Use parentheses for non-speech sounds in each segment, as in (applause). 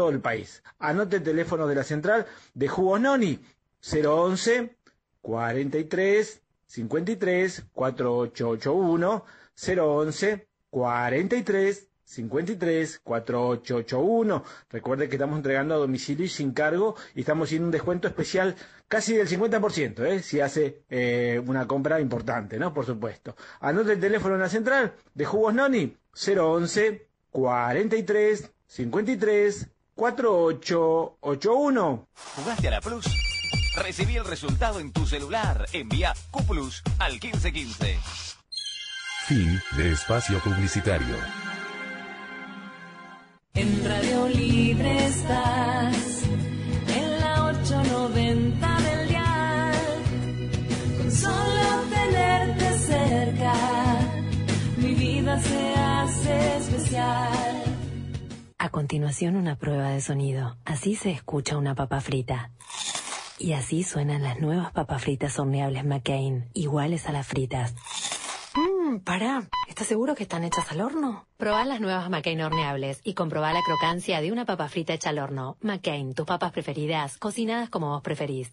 todo el país. Anote el teléfono de la central de Jugos Noni, 011 43 53 4881 011 43 53 4881. Recuerde que estamos entregando a domicilio y sin cargo y estamos haciendo un descuento especial casi del 50%, ¿eh? si hace eh, una compra importante, ¿no? Por supuesto. Anote el teléfono en la central de Jugos Noni 011 43 53 4881. ¿Jugaste a la Plus? Recibí el resultado en tu celular. Envía Q Plus al 1515. Fin de espacio publicitario. En Radio Libre estás, en la 890 del dial. Con solo tenerte cerca, mi vida se hace especial. A continuación una prueba de sonido. Así se escucha una papa frita. Y así suenan las nuevas papas fritas horneables McCain, iguales a las fritas. Mmm, pará. ¿Estás seguro que están hechas al horno? Probá las nuevas McCain horneables y comprobá la crocancia de una papa frita hecha al horno. McCain, tus papas preferidas, cocinadas como vos preferís.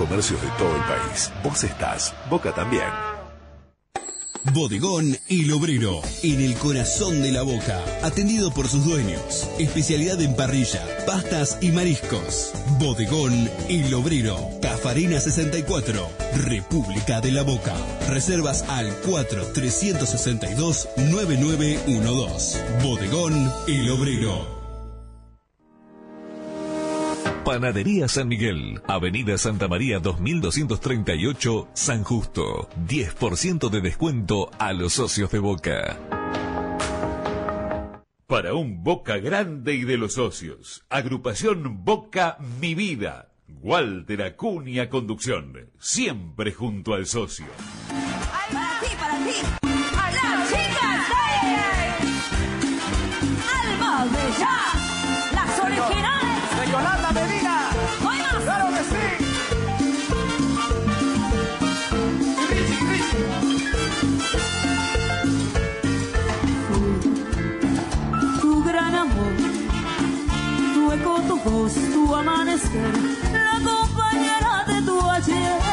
comercios de todo el país. Vos estás, Boca también. Bodegón El Obrero, en el corazón de la boca, atendido por sus dueños. Especialidad en parrilla, pastas y mariscos. Bodegón El Obrero, Cafarina 64, República de la Boca. Reservas al 4-362-9912. Bodegón El Obrero. Panadería San Miguel, Avenida Santa María 2238, San Justo. 10% de descuento a los socios de Boca. Para un Boca grande y de los socios. Agrupación Boca Mi Vida. Walter Acuña Conducción. Siempre junto al socio. Para ti, para ti. Tu voz, tu amanecer, la compañera de tu ayer.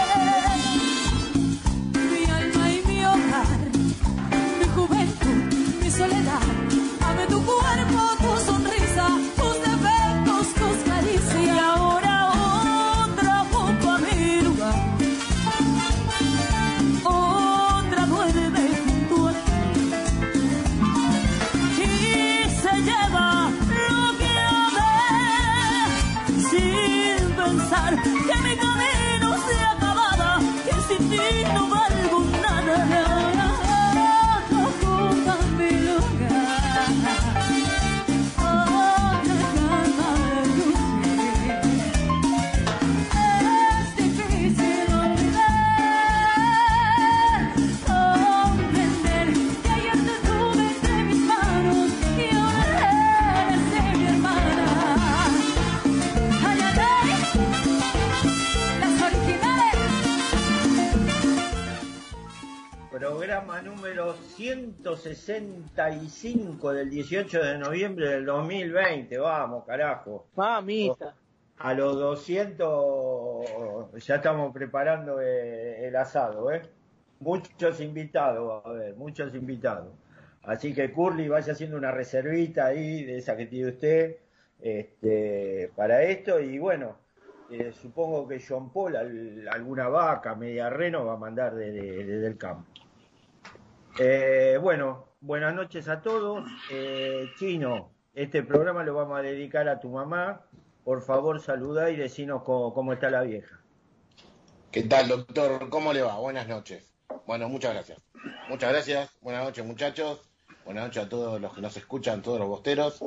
Programa número 165 del 18 de noviembre del 2020. Vamos, carajo. Mamita. A los 200 ya estamos preparando eh, el asado, ¿eh? Muchos invitados, a ver, muchos invitados. Así que Curly vaya haciendo una reservita ahí de esa que tiene usted este, para esto. Y bueno, eh, supongo que John Paul al- alguna vaca, media reno va a mandar desde, desde el campo. Eh, bueno, buenas noches a todos. Eh, Chino, este programa lo vamos a dedicar a tu mamá. Por favor, saluda y decinos cómo, está la vieja. ¿Qué tal, doctor? ¿Cómo le va? Buenas noches. Bueno, muchas gracias. Muchas gracias. Buenas noches, muchachos. Buenas noches a todos los que nos escuchan, todos los bosteros.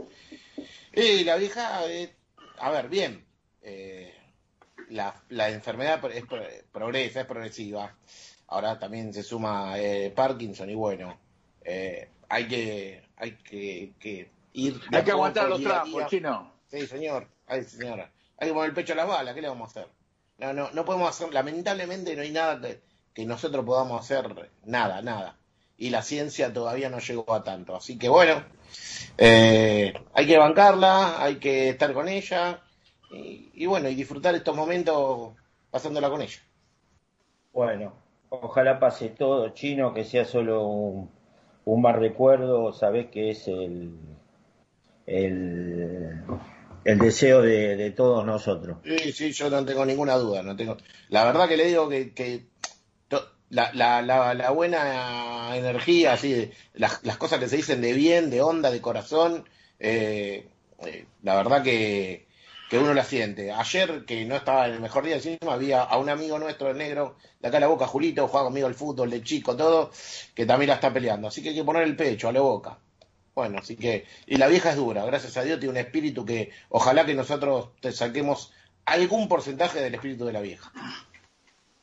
Y la vieja, eh, a ver, bien. eh, la, la enfermedad es pro- progresa, es progresiva. Ahora también se suma eh, Parkinson y bueno, eh, hay que hay que, que ir. Hay que aguantar los trapos, chino. Sí, señor. Ay, señora. Hay que poner el pecho a las balas. ¿Qué le vamos a hacer? No, no, no podemos hacer. Lamentablemente no hay nada que, que nosotros podamos hacer. Nada, nada. Y la ciencia todavía no llegó a tanto. Así que bueno, eh, hay que bancarla, hay que estar con ella. Y, y bueno, y disfrutar estos momentos pasándola con ella. Bueno, ojalá pase todo, chino, que sea solo un, un mal recuerdo, sabés que es el, el, deseo de, todos nosotros. Sí, sí, yo no tengo ninguna duda. no tengo La verdad que le digo que, la, la, la, buena energía, así, de- las, las cosas que se dicen de bien, de onda, de corazón, eh, eh, la verdad que, que uno la siente. Ayer, que no estaba en el mejor día encima, había a un amigo nuestro, el negro, de acá a la boca, Julito, juega conmigo al fútbol, de chico, todo, que también la está peleando. Así que hay que poner el pecho a la boca. Bueno, así que, y la vieja es dura, gracias a Dios tiene un espíritu que ojalá que nosotros te saquemos algún porcentaje del espíritu de la vieja.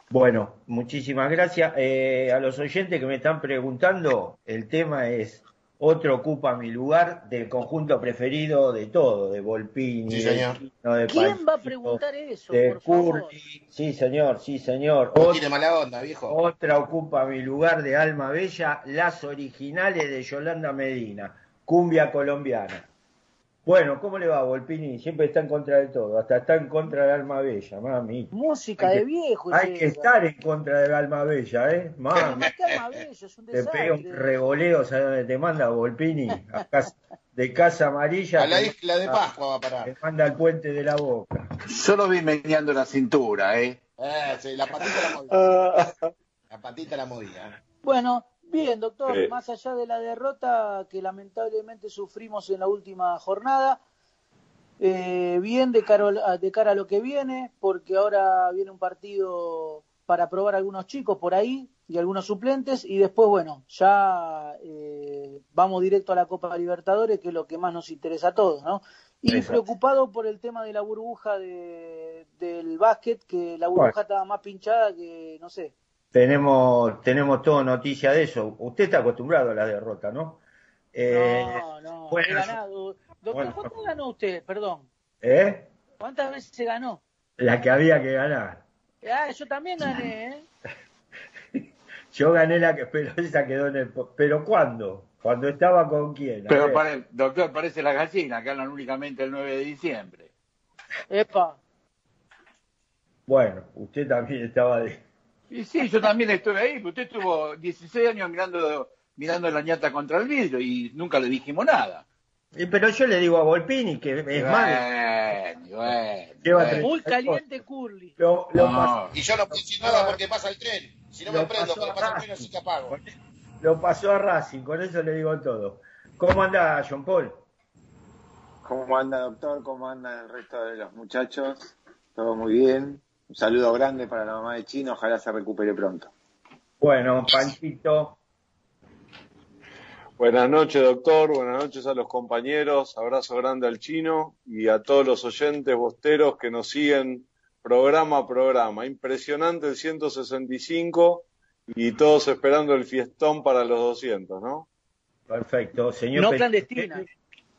Bueno, muchísimas gracias. Eh, a los oyentes que me están preguntando, el tema es Otro ocupa mi lugar del conjunto preferido de todo, de Volpini, Sí, de señor. Quino, de ¿Quién va a preguntar eso, de por favor? Curly. Sí, señor, sí, señor. No mala onda, viejo. Otra ocupa mi lugar de Alma Bella, las originales de Yolanda Medina, cumbia colombiana. Bueno, ¿cómo le va, Volpini? Siempre está en contra de todo, hasta está en contra del Alma Bella, mami. Música Hay de que- viejo. Hay que estar en contra del Alma Bella, ¿eh? Mami. más bello, es un Te pega un revoleo, ¿sabes dónde te manda, Volpini? A casa- de Casa Amarilla. A la isla de Pascua va a parar. Te manda al puente de la boca. Yo lo vi meneando la cintura, ¿eh? Eh, sí, la patita la movía. La patita la movía. Bueno, bien, doctor, Sí. más allá de la derrota que lamentablemente sufrimos en la última jornada, eh, bien de cara, a- de cara a lo que viene, porque ahora viene un partido para probar algunos chicos por ahí y algunos suplentes, y después, bueno, ya eh, vamos directo a la Copa Libertadores, que es lo que más nos interesa a todos, ¿no? Y Exacto. preocupado por el tema de la burbuja de, del básquet, que la burbuja Bueno. estaba más pinchada que, no sé, Tenemos, tenemos todo noticia de eso. Usted está acostumbrado a la derrota, ¿no? Eh, No, no, bueno, he ganado. Doctor, bueno. ¿cuánto ganó usted? Perdón. ¿eh? ¿Cuántas veces se ganó? La que había que ganar. Ah, yo también gané, ¿eh? (laughs) Yo gané la que, pero esa quedó en el. ¿Pero cuándo? ¿Cuando estaba con quién? A Pero, pare- doctor, parece la gallina, que hablan únicamente el 9 de diciembre. Epa. Bueno, usted también estaba de. Y sí, yo también estuve ahí, pero usted estuvo 16 años mirando mirando la ñata contra el vidrio y nunca le dijimos nada. Y, pero yo le digo a Volpini que es. Bueno, bueno, Lleva bueno. tres- Muy caliente Curly. Lo, lo No. pasó, Y yo no decir nada porque pasa el tren. Si no me Lo prendo, pasó porque pasa el tren, así que apago. lo pasó a Racing, con eso le digo todo. ¿Cómo anda, John Paul? ¿Cómo anda, doctor? ¿Cómo anda el resto de los muchachos? Todo muy bien. Un saludo grande para la mamá de Chino. Ojalá se recupere pronto. Bueno, Panchito, Buenas noches, doctor. Buenas noches a los compañeros. Abrazo grande al chino y a todos los oyentes bosteros que nos siguen programa a programa. Impresionante el 165 y todos esperando el fiestón para los 200, ¿no? perfecto. Señor No clandestina.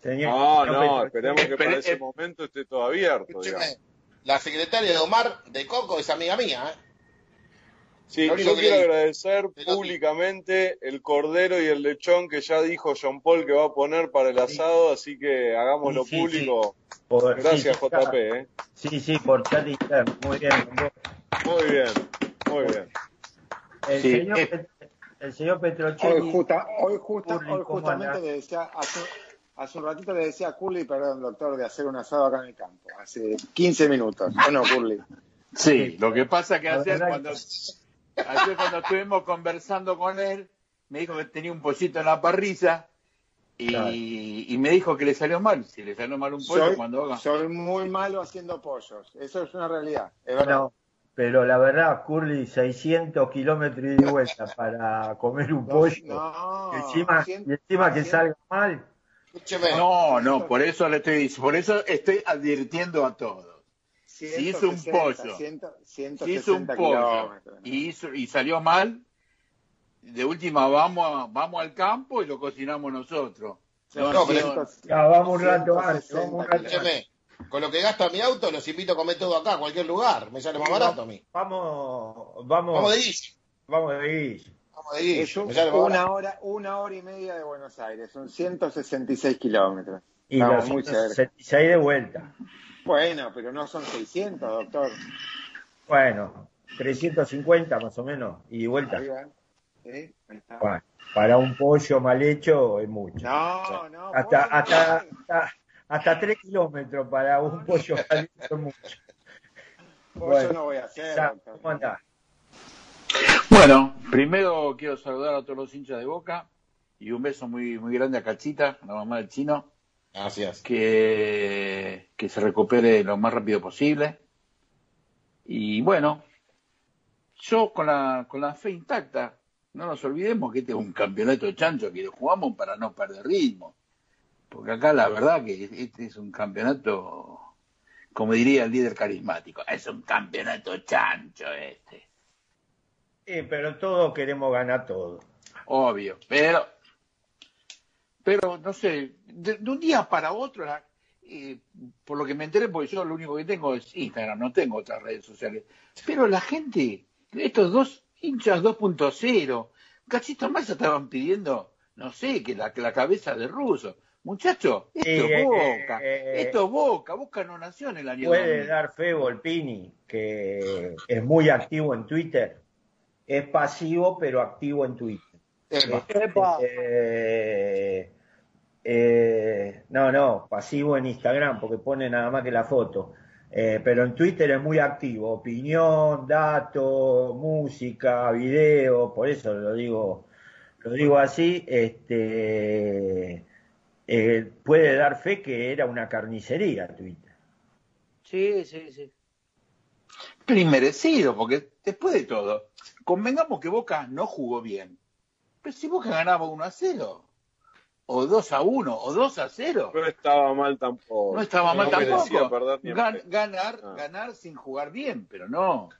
Señor, No, señor no, Petro- esperemos que para ese momento esté todo abierto, digamos. La secretaria de Omar de Coco es amiga mía, ¿eh? Sí, yo quiero le agradecer públicamente el cordero y el lechón que ya dijo John Paul que va a poner para el asado, así que hagámoslo Sí, sí, público. por- Gracias, sí, sí, JP. ¿eh? Sí, sí, por chat interno. Muy bien. Muy bien, muy bien. El, Sí, señor, eh, el señor Hoy, Petrocelli. justa- hoy, justa- hoy ¿cómo justamente le decía, hace, hace un ratito le decía a Curly, perdón, doctor, de hacer un asado acá en el campo. Hace 15 minutos. Bueno, Curly. Sí, lo que pasa es que ayer cuando, ayer cuando estuvimos conversando con él, me dijo que tenía un pollito en la parrilla y, Claro. y me dijo que le salió mal. Si le salió mal un pollo, Soy, cuando haga. soy muy malo haciendo pollos. Eso es una realidad. Es verdad. No, pero la verdad, Curly, 600 kilómetros y de vuelta para comer un pollo. No, y encima, y encima que salga mal. No, no, por eso le estoy, por eso estoy advirtiendo a todos. Si hizo un 160, pollo, 100, si 160 hizo un pollo y, hizo, y salió mal, de última vamos, a- vamos al campo y lo cocinamos nosotros. No, pero-. Ya, vamos un rato con lo que gasta mi auto, los invito a comer todo acá, a cualquier lugar. Me sale más barato a mí. Vamos, vamos. Vamos de guille. Vamos de guille. De. Es un- una hora, una hora y media de Buenos Aires, son 166 kilómetros. Y Estamos los muy cerca. 66 de vuelta. Bueno, pero no son 600, doctor. Bueno, 350 más o menos, y de vuelta. Ahí va. ¿Sí? Ahí está. Bueno, para un pollo mal hecho es mucho. No, no. Hasta, hasta, hasta, hasta 3 kilómetros para un pollo mal hecho es mucho. pollo no voy a hacer. ¿cómo andás? Bueno, primero quiero saludar a todos los hinchas de Boca y un beso muy muy grande a Cachita, la mamá del chino, Gracias. que, que se recupere lo más rápido posible. Y bueno, yo con la, con la fe intacta, no nos olvidemos que este es un campeonato de chancho que lo jugamos para no perder ritmo. Porque acá la verdad que este es un campeonato, como diría el líder carismático, es un campeonato chancho este. Sí, pero todos queremos ganar todo. Obvio, pero, pero no sé, de, de un día para otro, la- eh, por lo que me enteré, porque yo lo único que tengo es Instagram, no tengo otras redes sociales, pero la gente, estos dos hinchas 2.0, cachito más estaban pidiendo, no sé, que la, que la cabeza de ruso. Muchacho, esto Sí, es eh, Boca, eh, esto es Boca, Boca no nació en el año Puede 2000. dar fe Volpini, que es muy activo en Twitter. Es pasivo, pero activo en Twitter. Epa. Eh, eh, no, no, pasivo en Instagram, porque pone nada más que la foto. Eh, pero en Twitter es muy activo. Opinión, datos, música, video, por eso lo digo, lo digo así. Este, eh, puede dar fe que era una carnicería Twitter. Sí, sí, sí. Pero inmerecido, porque después de todo, convengamos que Boca no jugó bien. Pero si Boca ganaba 1 a 0, o 2 a 1, o 2 a 0, No estaba mal tampoco. no estaba mal No tampoco. perder ni en Gan- pedo. ganar, Ah. ganar sin jugar bien, pero no,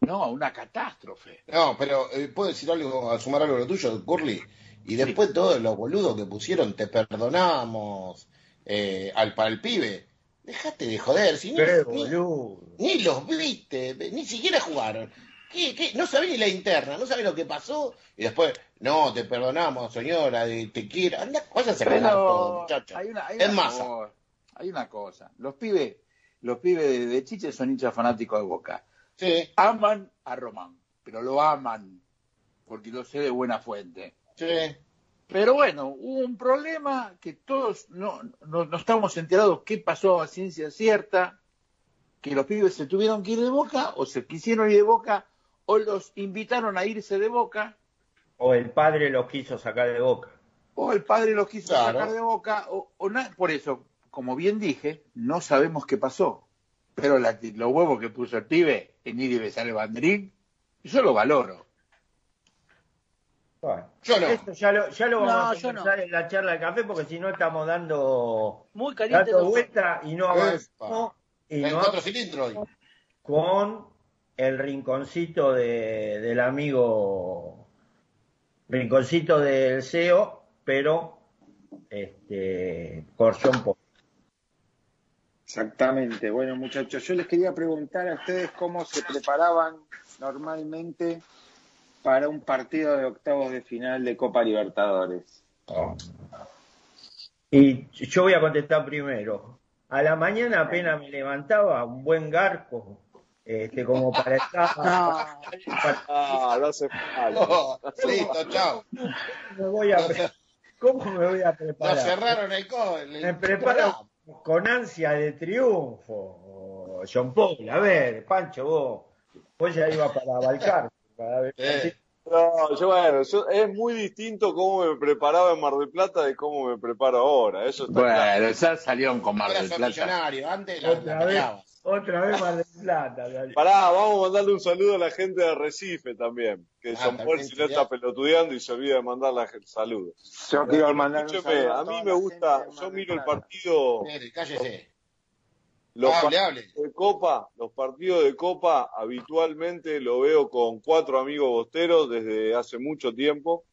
no, una catástrofe. No, pero eh, puedo decir algo, a sumar algo a lo tuyo, Curly. Y después todos los boludos que pusieron, te perdonamos eh, al para el pibe. Dejate de joder, si ni, Qué ni- boludo. ni los viste, ni siquiera jugaron. ¿Qué, qué? No sabés ni la interna, no sabés lo que pasó. Y después, no, te perdonamos, señora, te quiero. Anda, vaya a cerrar todo, Pero muchacho. hay una, hay Es una masa. cosa, hay una cosa. Los pibes, los pibes de, de Chiche son hinchas fanáticos de Boca. Sí, Aman a Román, pero lo aman, porque lo sé de buena fuente. sí. Pero bueno, hubo un problema que todos no, no, no estamos enterados qué pasó a ciencia cierta, que los pibes se tuvieron que ir de boca, o se quisieron ir de boca, o los invitaron a irse de boca, O el padre los quiso sacar de boca. o el padre los quiso Claro. sacar de boca, o, o na- por eso, como bien dije, no sabemos qué pasó. Pero la- los huevos que puso el pibe en ir y besar el banderín, yo lo valoro. Bueno, Yo no. Esto ya lo, ya lo vamos a yo no. conversar en la charla de café porque si no estamos dando, Muy caliente. dando vuelta y no avanzamos. Y no cuatro cilindros hoy. con el rinconcito de, del amigo, rinconcito del CEO, pero este, por John Paul. Exactamente. Bueno, muchachos, yo les quería preguntar a ustedes cómo se preparaban normalmente para un partido de octavos de final de Copa Libertadores. Y yo voy a contestar primero. A la mañana apenas me levantaba, un buen garco, este, como para estar... (laughs) Ah, no hace falta. (laughs) Oh, listo, chao. me voy a ¿Cómo me voy a preparar? Nos cerraron el, co- el- Me preparo con ansia de triunfo. John Paul, a ver, Pancho, vos, vos ya iba para Balcar. Para ver, Sí. No, yo bueno, yo- es muy distinto cómo me preparaba en Mar del Plata de cómo me preparo ahora. Eso está Bueno, claro. ya salió con Mar del Plata. antes la, la Otra vez, otra vez Mar del Plata. dale. Pará, vamos a mandarle un saludo a la gente de Arrecife también. Que Ah, Jean Paul si no está pelotudeando y se olvida de mandar la saludos. Yo quiero mandar un saludo a toda mí me gusta, yo miro el partido, cállese. Los Hable, partidos hable. de Copa, los partidos de Copa habitualmente lo veo con cuatro amigos bosteros desde hace mucho tiempo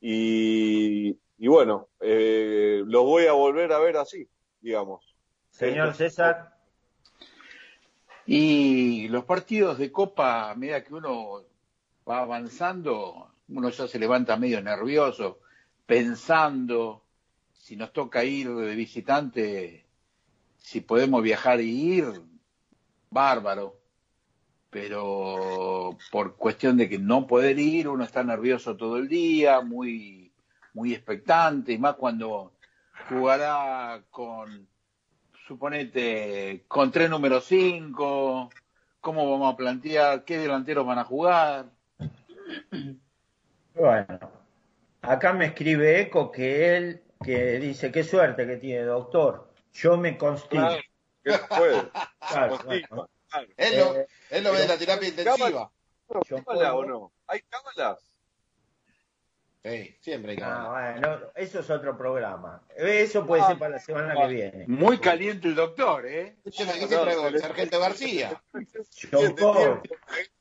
y, y bueno, eh, los voy a volver a ver así, digamos. Señor César, Y los partidos de Copa, a medida que uno va avanzando, uno ya se levanta medio nervioso, pensando si nos toca ir de visitante, si podemos viajar y ir, bárbaro. Pero por cuestión de que no poder ir, uno está nervioso todo el día, muy, muy expectante, y más cuando jugará con, suponete, con tres número cinco, cómo vamos a plantear, qué delanteros van a jugar. bueno, acá me escribe Eco que él, que dice, qué suerte que tiene, doctor. Yo me constipo. Claro, ¿Qué se puede? Claro, claro. Él lo, Eh, él lo ve de la terapia intensiva. Yo ¿Cábala puedo- o no? ¿Hay cábalas? Sí, siempre hay Ah, hablar. bueno, eso es otro programa. Eso puede ser para la semana que viene. Muy caliente el doctor, ¿eh? Escúcheme, aquí se traigo el sargento García. John Paul.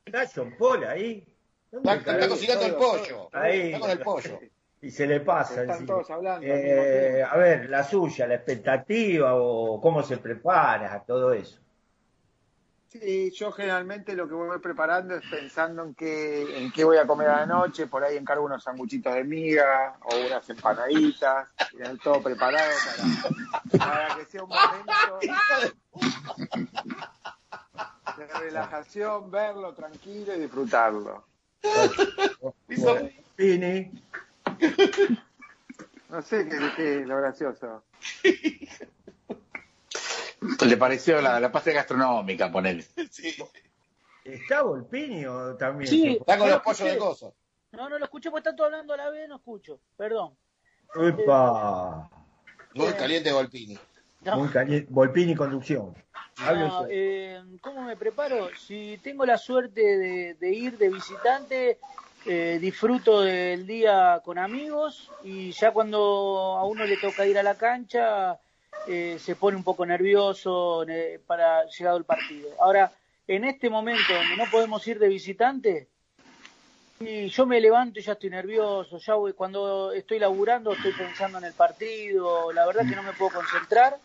¿Está John Paul ahí? ¿Dónde Está, está cocinando el pollo. Ahí. Está con el pollo. Y se le pasa. Están encima. todos hablando. al mismo Eh, a ver, la suya, la expectativa o cómo se prepara, todo eso. Sí, yo generalmente lo que voy preparando es pensando en qué, en qué voy a comer a la noche, por ahí encargo unos sanguchitos de miga o unas empanaditas, y tener todo preparado para, para que sea un momento de relajación, verlo tranquilo y disfrutarlo. Pini. (laughs) No sé qué, qué es lo gracioso. Le pareció la, la parte gastronómica, ponele. ¿Está Volpini o también? Sí. Está con No los lo pollos de coso. No, no lo escuché porque están todos hablando a la vez, no escucho. Perdón. Upa. Muy caliente Golpini. No. Muy caliente. Volpini conducción. No, eh, ¿Cómo me preparo? Si tengo la suerte de, de ir de visitante, eh, disfruto del día con amigos y ya cuando a uno le toca ir a la cancha, eh, se pone un poco nervioso para llegado el partido. Ahora, en este momento donde no podemos ir de visitante, y yo me levanto y ya estoy nervioso, ya voy, cuando estoy laburando estoy pensando en el partido, la verdad que no me puedo concentrar.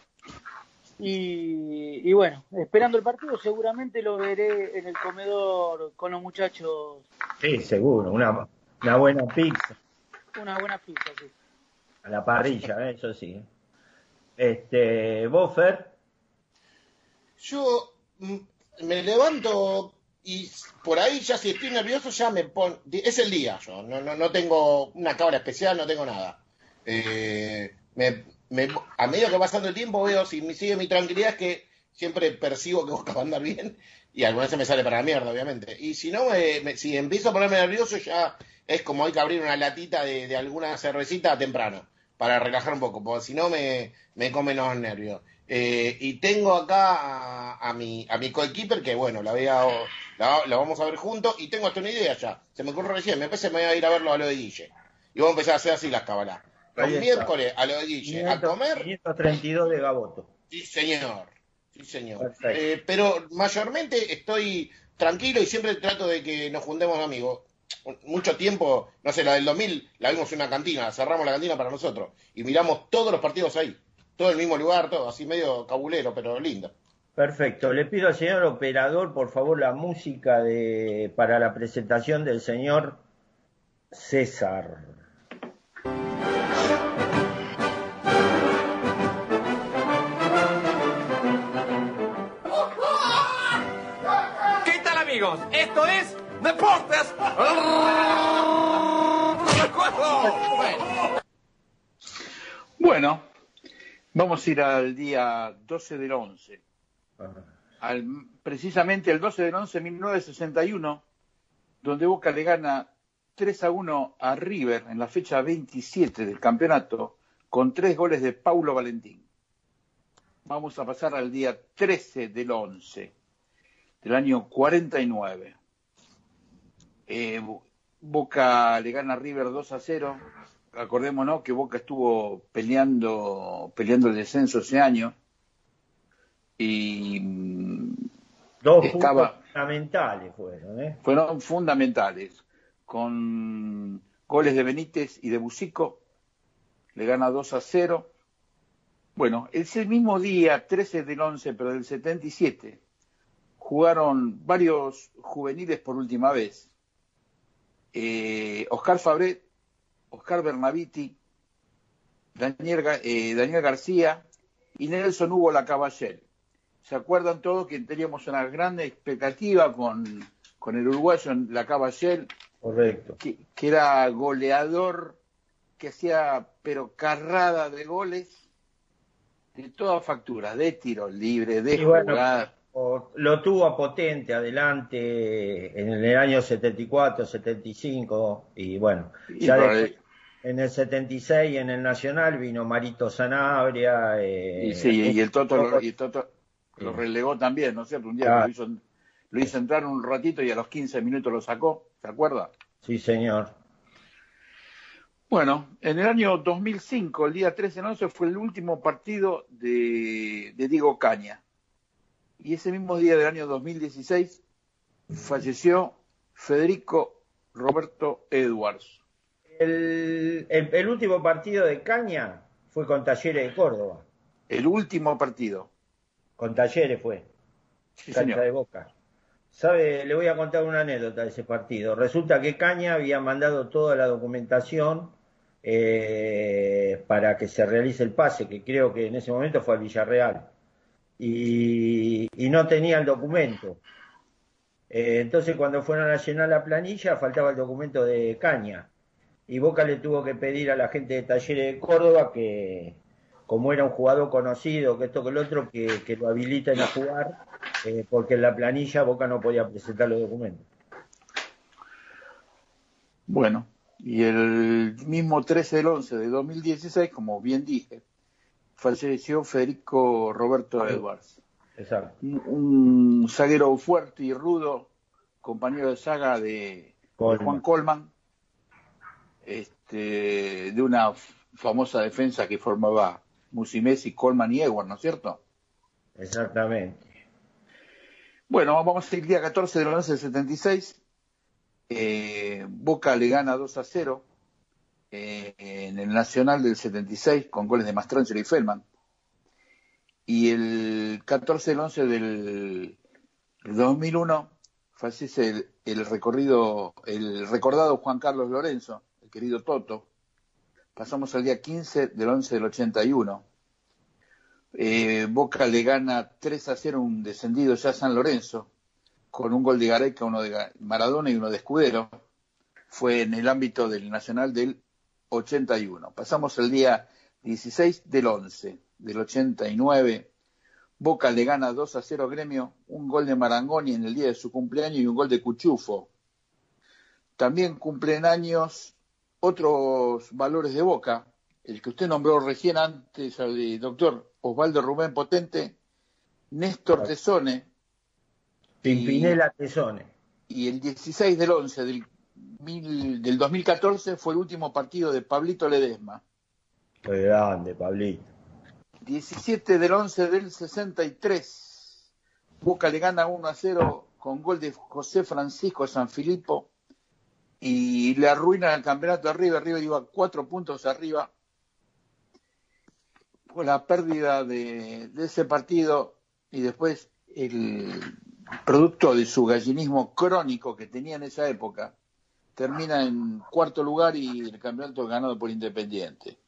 Y, y bueno, esperando el partido seguramente lo veré en el comedor con los muchachos, Sí, seguro. Una, una buena pizza una buena pizza. Sí. a la parrilla, ¿eh? eso sí. Este, vos, Fer, Yo mm, me levanto y por ahí ya si estoy nervioso ya me pon es el día yo no no, no tengo una cámara especial no tengo nada Eh, me, a medida que pasando el tiempo veo si me sigue mi tranquilidad es que siempre percibo que busca andar bien y algunas veces me sale para la mierda obviamente. Y si no me- si empiezo a ponerme nervioso ya es como hay que abrir una latita de, de alguna cervecita temprano para relajar un poco porque si no me, me comen los nervios. Eh, y tengo acá a, mi a mi coequiper que bueno la, voy a, la, vamos a ver juntos y tengo hasta una idea ya. Se me ocurre recién me parece me voy a ir a verlo a lo de Guille. Y vamos a empezar a hacer así las cabalas los miércoles a lo de Guille a 500 comer 532 de Gaboto. Sí, señor. Sí, señor. Eh, pero mayormente estoy tranquilo y siempre trato de que nos juntemos amigos. Mucho tiempo, no sé, la del 2000 la vimos en una cantina, cerramos la cantina para nosotros y miramos todos los partidos ahí. Todo en el mismo lugar, todo así medio cabulero, pero lindo. Perfecto. Le pido al señor operador, por favor, la música de para la presentación del señor César. Amigos? Esto es Deportes. Bueno, vamos a ir al día 12 del 11. Al, precisamente el 12 del 11 de 1961, donde Boca le gana 3 a 1 a River en la fecha 27 del campeonato con tres goles de Paulo Valentín. Vamos a pasar al día 13 del 11 del año 49. Eh, Boca le gana a River 2 a 0. Acordémonos que Boca estuvo peleando, peleando el descenso ese año. Y mm, Dos estaba, fundamentales fueron, ¿eh? fueron fundamentales. Con goles de Benítez y de Bucico, le gana 2 a 0. Bueno, ese mismo día, 13 del 11, pero del 77, jugaron varios juveniles por última vez. Eh, Oscar Fabret, Oscar Bernaviti, Daniel, eh, Daniel García y Nelson Hugo Lacaballel. ¿Se acuerdan todos que teníamos una gran expectativa con, con el uruguayo Lacaballel? Correcto. Que, que era goleador, que hacía pero carrada de goles de todas facturas, de tiros libres, de Y bueno, jugadas. Lo tuvo a Potente adelante en el año 74, 75 y bueno, Y ya ahí- en el 76 en el Nacional vino Marito Sanabria. eh, Y sí, y el Toto, lo, poco- y el Toto lo relegó también, ¿no es cierto? Un día Claro. lo, hizo, lo hizo entrar un ratito y a los 15 minutos lo sacó, ¿se acuerda? Sí, señor. Bueno, en el año 2005, el día 13 de 11, fue el último partido de, de Diego Caña. Y ese mismo día del año 2016 falleció Federico Roberto Edwards. El, el- el último partido de Caña fue con Talleres de Córdoba. El último partido. Con Talleres fue. Sí, cancha señor. de Boca. ¿Sabe? Le voy a contar una anécdota de ese partido. Resulta que Caña había mandado toda la documentación eh, para que se realice el pase, que creo que en ese momento fue al Villarreal. Y, y no tenía el documento. Eh, entonces cuando fueron a llenar la planilla faltaba el documento de Caña. Y Boca le tuvo que pedir a la gente de Talleres de Córdoba que, como era un jugador conocido, que esto que el otro, que, lo habiliten a jugar, eh, porque en la planilla Boca no podía presentar los documentos. Bueno, y el mismo 13 del 11 de 2016, como bien dije, falleció Federico Roberto Edwards. Exacto. Un, un zaguero fuerte y rudo, compañero de saga de. Juan Colman, este, de una famosa defensa que formaba Musimesi, Colman y Edwards, ¿no es cierto? Exactamente. Bueno, vamos a ir el día 14 del 11 del 76. Eh, Boca le gana 2 a 0 eh, en el Nacional del 76 con goles de Mastrangelo y Feldman. Y el 14 del 11 del 2001 fallece el, el recorrido, el recordado Juan Carlos Lorenzo, el querido Toto. Pasamos al día 15 del 11 del 81. Eh, Boca le gana 3 a 0 un descendido ya San Lorenzo, con un gol de Gareca, uno de Maradona y uno de Escudero. Fue en el ámbito del Nacional del 81. Pasamos el día 16 del 11 del 89. Boca le gana 2 a 0 a Gremio, un gol de Marangoni en el día de su cumpleaños y un gol de Cuchufo. También cumplen años otros valores de Boca, el que usted nombró recién antes, el doctor Osvaldo Rubén Potente, Néstor Tesone Pimpinela Tesone. y el 16 del 11 del, mil- del 2014 fue el último partido de Pablito Ledesma. Qué grande, Pablito. 17 del 11 del 63. Boca le gana 1 a 0 con gol de José Francisco Sanfilippo y le arruina el campeonato arriba. Arriba iba cuatro puntos arriba. Con la pérdida de, de ese partido y después el producto de su gallinismo crónico que tenía en esa época, termina en cuarto lugar y el campeonato ganado por Independiente.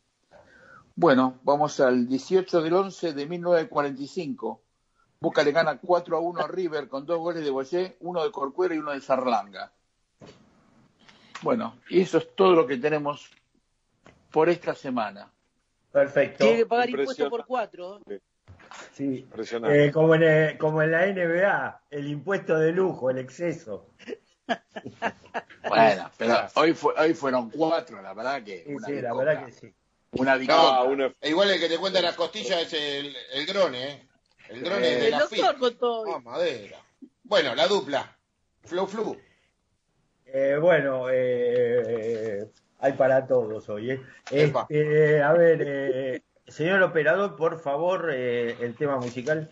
Bueno, vamos al 18 del 11 de 1945. Boca le gana 4 a 1 a River con dos goles de Boyé, uno de Corcuero y uno de Sarlanga. Bueno, y eso es todo lo que tenemos por esta semana. Perfecto. Tiene que pagar impuestos por cuatro. Sí. Impresionante. Eh, como, en, el- como en la NBA, el impuesto de lujo, el exceso. (laughs) Bueno, pero hoy, fue, hoy fueron cuatro, la verdad que. Sí, una sí, la verdad que sí. Una No, bicoca. e igual el que te cuenta las costillas es el, el grone, ¿eh? El grone de El la doctor. Ah, madera. Bueno, la dupla. Flow Flu. Eh, bueno, eh, hay para todos hoy. ¿eh? Este, a ver, eh, señor operador, por favor, eh, el tema musical.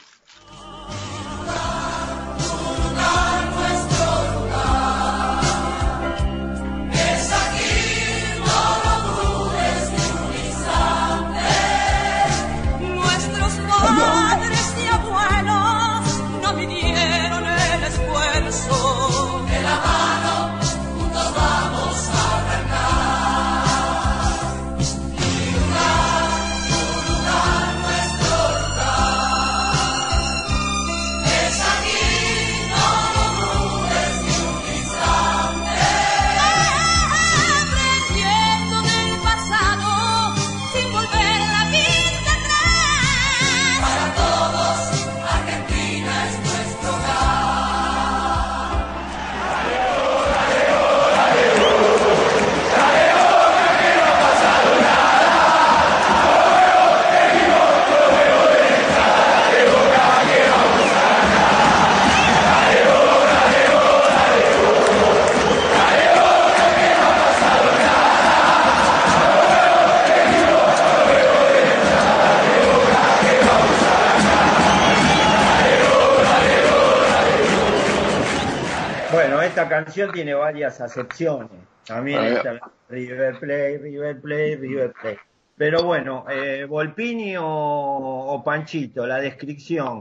Esta canción tiene varias acepciones. También está River Play, River Play, River Play. Pero bueno, eh, Volpini o, o Panchito, la descripción.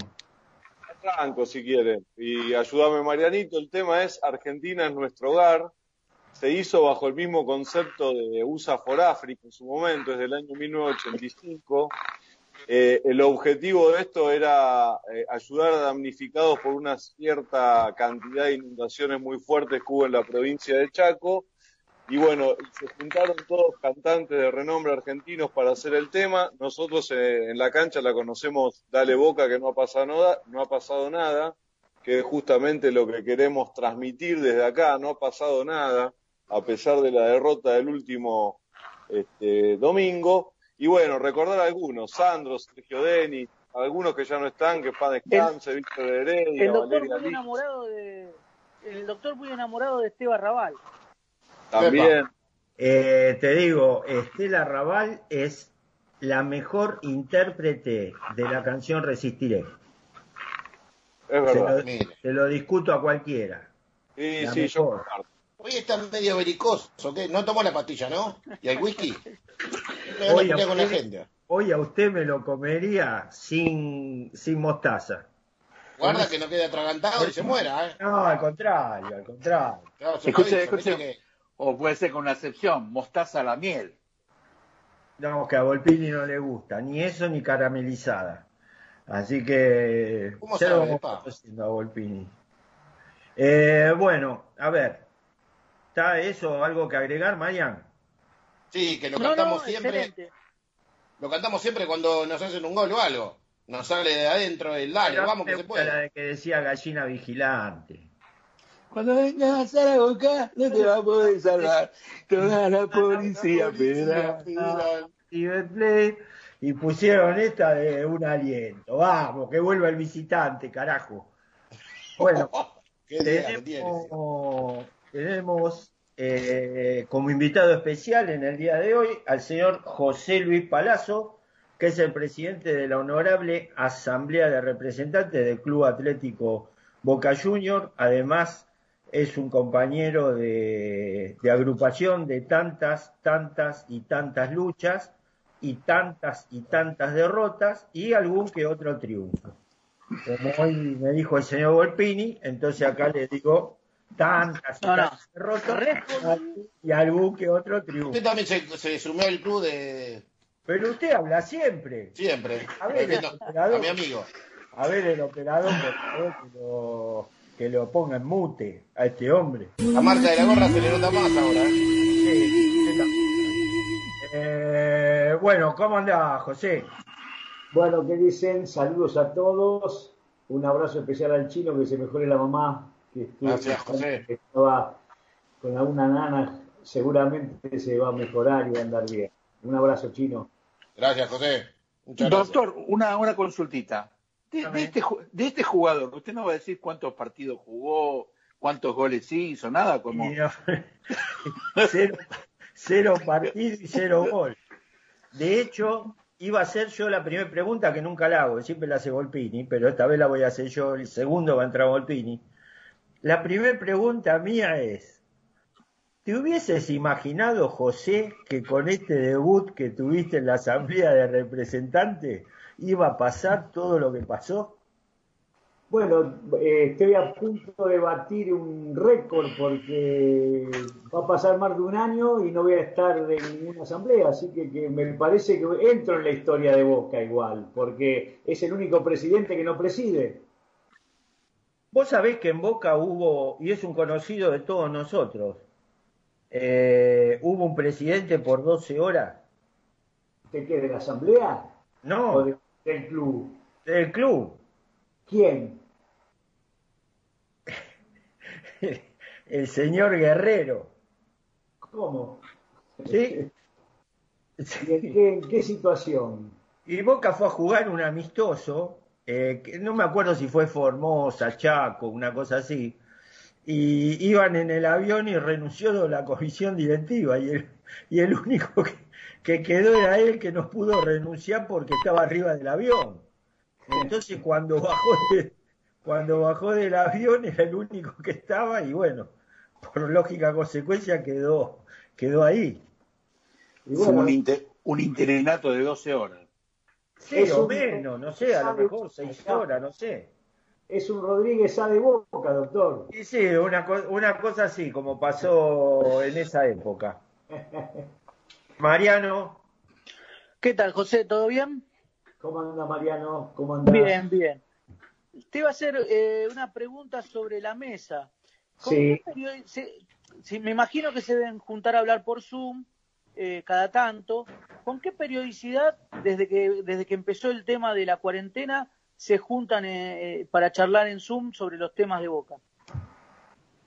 Franco, si quiere. Y ayúdame, Marianito. El tema es Argentina es nuestro hogar. Se hizo bajo el mismo concepto de USA for Africa en su momento, desde el año 1985. Eh, el objetivo de esto era eh, ayudar a damnificados por una cierta cantidad de inundaciones muy fuertes que hubo en la provincia de Chaco. Y bueno, se juntaron todos cantantes de renombre argentinos para hacer el tema. Nosotros eh, en la cancha la conocemos Dale Boca, que no ha pasado nada, no ha pasado nada, que es justamente lo que queremos transmitir desde acá. No ha pasado nada, a pesar de la derrota del último este, domingo. Y bueno, recordar algunos, Sandro, Sergio Denis, algunos que ya no están, que para descanse, Víctor Heredia, El doctor Valeria muy enamorado de. El doctor muy enamorado de Esteban Raval. también. Eh, te digo, Estela Raval es la mejor intérprete de la canción Resistiré. Es Se verdad. lo, se lo discuto a cualquiera. Sí, La sí, yo mejor. comparto. Hoy está medio belicoso, ¿qué? No tomó la pastilla, ¿no? ¿Y el whisky? Le Hoy a, usted, gente. hoy a usted me lo comería sin, sin mostaza. Guarda que no quede atragantado y se muera, ¿eh? No, al contrario, al contrario. Claro, Escuche, escuche. que- O puede ser con una excepción, mostaza a la miel. No, que a Volpini no le gusta, ni eso ni caramelizada. Así que ¿Cómo ya sabe, lo vamos conociendo a Volpini. Eh, bueno, a ver, ¿está eso algo que agregar, Marian? Sí, que lo No, cantamos no, siempre. excelente. Lo cantamos siempre cuando nos hacen un gol o algo. Nos sale de adentro el dale, Pero vamos que se gusta La puede. de que decía gallina vigilante. Cuando vengas a Zaragoza, no te va a poder salvar. Toda la (laughs) policía federal. River Plate, y pusieron esta de un aliento. Vamos, que vuelva el visitante, carajo. Bueno, (laughs) Qué tenemos, tenemos eh, como invitado especial en el día de hoy al señor José Luis Palazzo, que es el presidente de la honorable Asamblea de Representantes del Club Atlético Boca Junior. Además, es un compañero de, de agrupación de tantas, tantas y tantas luchas y tantas y tantas derrotas y algún que otro triunfo. Como hoy me dijo el señor Volpini, entonces acá le digo tantas No, derrotas y algún que otro triunfo. Usted también se, se sumió al club de Pero usted habla siempre. siempre. A ver, el operador. a mi amigo. A ver el operador, por favor, que lo, que lo ponga en mute a este hombre. La marca de la gorra se le nota más ahora. ¿eh? Sí. Eh, bueno, ¿cómo anda, José? Bueno, ¿qué dicen? Saludos a todos. Un abrazo especial al chino, que se mejore la mamá. Que estuvo- Gracias, José. que estaba con alguna nana seguramente se va a mejorar y va a andar bien. Un abrazo chino. Gracias, José. Muchas gracias. Doctor, una, una consultita. De, de este, ju- de este jugador, usted no va a decir cuántos partidos jugó, cuántos goles hizo, nada como... No- (laughs) cero, cero partido y cero gol. De hecho, iba a ser yo la primera pregunta que nunca la hago, siempre la hace Volpini, pero esta vez la voy a hacer yo, el segundo va a entrar Volpini. La primera pregunta mía es, ¿te hubieses imaginado, José, que con este debut que tuviste en la Asamblea de Representantes iba a pasar todo lo que pasó? Bueno, eh, estoy a punto de batir un récord porque va a pasar más de un año y no voy a estar en ninguna asamblea, así que, que me parece que entro en la historia de Boca igual, porque es el único presidente que no preside. Vos sabés que en Boca hubo, y es un conocido de todos nosotros, eh, hubo un presidente por 12 horas. ¿De qué? ¿De la asamblea? No. ¿O de- del club? Del club. ¿Quién? (laughs) El señor Guerrero. ¿Cómo? ¿Sí? (laughs) ¿Y en qué, en qué situación? Y Boca fue a jugar un amistoso, eh, que no me acuerdo si fue Formosa, Chaco, una cosa así, y iban en el avión y renunció la comisión directiva, y el, y el único que, que quedó era él que no pudo renunciar porque estaba arriba del avión. Entonces cuando bajó, de- cuando bajó del avión era el único que estaba y bueno, por lógica consecuencia quedó, quedó ahí. Fue un, inter- un interinato de 12 horas. Sí, Es o un- menos, no sé, a lo mejor seis horas, no sé. Es un Rodríguez A de Boca, doctor. Y sí, una, co- una cosa así, como pasó en esa época. (laughs) Mariano. ¿Qué tal, José? ¿Todo bien? ¿Cómo anda Mariano? ¿Cómo anda? Bien, bien. Te iba a hacer eh, una pregunta sobre la mesa. ¿Con Sí. se- me imagino que se deben juntar a hablar por Zoom eh, cada tanto. ¿Con qué periodicidad, desde que, desde que empezó el tema de la cuarentena, se juntan eh, eh, para charlar en Zoom sobre los temas de Boca?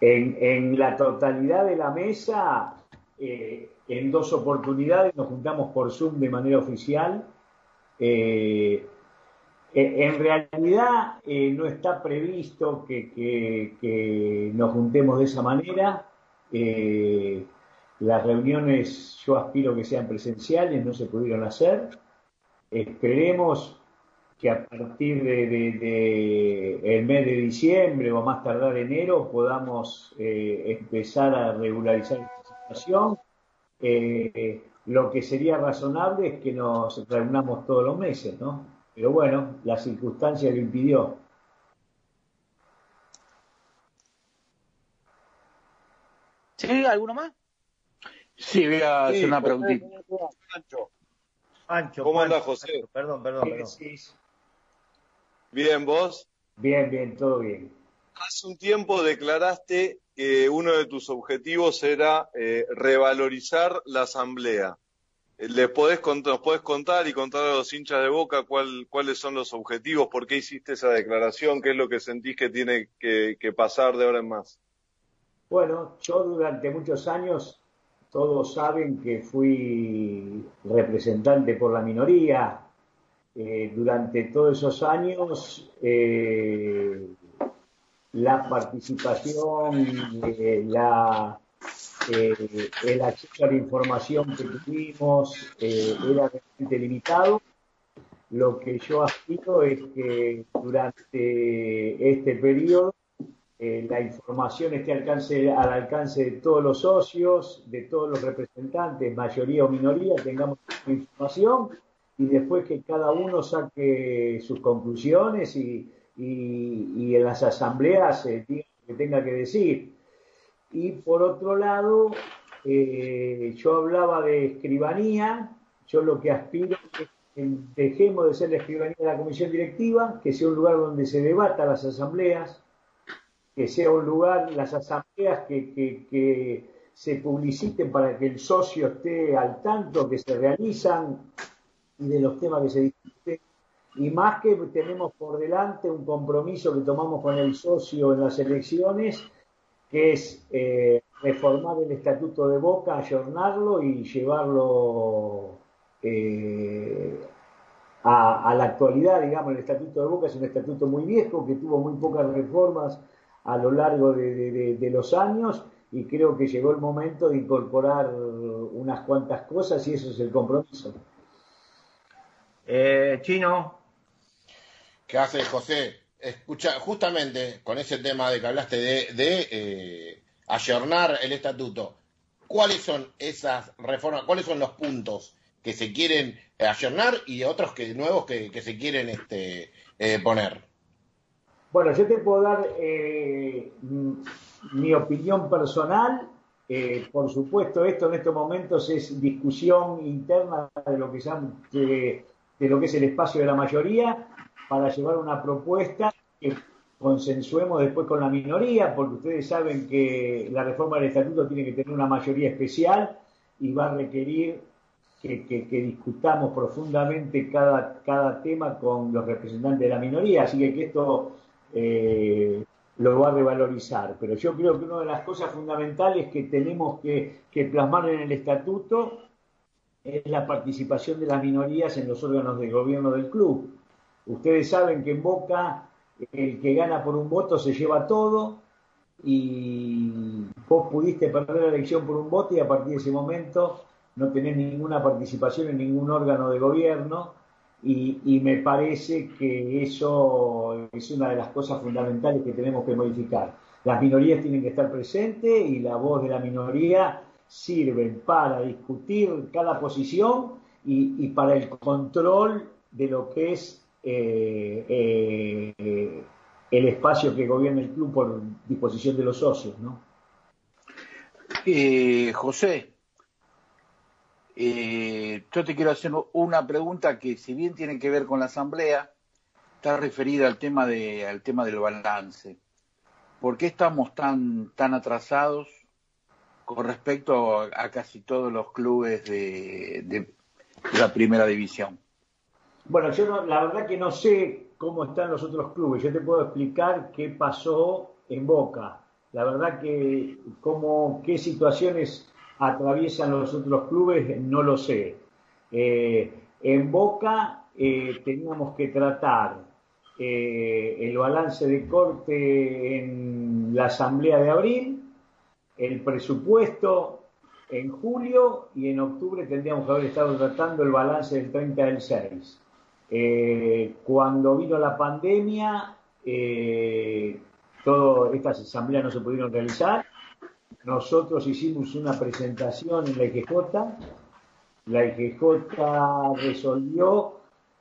En, la totalidad de la mesa, eh, en dos oportunidades nos juntamos por Zoom de manera oficial. En realidad no está previsto que, nos juntemos de esa manera. Las reuniones yo aspiro que sean presenciales, no se pudieron hacer. Esperemos que a partir de, el mes de diciembre o más tardar enero podamos eh, empezar a regularizar esta situación. Eh, lo que sería razonable es que nos reunamos todos los meses, ¿no? Pero bueno, la circunstancia lo impidió. ¿Sí? ¿Alguno más? Sí, voy a hacer Sí, una José. preguntita. Pancho. Pancho. ¿Cómo Pancho, andás, José? Pancho, Perdón, perdón, perdón. Bien, vos. Bien, bien, todo bien. Hace un tiempo declaraste que uno de tus objetivos era eh, revalorizar la asamblea. Eh, ¿Les podés ¿Nos podés contar y contar a los hinchas de Boca cuál- cuáles son los objetivos? ¿Por qué hiciste esa declaración? ¿Qué es lo que sentís que tiene que, que pasar de ahora en más? Bueno, yo durante muchos años, todos saben que fui representante por la minoría. Eh, durante todos esos años, eh, la participación, eh, la, eh, el acceso a la información que tuvimos era realmente limitado. Lo que yo aspiro es que durante este periodo eh, la información esté alcance, al alcance de todos los socios, de todos los representantes, mayoría o minoría, tengamos información y después que cada uno saque sus conclusiones y, y- en las asambleas eh, diga lo que tenga que decir. Y por otro lado, eh, yo hablaba de escribanía, yo lo que aspiro es que dejemos de ser la escribanía de la comisión directiva, que sea un lugar donde se debata las asambleas, que sea un lugar, las asambleas que, que- se publiciten para que el socio esté al tanto, que se realizan y de los temas que se discuten. Y más que tenemos por delante un compromiso que tomamos con el socio en las elecciones, que es eh, reformar el estatuto de Boca, ayornarlo y llevarlo eh, a, a la actualidad, digamos, el estatuto de Boca es un estatuto muy viejo que tuvo muy pocas reformas a lo largo de, de- de- de los años y creo que llegó el momento de incorporar unas cuantas cosas y eso es el compromiso. Eh, Chino. ¿Qué hace José? Escucha, justamente con ese tema de que hablaste de, de eh, ayornar el estatuto, ¿cuáles son esas reformas, cuáles son los puntos que se quieren ayornar y otros que nuevos que, que se quieren este, eh, poner? Bueno, yo te puedo dar eh, m- mi opinión personal. Eh, por supuesto, esto en estos momentos es discusión interna de lo que, de, es el espacio de la mayoría para llevar una propuesta que consensuemos después con la minoría, porque ustedes saben que la reforma del estatuto tiene que tener una mayoría especial y va a requerir que, discutamos profundamente cada, cada tema con los representantes de la minoría, así que, que esto eh, lo va a revalorizar. Pero yo creo que una de las cosas fundamentales que tenemos que, que plasmar en el estatuto es la participación de las minorías en los órganos de gobierno del club. Ustedes saben que en Boca el que gana por un voto se lleva todo y vos pudiste perder la elección por un voto y a partir de ese momento no tenés ninguna participación en ningún órgano de gobierno y, me parece que eso es una de las cosas fundamentales que tenemos que modificar. Las minorías tienen que estar presentes y la voz de la minoría sirve para discutir cada posición y, y para el control de lo que es eh, eh, el espacio que gobierna el club por disposición de los socios, ¿no? Eh, José, eh, yo te quiero hacer una pregunta que si bien tiene que ver con la asamblea, está referida al tema de al tema del balance. ¿Por qué estamos tan tan atrasados con respecto a, casi todos los clubes de, de- de la primera división? Bueno, yo no- la verdad que no sé cómo están los otros clubes. Yo te puedo explicar qué pasó en Boca. La verdad que cómo, qué situaciones atraviesan los otros clubes no lo sé. Eh, en Boca eh, teníamos que tratar eh, el balance de corte en la asamblea de abril, el presupuesto en julio y en octubre tendríamos que haber estado tratando el balance del 30 del 6. Eh, cuando vino la pandemia, todas estas asambleas no se pudieron realizar. Nosotros hicimos una presentación en la IGJ. La IGJ resolvió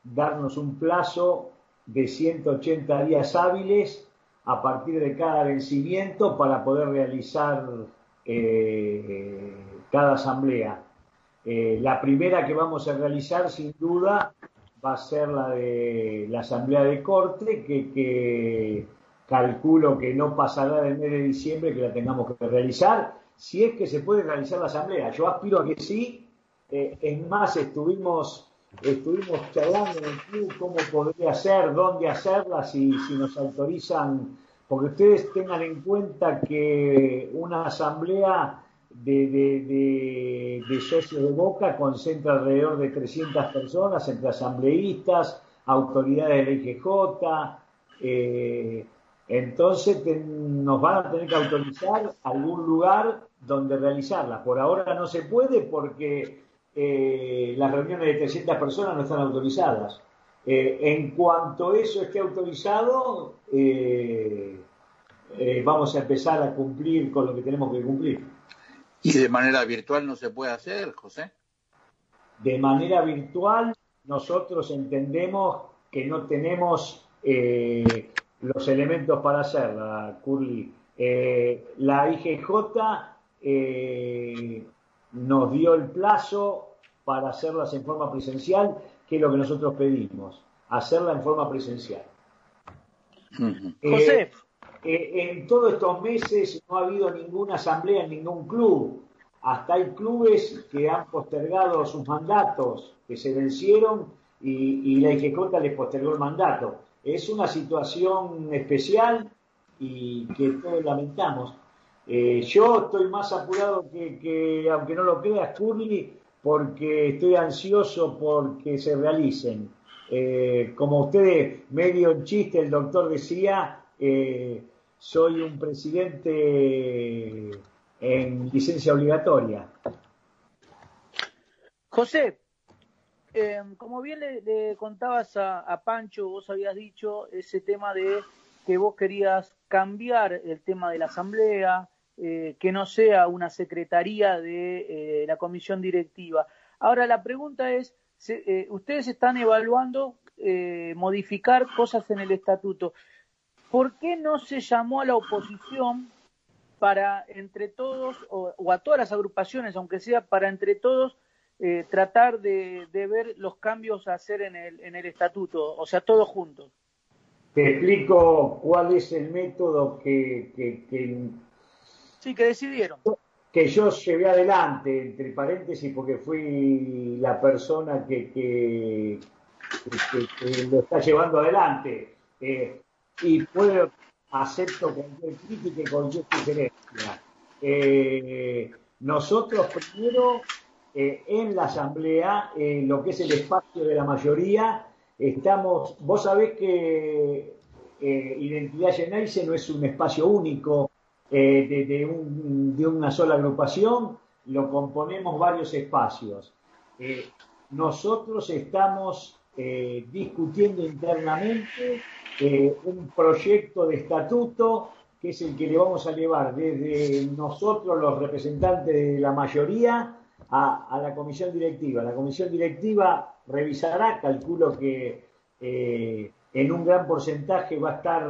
darnos un plazo de 180 días hábiles a partir de cada vencimiento para poder realizar eh, cada asamblea. Eh, la primera que vamos a realizar, sin duda, va a ser la de la asamblea de corte, que calculo que no pasará del mes de diciembre que la tengamos que realizar, si es que se puede realizar la asamblea. Yo aspiro a que sí. Eh, es más, estuvimos estuvimos charlando en el club cómo podría ser, dónde hacerla, si, si nos autorizan, porque ustedes tengan en cuenta que una asamblea de, de, de, socios de Boca concentra alrededor de 300 personas entre asambleístas, autoridades de la IGJ, eh, entonces te- nos van a tener que autorizar algún lugar donde realizarla. Por ahora no se puede porque eh, las reuniones de 300 personas no están autorizadas. Eh, en cuanto eso esté autorizado, eh, vamos a empezar a cumplir con lo que tenemos que cumplir. ¿Y de manera virtual no se puede hacer, José? De manera virtual, nosotros entendemos que no tenemos eh, los elementos para hacerla, Curly. Eh, la IGJ eh, nos dio el plazo para hacerlas en forma presencial, que es lo que nosotros pedimos, hacerla en forma presencial. Eh, José. eh, en todos estos meses no ha habido ninguna asamblea en ningún club. Hasta hay clubes que han postergado sus mandatos, que se vencieron y, y la IGJ les postergó el mandato. Es una situación especial y que todos lamentamos. Eh, yo estoy más apurado que, que, aunque no lo creas, Curly, porque estoy ansioso porque se realicen. Eh, como ustedes, medio en chiste, el doctor decía, eh, soy un presidente en licencia obligatoria. José, eh, como bien le, contabas a, Pancho, vos habías dicho ese tema de que vos querías cambiar el tema de la asamblea, eh, que no sea una secretaría de eh, la comisión directiva. Ahora la pregunta es, se- eh, ustedes están evaluando modificar cosas en el estatuto. ¿Por qué no se llamó a la oposición para entre todos, o a todas las agrupaciones, aunque sea para entre todos, eh, tratar de, de ver los cambios a hacer en el, en el estatuto, o sea, todos juntos? Te explico cuál es el método que, que- que Sí, que decidieron. que yo llevé adelante, entre paréntesis, porque fui la persona que, que, que- que lo está llevando adelante. Eh, y puedo, acepto cualquier crítica y cualquier sugerencia. Eh, nosotros primero, eh, en la Asamblea, eh, lo que es el espacio de la mayoría, estamos, vos sabés que eh, Identidad Geneise no es un espacio único, eh, de, de un- de una sola agrupación, lo componemos varios espacios. Nosotros estamos discutiendo internamente un proyecto de estatuto que es el que le vamos a llevar desde nosotros, los representantes de la mayoría, a, a la comisión directiva. La comisión directiva revisará, calculo que eh, en un gran porcentaje va a estar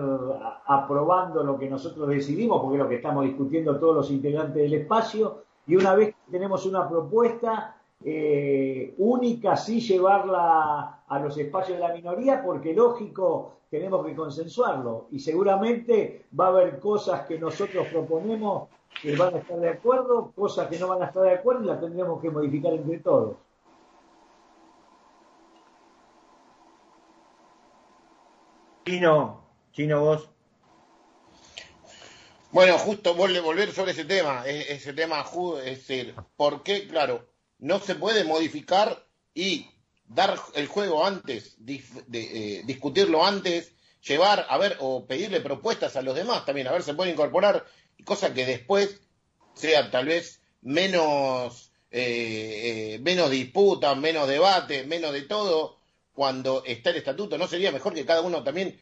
aprobando lo que nosotros decidimos, porque es lo que estamos discutiendo todos los integrantes del espacio, y una vez que tenemos una propuesta eh, única, sí llevarla a los espacios de la minoría, porque lógico, tenemos que consensuarlo, y seguramente va a haber cosas que nosotros proponemos que van a estar de acuerdo, cosas que no van a estar de acuerdo, y las tendremos que modificar entre todos. Chino, Chino vos. Bueno, justo volver, volver sobre ese tema, ese tema, es decir, ¿por qué, claro, no se puede modificar y dar el juego antes, dif- de, eh, discutirlo antes, llevar, a ver, o pedirle propuestas a los demás también, a ver, se puede incorporar, cosa que después sea tal vez menos, eh, eh, menos disputa, menos debate, menos de todo, cuando está el estatuto, ¿no sería mejor que cada uno también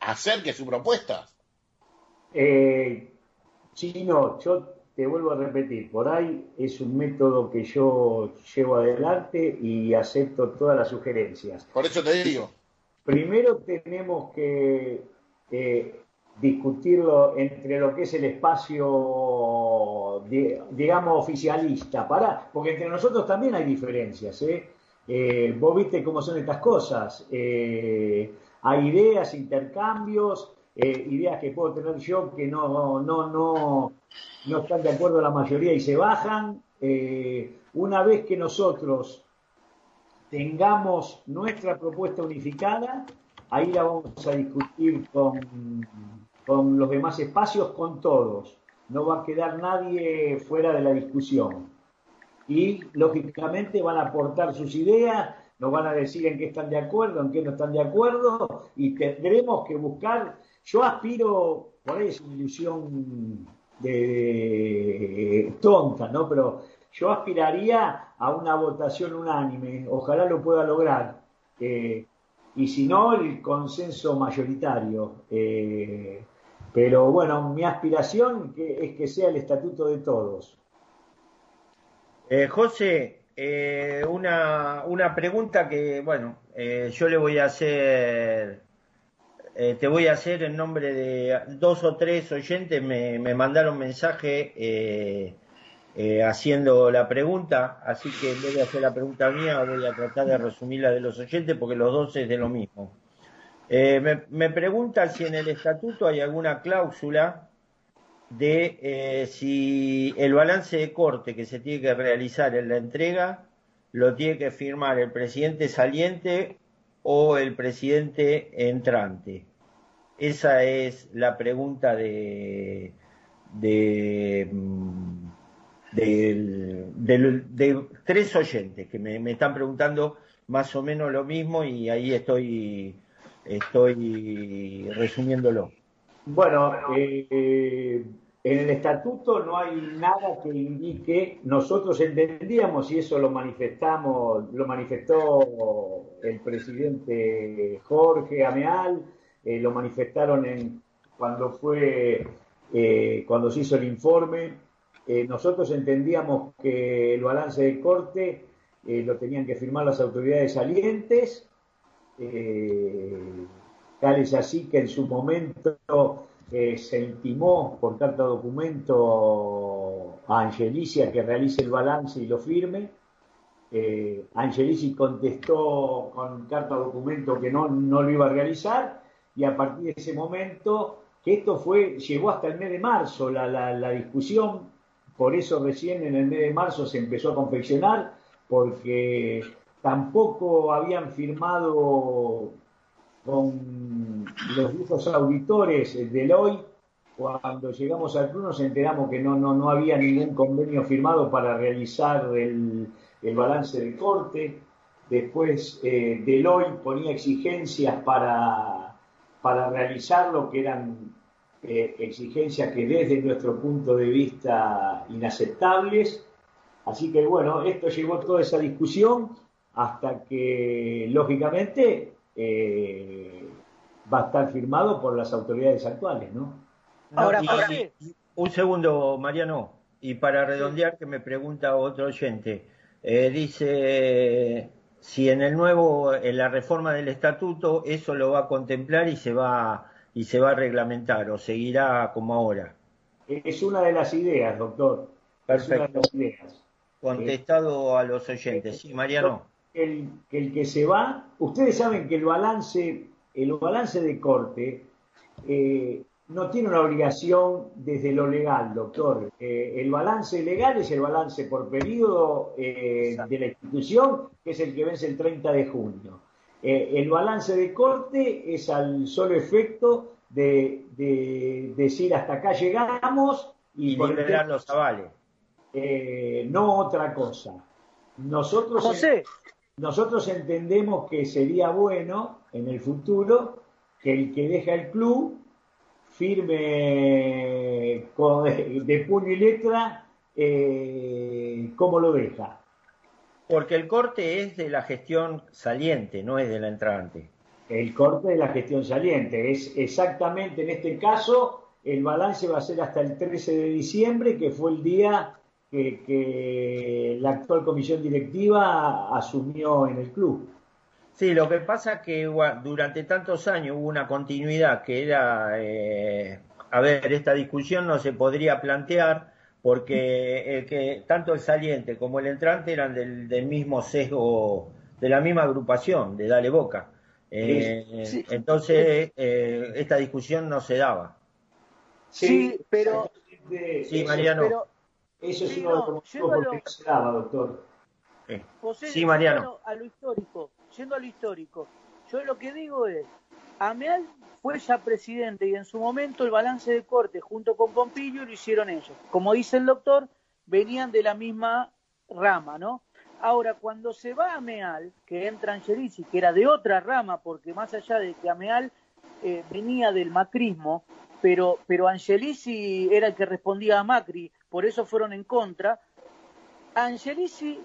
acerque su propuesta? Eh, Chino, yo te vuelvo a repetir, por ahí es un método que yo llevo adelante y acepto todas las sugerencias. Por eso te digo. Primero tenemos que eh, discutirlo entre lo que es el espacio, di- digamos, oficialista, para, porque entre nosotros también hay diferencias, ¿eh? Eh, vos viste cómo son estas cosas. Eh, hay ideas, intercambios, ideas que puedo tener yo que no, no, no, no están de acuerdo la mayoría y se bajan. Una vez que nosotros tengamos nuestra propuesta unificada, ahí la vamos a discutir con, con los demás espacios, con todos. No va a quedar nadie fuera de la discusión. Y lógicamente van a aportar sus ideas, nos van a decir en qué están de acuerdo, en qué no están de acuerdo, y tendremos que buscar. Yo aspiro, por ahí es una ilusión de tonta, ¿no? Pero yo aspiraría a una votación unánime, ojalá lo pueda lograr. Eh, y si no, el consenso mayoritario. Eh, pero bueno, mi aspiración es que sea el estatuto de todos. Eh, José, eh, una, una pregunta que, bueno, eh, yo le voy a hacer, eh, te voy a hacer en nombre de dos o tres oyentes, me, me mandaron mensaje eh, eh, haciendo la pregunta, así que en vez de hacer la pregunta mía, voy a tratar de resumir la de los oyentes porque los dos es de lo mismo. Eh, me, preguntan si en el estatuto hay alguna cláusula de eh, si el balance de corte que se tiene que realizar en la entrega lo tiene que firmar el presidente saliente o el presidente entrante. Esa es la pregunta de, de, mm, de tres oyentes que me están preguntando más o menos lo mismo y ahí estoy, estoy resumiéndolo. Bueno, eh, en el estatuto no hay nada que indique, nosotros entendíamos y eso lo manifestamos, lo manifestó el presidente Jorge Ameal, eh, lo manifestaron en, cuando fue, eh, cuando se hizo el informe, eh, nosotros entendíamos que el balance de corte lo tenían que firmar las autoridades salientes, eh, Tal es así que en su momento eh, se intimó por carta documento a Angelicia que realice el balance y lo firme. Eh, Angelici contestó con carta documento que no, no lo iba a realizar y a partir de ese momento, que esto fue, llegó hasta el mes de marzo la- la discusión, por eso recién en el mes de marzo se empezó a confeccionar, porque tampoco habían firmado con los viejos auditores del hoy, cuando llegamos al club nos enteramos que no, no, no había ningún convenio firmado para realizar el, el balance de corte. Después eh, Deloitte ponía exigencias para, para realizarlo, que eran eh, exigencias que desde nuestro punto de vista inaceptables. Así que bueno, esto llevó toda esa discusión hasta que lógicamente eh, va a estar firmado por las autoridades actuales, ¿no? Ahora, un segundo, Mariano, y para redondear que me pregunta otro oyente, eh, dice si en el nuevo, en la reforma del estatuto, eso lo va a contemplar y se va y se va a reglamentar o seguirá como ahora. Es una de las ideas, doctor. Es una de Perfecto. las ideas. Contestado a los oyentes. Sí, Mariano. El, que el que se va, ustedes saben que el balance, el balance de corte eh, no tiene una obligación desde lo legal, doctor. Eh, el balance legal es el balance por periodo eh, de la institución, que es el que vence el 30 de junio. Eh, el balance de corte es al solo efecto de, de decir hasta acá llegamos y, Y por el liberar los avales. eh, no otra cosa. Nosotros, José. Nosotros entendemos que sería bueno en el futuro que el que deja el club firme con- (laughs) de puño y letra eh, cómo lo deja. Porque el corte es de la gestión saliente, no es de la entrante. El corte de la gestión saliente es exactamente en este caso el balance va a ser hasta el 13 de diciembre, que fue el día que, que la actual comisión directiva asumió en el club. Sí, lo que pasa es que durante tantos años hubo una continuidad que era, eh, a ver, esta discusión no se podría plantear porque el que tanto el saliente como el entrante eran del, del mismo sesgo, de la misma agrupación, de Dale Boca. Eh, Sí. Entonces, eh, esta discusión no se daba. Sí, pero. Sí, Mariano. pero- Eso es Sí, uno de no, los motivos a por no se daba, doctor. José, Sí, Mariano. yendo A lo histórico, yendo a lo histórico, yo lo que digo es, Ameal fue ya presidente y en su momento el balance de corte junto con Pompilio lo hicieron ellos. Como dice el doctor, venían de la misma rama, ¿no? Ahora, cuando se va Ameal, que entra Angelici, que era de otra rama, porque más allá de que Ameal eh, venía del macrismo, pero, pero Angelici era el que respondía a Macri, por eso fueron en contra, Angelici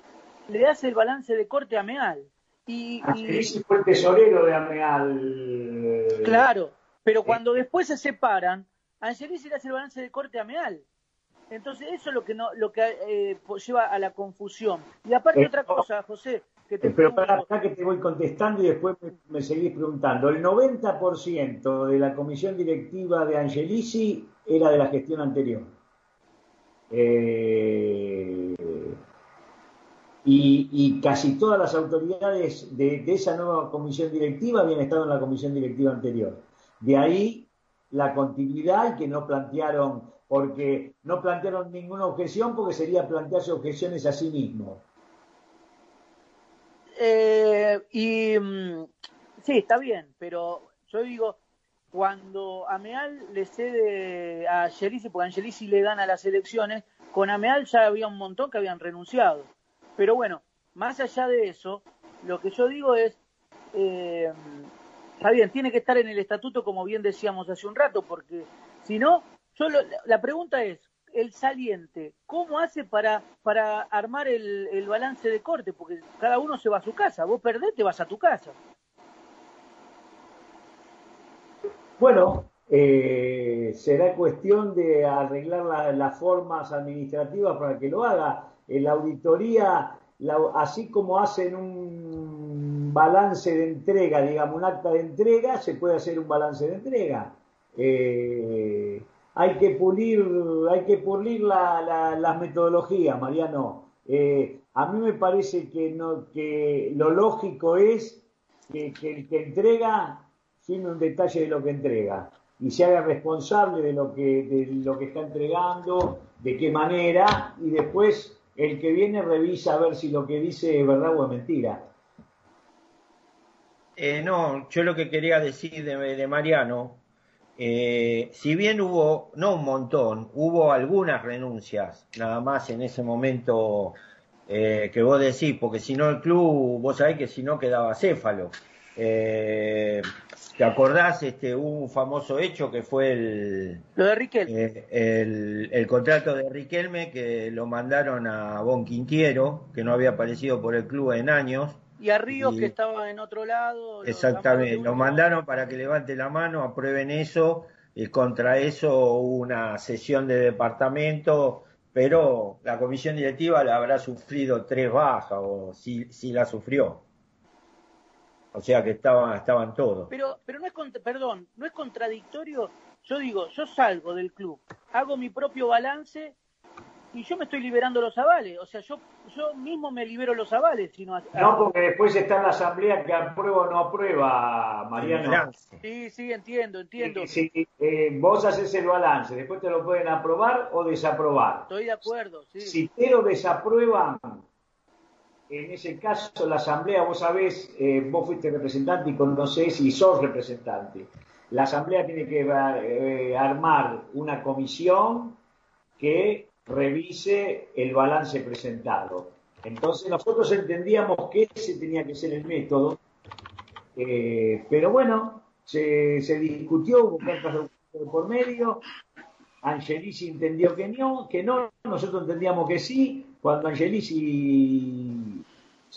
le hace el balance de corte a Meal. Y, y- Angelici fue el tesorero de Ameal. claro, pero cuando después se separan, Angelici le hace el balance de corte a Meal. Entonces eso es lo que no, lo que eh, po- lleva a la confusión. Y aparte Pero- otra cosa, José, que te Eh, Pero para acá que te voy contestando y después me, me seguís preguntando. El 90% de la comisión directiva de Angelici era de la gestión anterior. Eh, y, casi todas las autoridades de, esa nueva comisión directiva habían estado en la comisión directiva anterior. De ahí la continuidad que no plantearon, porque no plantearon ninguna objeción porque sería plantearse objeciones a sí mismos. eh, y mm, sí, está bien, pero yo digo, cuando Ameal le cede a Angelici, porque Angelici le gana las elecciones, con Ameal ya había un montón que habían renunciado. Pero bueno, más allá de eso, lo que yo digo es, eh, está bien, tiene que estar en el estatuto como bien decíamos hace un rato, porque si no, yo lo- la pregunta es, el saliente, ¿cómo hace para, para armar el, el balance de corte? Porque cada uno se va a su casa, vos perdés, te vas a tu casa. Bueno, eh, será cuestión de arreglar la- las formas administrativas para que lo haga. En la auditoría, así como hacen un balance de entrega, digamos, un acta de entrega, se puede hacer un balance de entrega. Eh, hay que pulir, hay que pulir la, la- las metodologías, Mariano. Eh, a mí me parece que, no, que lo lógico es que el que entrega firme un detalle de lo que entrega y se haga responsable de lo que, de lo que está entregando, de qué manera, y después el que viene revisa a ver si lo que dice es verdad o es mentira. Eh, no, yo lo que quería decir de, Mariano, eh, si bien hubo, no un montón, hubo algunas renuncias, nada más en ese momento eh, que vos decís, porque si no el club, vos sabés que si no quedaba céfalo. Eh, ¿Te acordás? Este, un famoso hecho que fue el, Lo de Riquelme. eh, el, el contrato de Riquelme que lo mandaron a Bon Quintiero, que no había aparecido por el club en años. Y a Ríos, Y- que estaba en otro lado. Exactamente, lo mandaron para que levante la mano, aprueben eso, y contra eso hubo una sesión de departamento, pero la comisión directiva la habrá sufrido tres bajas, o si, si la sufrió. O sea que estaban, estaban todos. Pero, pero no es, cont- perdón, no es contradictorio. Yo digo, yo salgo del club, hago mi propio balance y yo me estoy liberando los avales. O sea, yo, yo mismo me libero los avales. Sino a- No, porque después está la asamblea que aprueba o no aprueba, Mariano. Sí, sí, entiendo, entiendo. Si eh, vos haces el balance, después te lo pueden aprobar o desaprobar. Estoy de acuerdo, sí. Si te lo desaprueban, en ese caso la asamblea, vos sabés, eh, vos fuiste representante y conocés y sos representante. La asamblea tiene que eh, armar una comisión que revise el balance presentado. Entonces nosotros entendíamos que ese tenía que ser el método, eh, pero bueno, se, discutió, hubo cartas por medio, Angelici entendió que no, que no, nosotros entendíamos que sí, cuando Angelici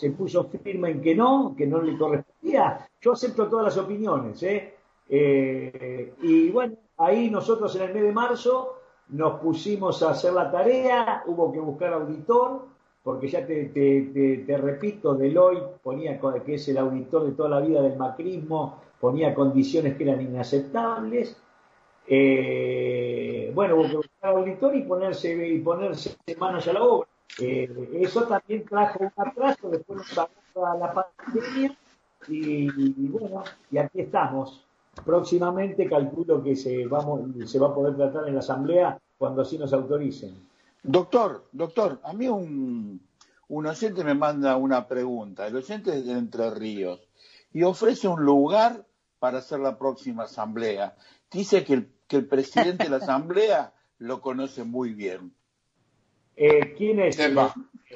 se puso firme en que no, que no le correspondía, yo acepto todas las opiniones, ¿eh? Eh, y bueno, ahí nosotros en el mes de marzo nos pusimos a hacer la tarea, hubo que buscar auditor, porque ya te, te, te, te repito, Deloitte ponía, que es el auditor de toda la vida del macrismo, ponía condiciones que eran inaceptables. Eh, bueno, hubo que buscar auditor y ponerse, y ponerse manos a la obra. Eh, eso también trajo un atraso, después nos agarra la pandemia y, y bueno, y aquí estamos. Próximamente calculo que se, vamos, se va a poder tratar en la asamblea cuando así nos autoricen. Doctor, doctor, a mí un, un oyente me manda una pregunta. El oyente es de Entre Ríos y ofrece un lugar para hacer la próxima asamblea. Dice que el, que el presidente de la (laughs) asamblea lo conoce muy bien. Eh, ¿Quién es? Eh,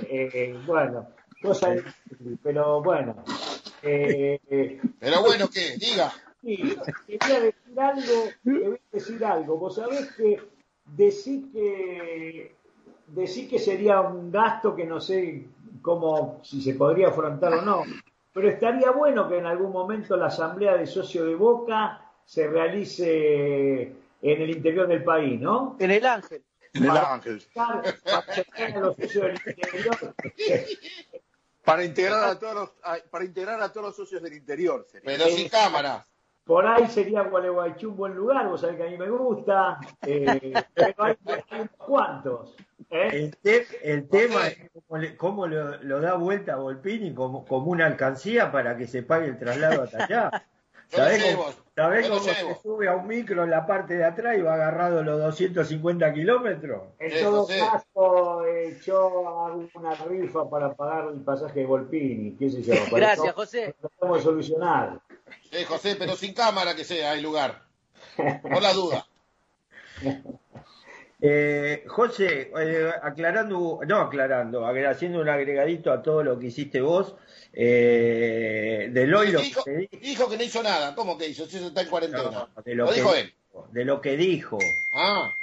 eh, bueno, cosa difícil, pero bueno. Eh, Pero bueno, ¿qué? Diga. Sí, quería decir algo, te voy a decir algo. Vos sabés que decir que decir que sería un gasto que no sé cómo, si se podría afrontar o no, pero estaría bueno que en algún momento la asamblea de socios de Boca se realice en el interior del país, ¿no? En el Ángel. (laughs) En el Ángel. Para acercar a los socios del interior. Para integrar a todos los, a- para integrar a todos los socios del interior. sería. Pero sin cámara. Por ahí sería Gualeguaychú un buen lugar, vos sabés que a mí me gusta, eh, (laughs) pero hay, hay unos cuantos. ¿eh? El, te- el tema es cómo, le- cómo lo, lo da vuelta a Volpini como, como una alcancía para que se pague el traslado hasta allá. (laughs) ¿Sabés cómo, sabés se sube a un micro en la parte de atrás y va agarrado los 250 kilómetros? En Sí, todo José. caso, eh, yo hago una rifa para pagar el pasaje de Volpini, qué sé yo. (laughs) para Gracias, eso José. Lo podemos solucionar. Sí, José, pero sin cámara que sea el lugar. (laughs) Por la duda. (laughs) Eh, José, eh, aclarando, no aclarando, haciendo un agregadito a todo lo que hiciste vos, eh, de Loy lo dijo, que dijo que no hizo nada. ¿Cómo que hizo? Si eso está en cuarentena. de lo lo, que dijo él. de lo que dijo. Ah,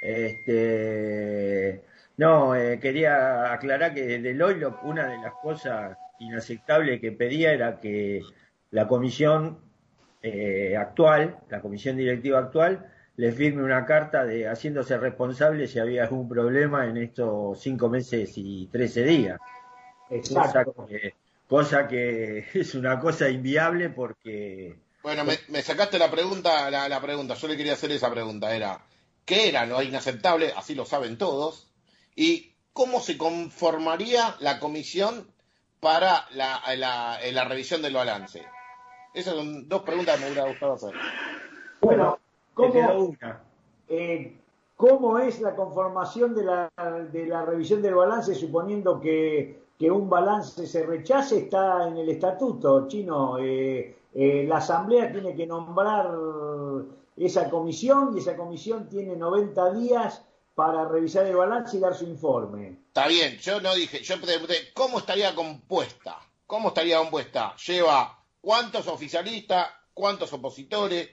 Este, no, eh, quería aclarar que de Loy lo- una de las cosas inaceptables que pedía era que la comisión eh, actual, la comisión directiva actual, le firme una carta de haciéndose responsable si había algún problema en estos cinco meses y trece días. Exacto. Cosa que, cosa que (laughs) es una cosa inviable porque bueno, me, me sacaste la pregunta, la, la pregunta. Yo le quería hacer esa pregunta. Era, ¿qué era lo inaceptable? Así lo saben todos. ¿Y cómo se conformaría la comisión para la, la, la revisión del balance? Esas son dos preguntas que me hubiera gustado hacer. Bueno, ¿cómo, una. eh, ¿cómo es la conformación de la, de la revisión del balance suponiendo que, que un balance se rechace? Está en el estatuto chino. Eh, eh, la Asamblea tiene que nombrar esa comisión y esa comisión tiene 90 días para revisar el balance y dar su informe. Está bien, yo no dije, yo pregunté, ¿cómo estaría compuesta? ¿Cómo estaría compuesta? ¿Lleva cuántos oficialistas, cuántos opositores?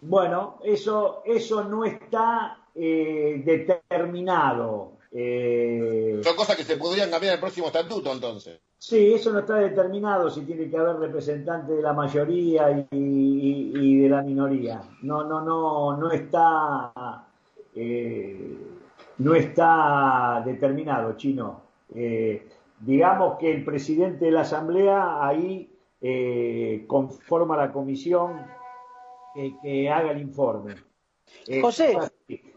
Bueno, eso, eso no está eh, determinado. Eh, Son cosas que se podrían cambiar en el próximo estatuto, entonces. sí, eso no está determinado si tiene que haber representantes de la mayoría y, y- y de la minoría. No, no, no, no está, eh, no está determinado, chino. Eh, digamos que el presidente de la asamblea ahí eh, conforma la comisión que, que haga el informe. Eh, José.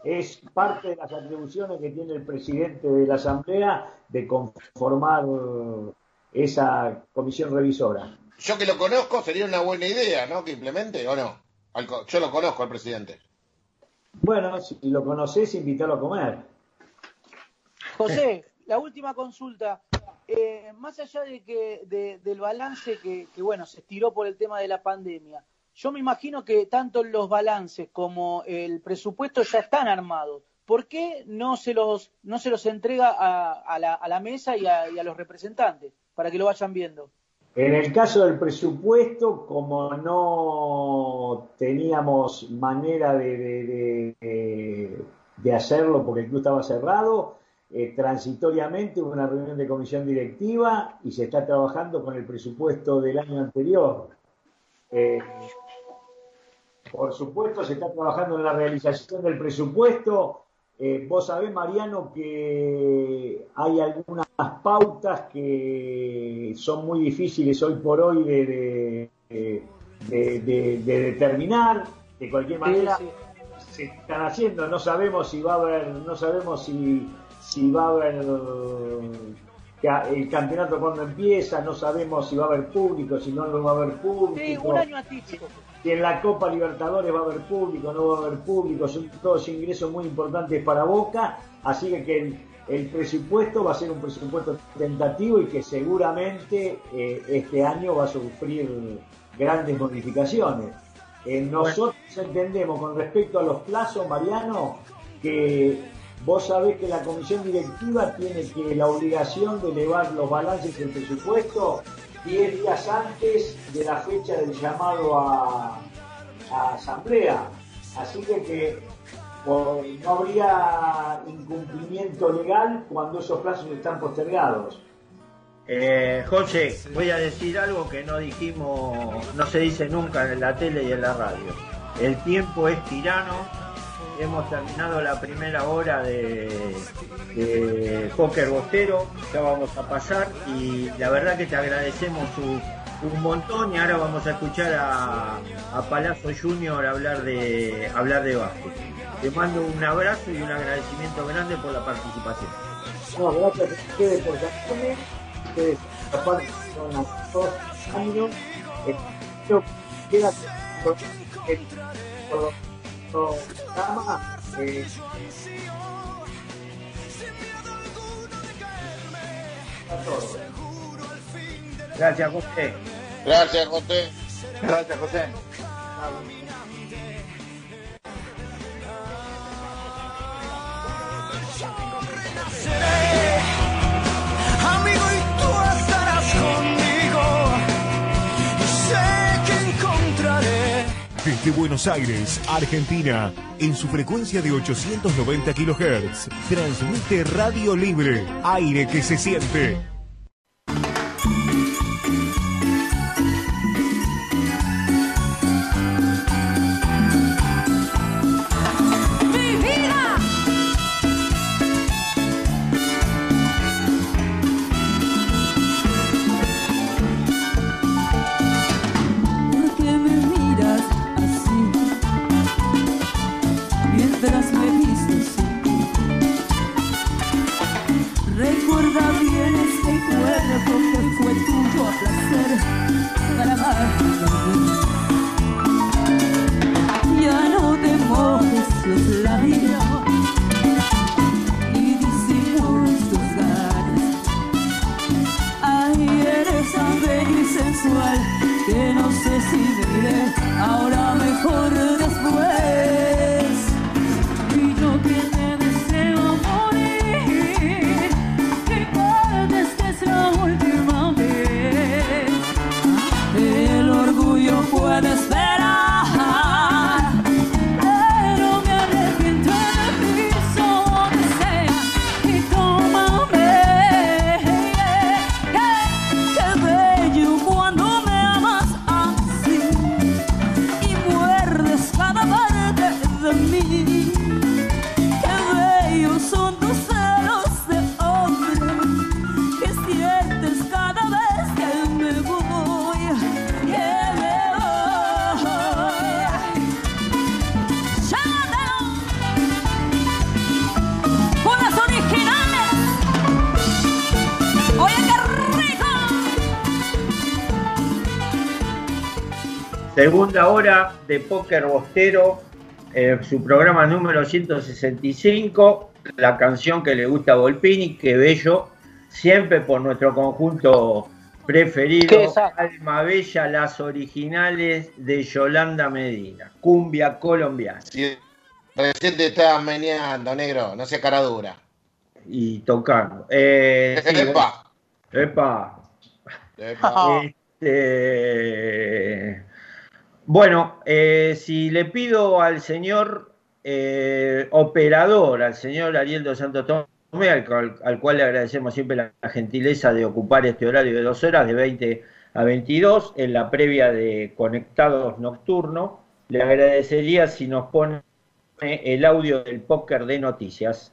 Es parte de las atribuciones que tiene el presidente de la Asamblea de conformar eh, esa comisión revisora. Yo que lo conozco, sería una buena idea, ¿no? Que implemente, ¿o no? Yo lo conozco al presidente. Bueno, si lo conoces, invítalo a comer. José, la última consulta. Eh, más allá de que de- del balance que, que, bueno se estiró por el tema de la pandemia, yo me imagino que tanto los balances como el presupuesto ya están armados. ¿Por qué no se los no se los entrega a, a la, a la mesa y a, y a los representantes para que lo vayan viendo? En el caso del presupuesto, como no teníamos manera de, de- hacerlo porque el club estaba cerrado, eh, transitoriamente hubo una reunión de comisión directiva y se está trabajando con el presupuesto del año anterior. Eh, por supuesto, se está trabajando en la realización del presupuesto. Eh, vos sabés, Mariano, que hay algunas pautas que son muy difíciles hoy por hoy de, de- de- de- de determinar. De cualquier manera, Sí, se están haciendo. No sabemos si va a haber, no sabemos si, si va a haber el campeonato cuando empieza, no sabemos si va a haber público, si no no va a haber público. Sí, un año atípico. Si en la Copa Libertadores va a haber público, no va a haber público, son todos ingresos muy importantes para Boca, así que, que el, el presupuesto va a ser un presupuesto tentativo y que seguramente eh, este año va a sufrir grandes modificaciones. Eh, nosotros entendemos con respecto a los plazos, Mariano, que vos sabés que la comisión directiva tiene que la obligación de elevar los balances del presupuesto 10 días antes de la fecha del llamado a, asamblea. Así que, que no habría incumplimiento legal cuando esos plazos están postergados. Eh, José, voy a decir algo que no dijimos, no se dice nunca en la tele y en la radio. El tiempo es tirano. Hemos terminado la primera hora de, de Póker Bostero. Ya vamos a pasar y la verdad que te agradecemos un, montón y ahora vamos a escuchar a, a Palazzo Junior hablar de hablar de básquet. Te mando un abrazo y un agradecimiento grande por la participación. No, gracias ustedes por llamarme. Ustedes, aparte, son los años nuestro programa. Eh, eh. Gracias, José. Gracias, José. Gracias, José. Desde Buenos Aires, Argentina, en su frecuencia de 890 kHz, transmite Radio Libre, aire que se siente. Que no sé si me iré ahora mejor después. Y yo que te deseo morir, que partes que es la última vez. El orgullo puede Segunda hora de Póker Bostero, eh, su programa número 165, la canción que le gusta a Volpini, que bello, siempre por nuestro conjunto preferido. Alma Bella, las originales de Yolanda Medina, cumbia colombiana. Recién te estabas meneando, negro, no sea cara dura. Y tocando. Eh, sí, Epa. Epa. Epa. Este, bueno, eh, si le pido al señor eh, operador, al señor Ariel dos Santos Tomé, al, cual- al cual le agradecemos siempre la, la gentileza de ocupar este horario de dos horas, de 20 a 22, en la previa de Conectados Nocturno, le agradecería si nos pone el audio del póker de noticias.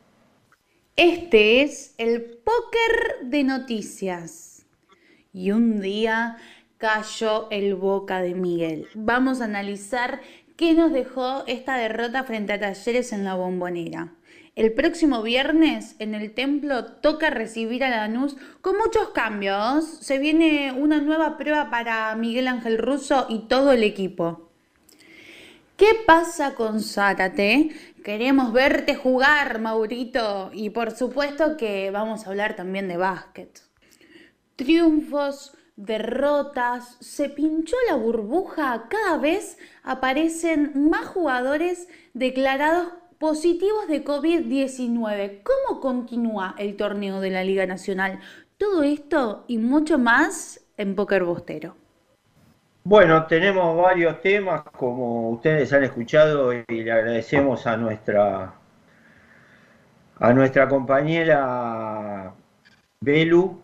Este es el póker de noticias. Y un día cayó el Boca de Miguel. Vamos a analizar qué nos dejó esta derrota frente a Talleres en la Bombonera. El próximo viernes en el templo toca recibir a Lanús con muchos cambios. Se viene una nueva prueba para Miguel Ángel Russo y todo el equipo. ¿Qué pasa con Zárate? Queremos verte jugar, Maurito. Y por supuesto que vamos a hablar también de básquet. Triunfos, derrotas, se pinchó la burbuja. Cada vez aparecen más jugadores declarados positivos de COVID-19. ¿Cómo continúa el torneo de la Liga Nacional? Todo esto y mucho más en Póker Bostero. Bueno, tenemos varios temas, como ustedes han escuchado, y le agradecemos a nuestra a nuestra compañera Belu,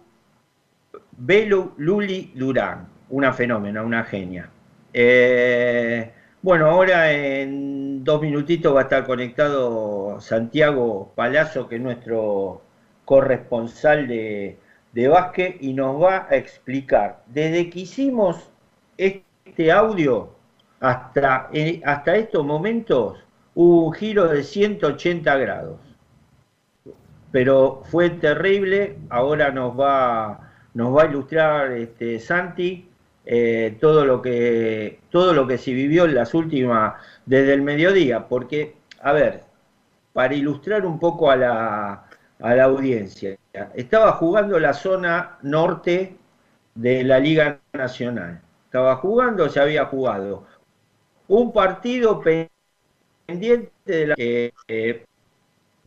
Belu Luli Durán, una fenómena, una genia. Eh, bueno, ahora en dos minutitos va a estar conectado Santiago Palazzo, que es nuestro corresponsal de, de y nos va a explicar, desde que hicimos este audio hasta, eh, hasta estos momentos hubo un giro de 180 grados. Pero fue terrible, ahora nos va, nos va a ilustrar este, Santi eh, todo, lo que, todo lo que se vivió en las últimas, desde el mediodía, porque, a ver, para ilustrar un poco a la, a la audiencia, estaba jugando la zona norte de la Liga Nacional estaba jugando, se había jugado un partido pendiente de la eh, eh,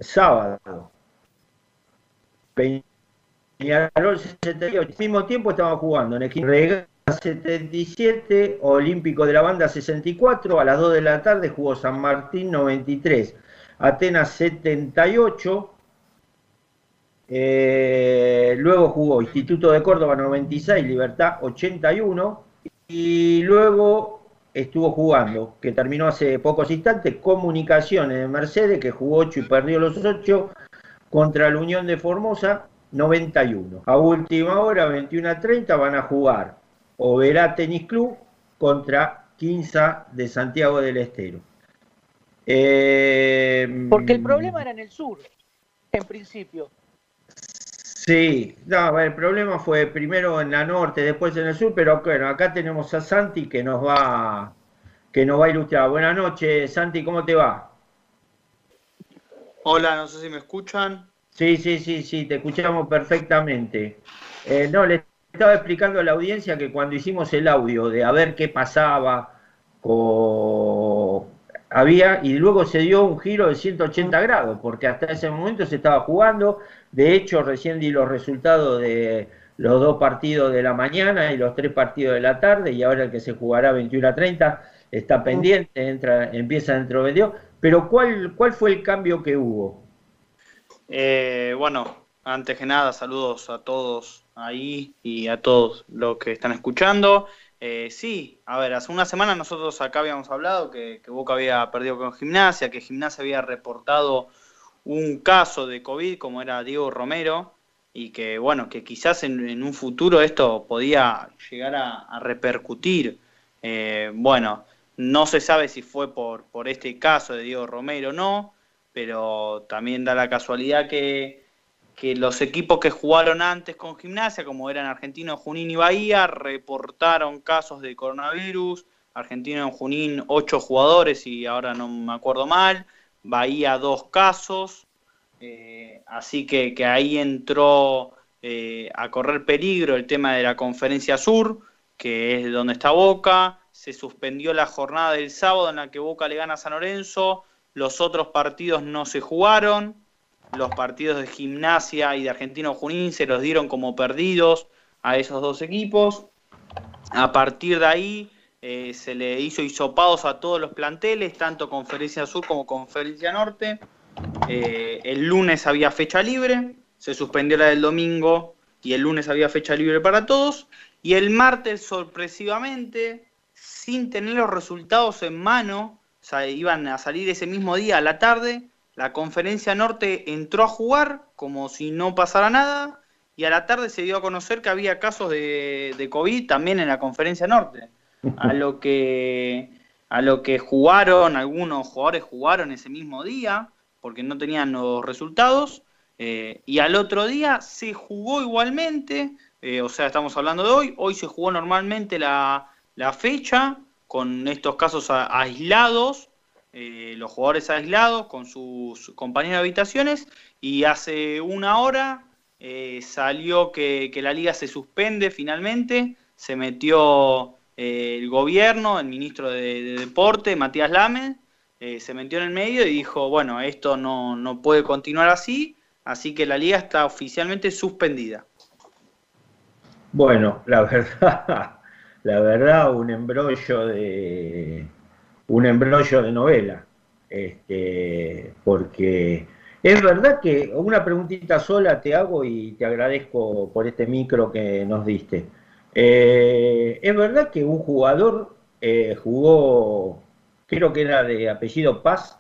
sábado. Peñarol 68. Al mismo tiempo estaba jugando en equipo Regal 77, Olímpico de la Banda 64, a las 2 de la tarde jugó San Martín 93, Atenas 78, eh, luego jugó Instituto de Córdoba 96, Libertad 81, y luego estuvo jugando, que terminó hace pocos instantes, Comunicaciones de Mercedes, que jugó 8 y perdió los 8, contra la Unión de Formosa 91. A última hora, 21 a 30, van a jugar Oberá Tenis Club contra Quinza de Santiago del Estero. Eh, Porque el problema era en el sur, en principio. Sí, no, el problema fue primero en la norte, después en el sur, pero bueno, acá tenemos a Santi que nos va que nos va a ilustrar. Buenas noches, Santi, ¿cómo te va? Hola, no sé si me escuchan. Sí, sí, sí, sí, te escuchamos perfectamente. Eh, no, le estaba explicando a la audiencia que cuando hicimos el audio de a ver qué pasaba, con... había, y luego se dio un giro de 180 grados, porque hasta ese momento se estaba jugando. De hecho, recién di los resultados de los dos partidos de la mañana y los tres partidos de la tarde, y ahora el que se jugará 21 a 30 está pendiente, entra, empieza dentro de 22. Pero ¿cuál, ¿cuál fue el cambio que hubo? Eh, bueno, antes que nada, saludos a todos ahí y a todos los que están escuchando. Eh, sí, a ver, hace una semana nosotros acá habíamos hablado que, Boca había perdido con Gimnasia, que Gimnasia había reportado un caso de COVID como era Diego Romero y que bueno, que quizás en, en un futuro esto podía llegar a, a repercutir. Eh, bueno, no se sabe si fue por, por este caso de Diego Romero o no, pero también da la casualidad que, que los equipos que jugaron antes con gimnasia, como eran Argentino, Junín y Bahía, reportaron casos de coronavirus. Argentino en Junín, ocho jugadores y ahora no me acuerdo mal. Bahía, dos casos. Eh, así que, que, ahí entró eh, a correr peligro el tema de la Conferencia Sur, que es donde está Boca. Se suspendió la jornada del sábado en la que Boca le gana a San Lorenzo. Los otros partidos no se jugaron. Los partidos de gimnasia y de Argentino Junín se los dieron como perdidos a esos dos equipos. A partir de ahí eh, se le hizo hisopados a todos los planteles, tanto Conferencia Sur como Conferencia Norte. Eh, el lunes había fecha libre, se suspendió la del domingo y el lunes había fecha libre para todos. Y el martes, sorpresivamente, sin tener los resultados en mano, sea, iban a salir ese mismo día a la tarde, la conferencia norte entró a jugar como si no pasara nada y a la tarde se dio a conocer que había casos de, COVID también en la conferencia norte. A lo que a lo que jugaron, algunos jugadores jugaron ese mismo día porque no tenían los resultados eh, y al otro día se jugó igualmente, eh, o sea, estamos hablando de hoy, hoy se jugó normalmente la, la fecha con estos casos aislados, eh, los jugadores aislados con sus compañeros de habitaciones y hace una hora eh, salió que, la liga se suspende finalmente, se metió eh, el gobierno, el ministro de, de Deporte, Matías Lame, eh, se metió en el medio y dijo, bueno, esto no, no puede continuar así, así que la liga está oficialmente suspendida. Bueno, la verdad, la verdad, un embrollo de un embrollo de novela, este, porque es verdad que una preguntita sola te hago y te agradezco por este micro que nos diste. Eh, es verdad que un jugador eh, jugó, creo que era de apellido Paz,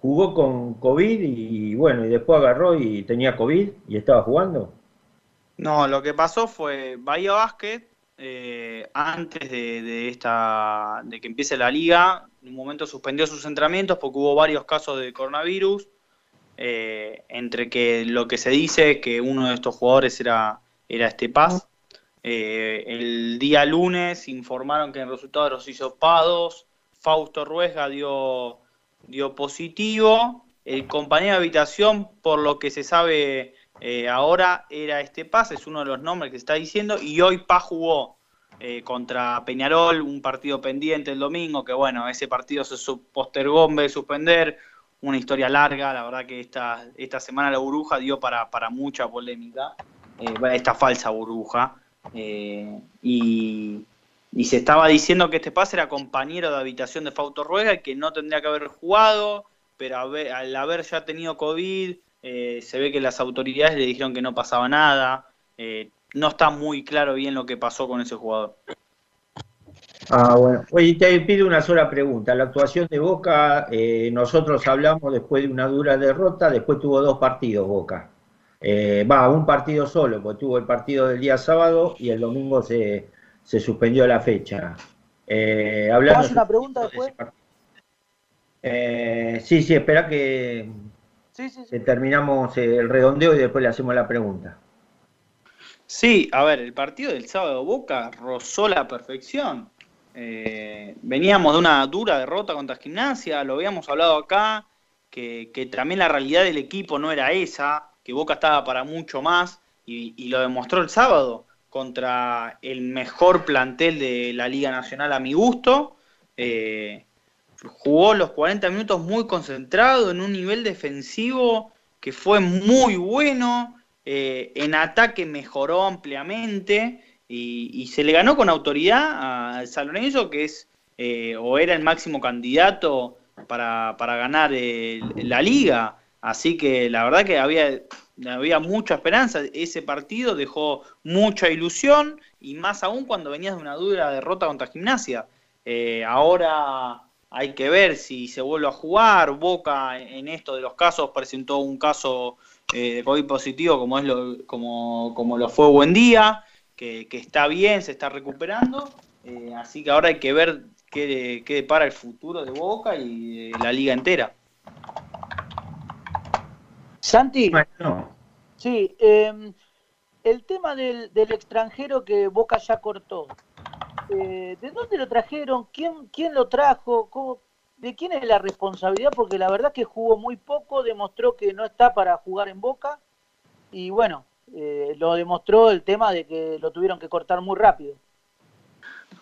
jugó con COVID y bueno, y después agarró y tenía COVID y estaba jugando. No, lo que pasó fue Bahía Basket, eh, antes de, de, esta, de que empiece la liga, en un momento suspendió sus entrenamientos porque hubo varios casos de coronavirus, eh, entre que lo que se dice que uno de estos jugadores era, era este Paz. Eh, el día lunes informaron que en el resultado de los hisopados, Fausto Ruesga dio, dio positivo. El compañero de habitación, por lo que se sabe eh, ahora era este Paz, es uno de los nombres que se está diciendo, y hoy Paz jugó eh, contra Peñarol, un partido pendiente el domingo, que bueno, ese partido se postergó en vez de suspender, una historia larga, la verdad que esta, esta semana la burbuja dio para, para mucha polémica, eh, esta falsa burbuja, y, y se estaba diciendo que este pase era compañero de habitación de Fausto Ruega y que no tendría que haber jugado, pero al haber ya tenido COVID, eh, se ve que las autoridades le dijeron que no pasaba nada. Eh, no está muy claro bien lo que pasó con ese jugador. Ah, bueno. Oye, te pido una sola pregunta. La actuación de Boca, eh, nosotros hablamos después de una dura derrota, después tuvo dos partidos Boca. Eh, Va, un partido solo, porque tuvo el partido del día sábado y el domingo se, se suspendió la fecha. Eh, ¿Puedo hablando hacer una pregunta después? Eh, sí, sí, espera que, Sí, sí, que terminamos eh, el redondeo y después le hacemos la pregunta. Sí, a ver, el partido del sábado Boca rozó la perfección. Eh, veníamos de una dura derrota contra Gimnasia, lo habíamos hablado acá, que, que también la realidad del equipo no era esa, que Boca estaba para mucho más, y, y lo demostró el sábado contra el mejor plantel de la Liga Nacional a mi gusto. Eh, jugó los 40 minutos muy concentrado, en un nivel defensivo que fue muy bueno. eh, en ataque mejoró ampliamente y, se le ganó con autoridad al San que es eh, o era el máximo candidato para, para ganar el- la liga. Así que la verdad que había, había mucha esperanza. Ese partido dejó mucha ilusión y más aún cuando venías de una dura derrota contra Gimnasia. Eh, ahora hay que ver si se vuelve a jugar. Boca en esto de los casos presentó un caso eh, de COVID positivo como es lo, como, como lo fue Buen Día, que, que está bien, se está recuperando. Eh, así que ahora hay que ver qué, qué depara el futuro de Boca y de la liga entera. Santi, sí, eh, el tema del, del extranjero que Boca ya cortó, eh, ¿de dónde lo trajeron? ¿Quién, quién lo trajo? ¿Cómo- ¿De quién es la responsabilidad? Porque la verdad que jugó muy poco, demostró que no está para jugar en Boca y bueno, eh, lo demostró el tema de que lo tuvieron que cortar muy rápido.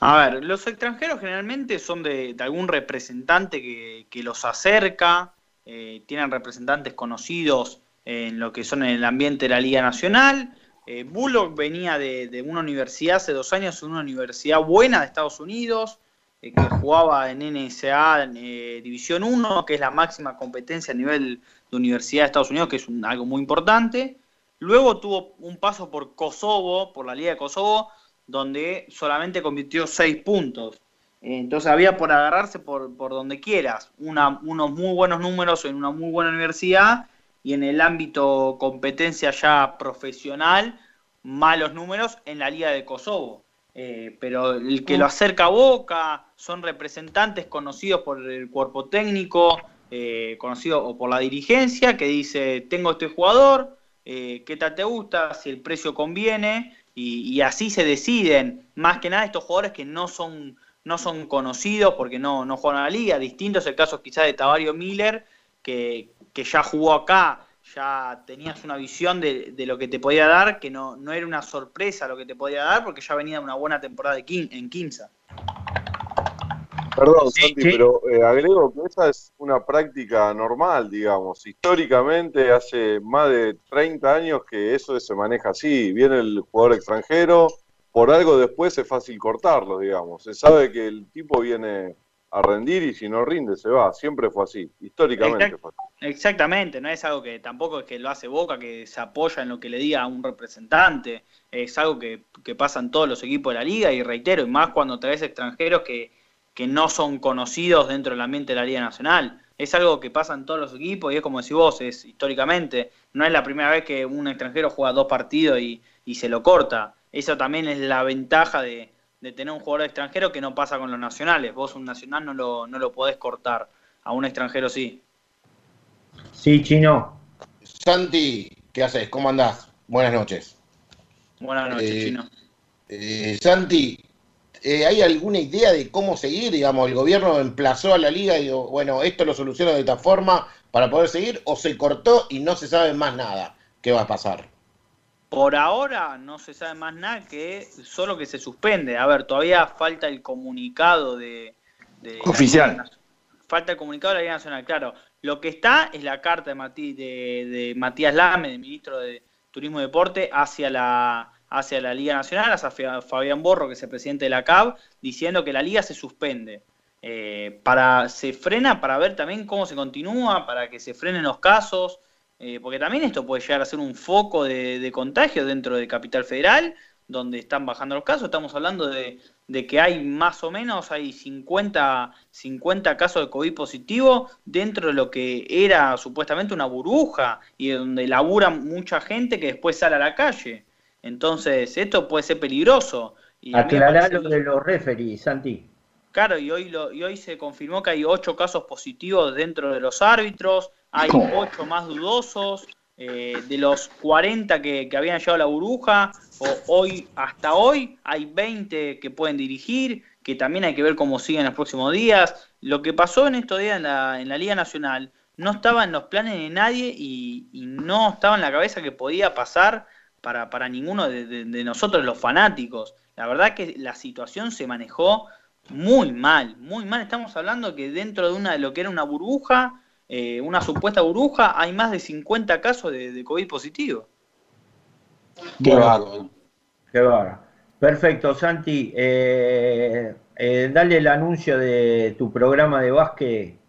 A ver, los extranjeros generalmente son de, de algún representante que, que los acerca, eh, tienen representantes conocidos en lo que son en el ambiente de la Liga Nacional. Eh, Bullock venía de, de una universidad hace dos años, una universidad buena de Estados Unidos, eh, que jugaba en NSA eh, División 1, que es la máxima competencia a nivel de universidad de Estados Unidos, que es un- algo muy importante. Luego tuvo un paso por Kosovo, por la Liga de Kosovo, donde solamente convirtió seis puntos. Entonces había por agarrarse por, por donde quieras, unos muy buenos números en una muy buena universidad y en el ámbito competencia ya profesional, malos números en la Liga de Kosovo. Eh, pero el que lo acerca a Boca son representantes conocidos por el cuerpo técnico, eh, conocido o por la dirigencia, que dice, tengo este jugador, eh, ¿qué tal te gusta? Si el precio conviene, y, y así se deciden, más que nada estos jugadores que no son, no son conocidos porque no, no juegan a la liga, distinto es el caso quizás de Tavario Miller, que, que ya jugó acá, ya tenías una visión de, de lo que te podía dar, que no, no era una sorpresa lo que te podía dar, porque ya venía de una buena temporada de en Quinza. Perdón, Santi, pero eh, agrego que esa es una práctica normal, digamos. Históricamente, hace más de 30 años que eso se maneja así. Viene el jugador extranjero, por algo después es fácil cortarlo, digamos. Se sabe que el tipo viene a rendir y si no rinde se va. Siempre fue así, históricamente Exact- fue así. Exactamente, no es algo que tampoco es que lo hace Boca, que se apoya en lo que le diga a un representante, es algo que, que pasa en todos los equipos de la liga y reitero, y más cuando traes extranjeros que, que no son conocidos dentro del ambiente de la Liga Nacional. Es algo que pasa en todos los equipos y es como decís vos, es históricamente, no es la primera vez que un extranjero juega dos partidos y, y se lo corta. Eso también es la ventaja de, de tener un jugador extranjero que no pasa con los nacionales. Vos un nacional no lo, no lo podés cortar, a un extranjero sí. Sí, Chino. Santi, ¿qué haces? ¿Cómo andás? Buenas noches. Buenas noches, Eh, Chino. Eh, Santi, eh, ¿hay alguna idea de cómo seguir? Digamos, el gobierno emplazó a la liga y digo, bueno, esto lo soluciona de esta forma para poder seguir, o se cortó y no se sabe más nada. ¿Qué va a pasar? Por ahora no se sabe más nada que solo que se suspende. A ver, todavía falta el comunicado de... Oficial. Falta el comunicado de la Liga Nacional, claro. Lo que está es la carta de, de, Matías Lame, del ministro de Turismo y Deporte, hacia la, hacia la Liga Nacional, hacia Fa- Fabián Borro, que es el presidente de la CAB, diciendo que la liga se suspende. Eh, para, se frena para ver también cómo se continúa, para que se frenen los casos, eh, porque también esto puede llegar a ser un foco de, de contagio dentro de Capital Federal, donde están bajando los casos. Estamos hablando de, de que hay más o menos, hay 50, 50 casos de COVID positivo dentro de lo que era supuestamente una burbuja y donde labura mucha gente que después sale a la calle. Entonces, esto puede ser peligroso. Y Aclará lo de los referees, Santi. Claro, y hoy, lo, y hoy se confirmó que hay ocho casos positivos dentro de los árbitros, hay ocho más dudosos, eh, de los 40 que, que habían llegado a la burbuja, o hoy, hasta hoy hay 20 que pueden dirigir, que también hay que ver cómo siguen los próximos días. Lo que pasó en estos días en la, en la Liga Nacional no estaba en los planes de nadie y, no estaba en la cabeza que podía pasar para, para ninguno de, de- de nosotros los fanáticos. La verdad que la situación se manejó muy mal, muy mal. Estamos hablando que dentro de una de lo que era una burbuja, eh, una supuesta burbuja, hay más de 50 casos de, de COVID positivo. Qué Bueno, bárbaro. Qué bárbaro. Perfecto, Santi. eh, eh, dale el anuncio de tu programa de básquet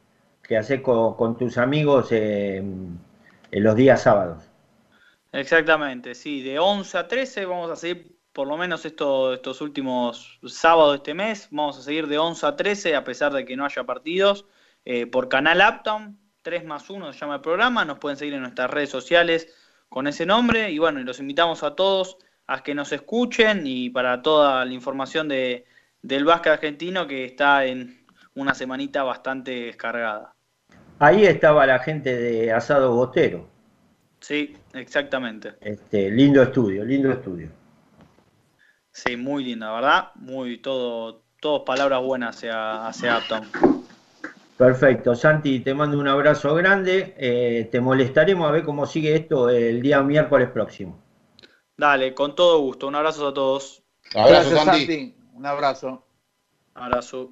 que haces con, con tus amigos eh, en los días sábados. Exactamente, sí, de 11 a 13 vamos a seguir por lo menos esto- estos últimos sábados de este mes, vamos a seguir de 11 a 13 a pesar de que no haya partidos, eh, por Canal Uptown, 3 más 1 se llama el programa, nos pueden seguir en nuestras redes sociales con ese nombre y bueno, los invitamos a todos a que nos escuchen y para toda la información de, del básquet argentino que está en una semanita bastante descargada. Ahí estaba la gente de Asado Botero. Sí, exactamente. Este, lindo estudio, lindo estudio. Sí, muy linda, ¿verdad? Muy, todo, todos palabras buenas hacia, hacia. Perfecto, Santi, te mando un abrazo grande. eh, te molestaremos a ver cómo sigue esto el día miércoles próximo. Dale, con todo gusto. Un abrazo a todos. Abrazo, Gracias, Santi. Un abrazo. Abrazo.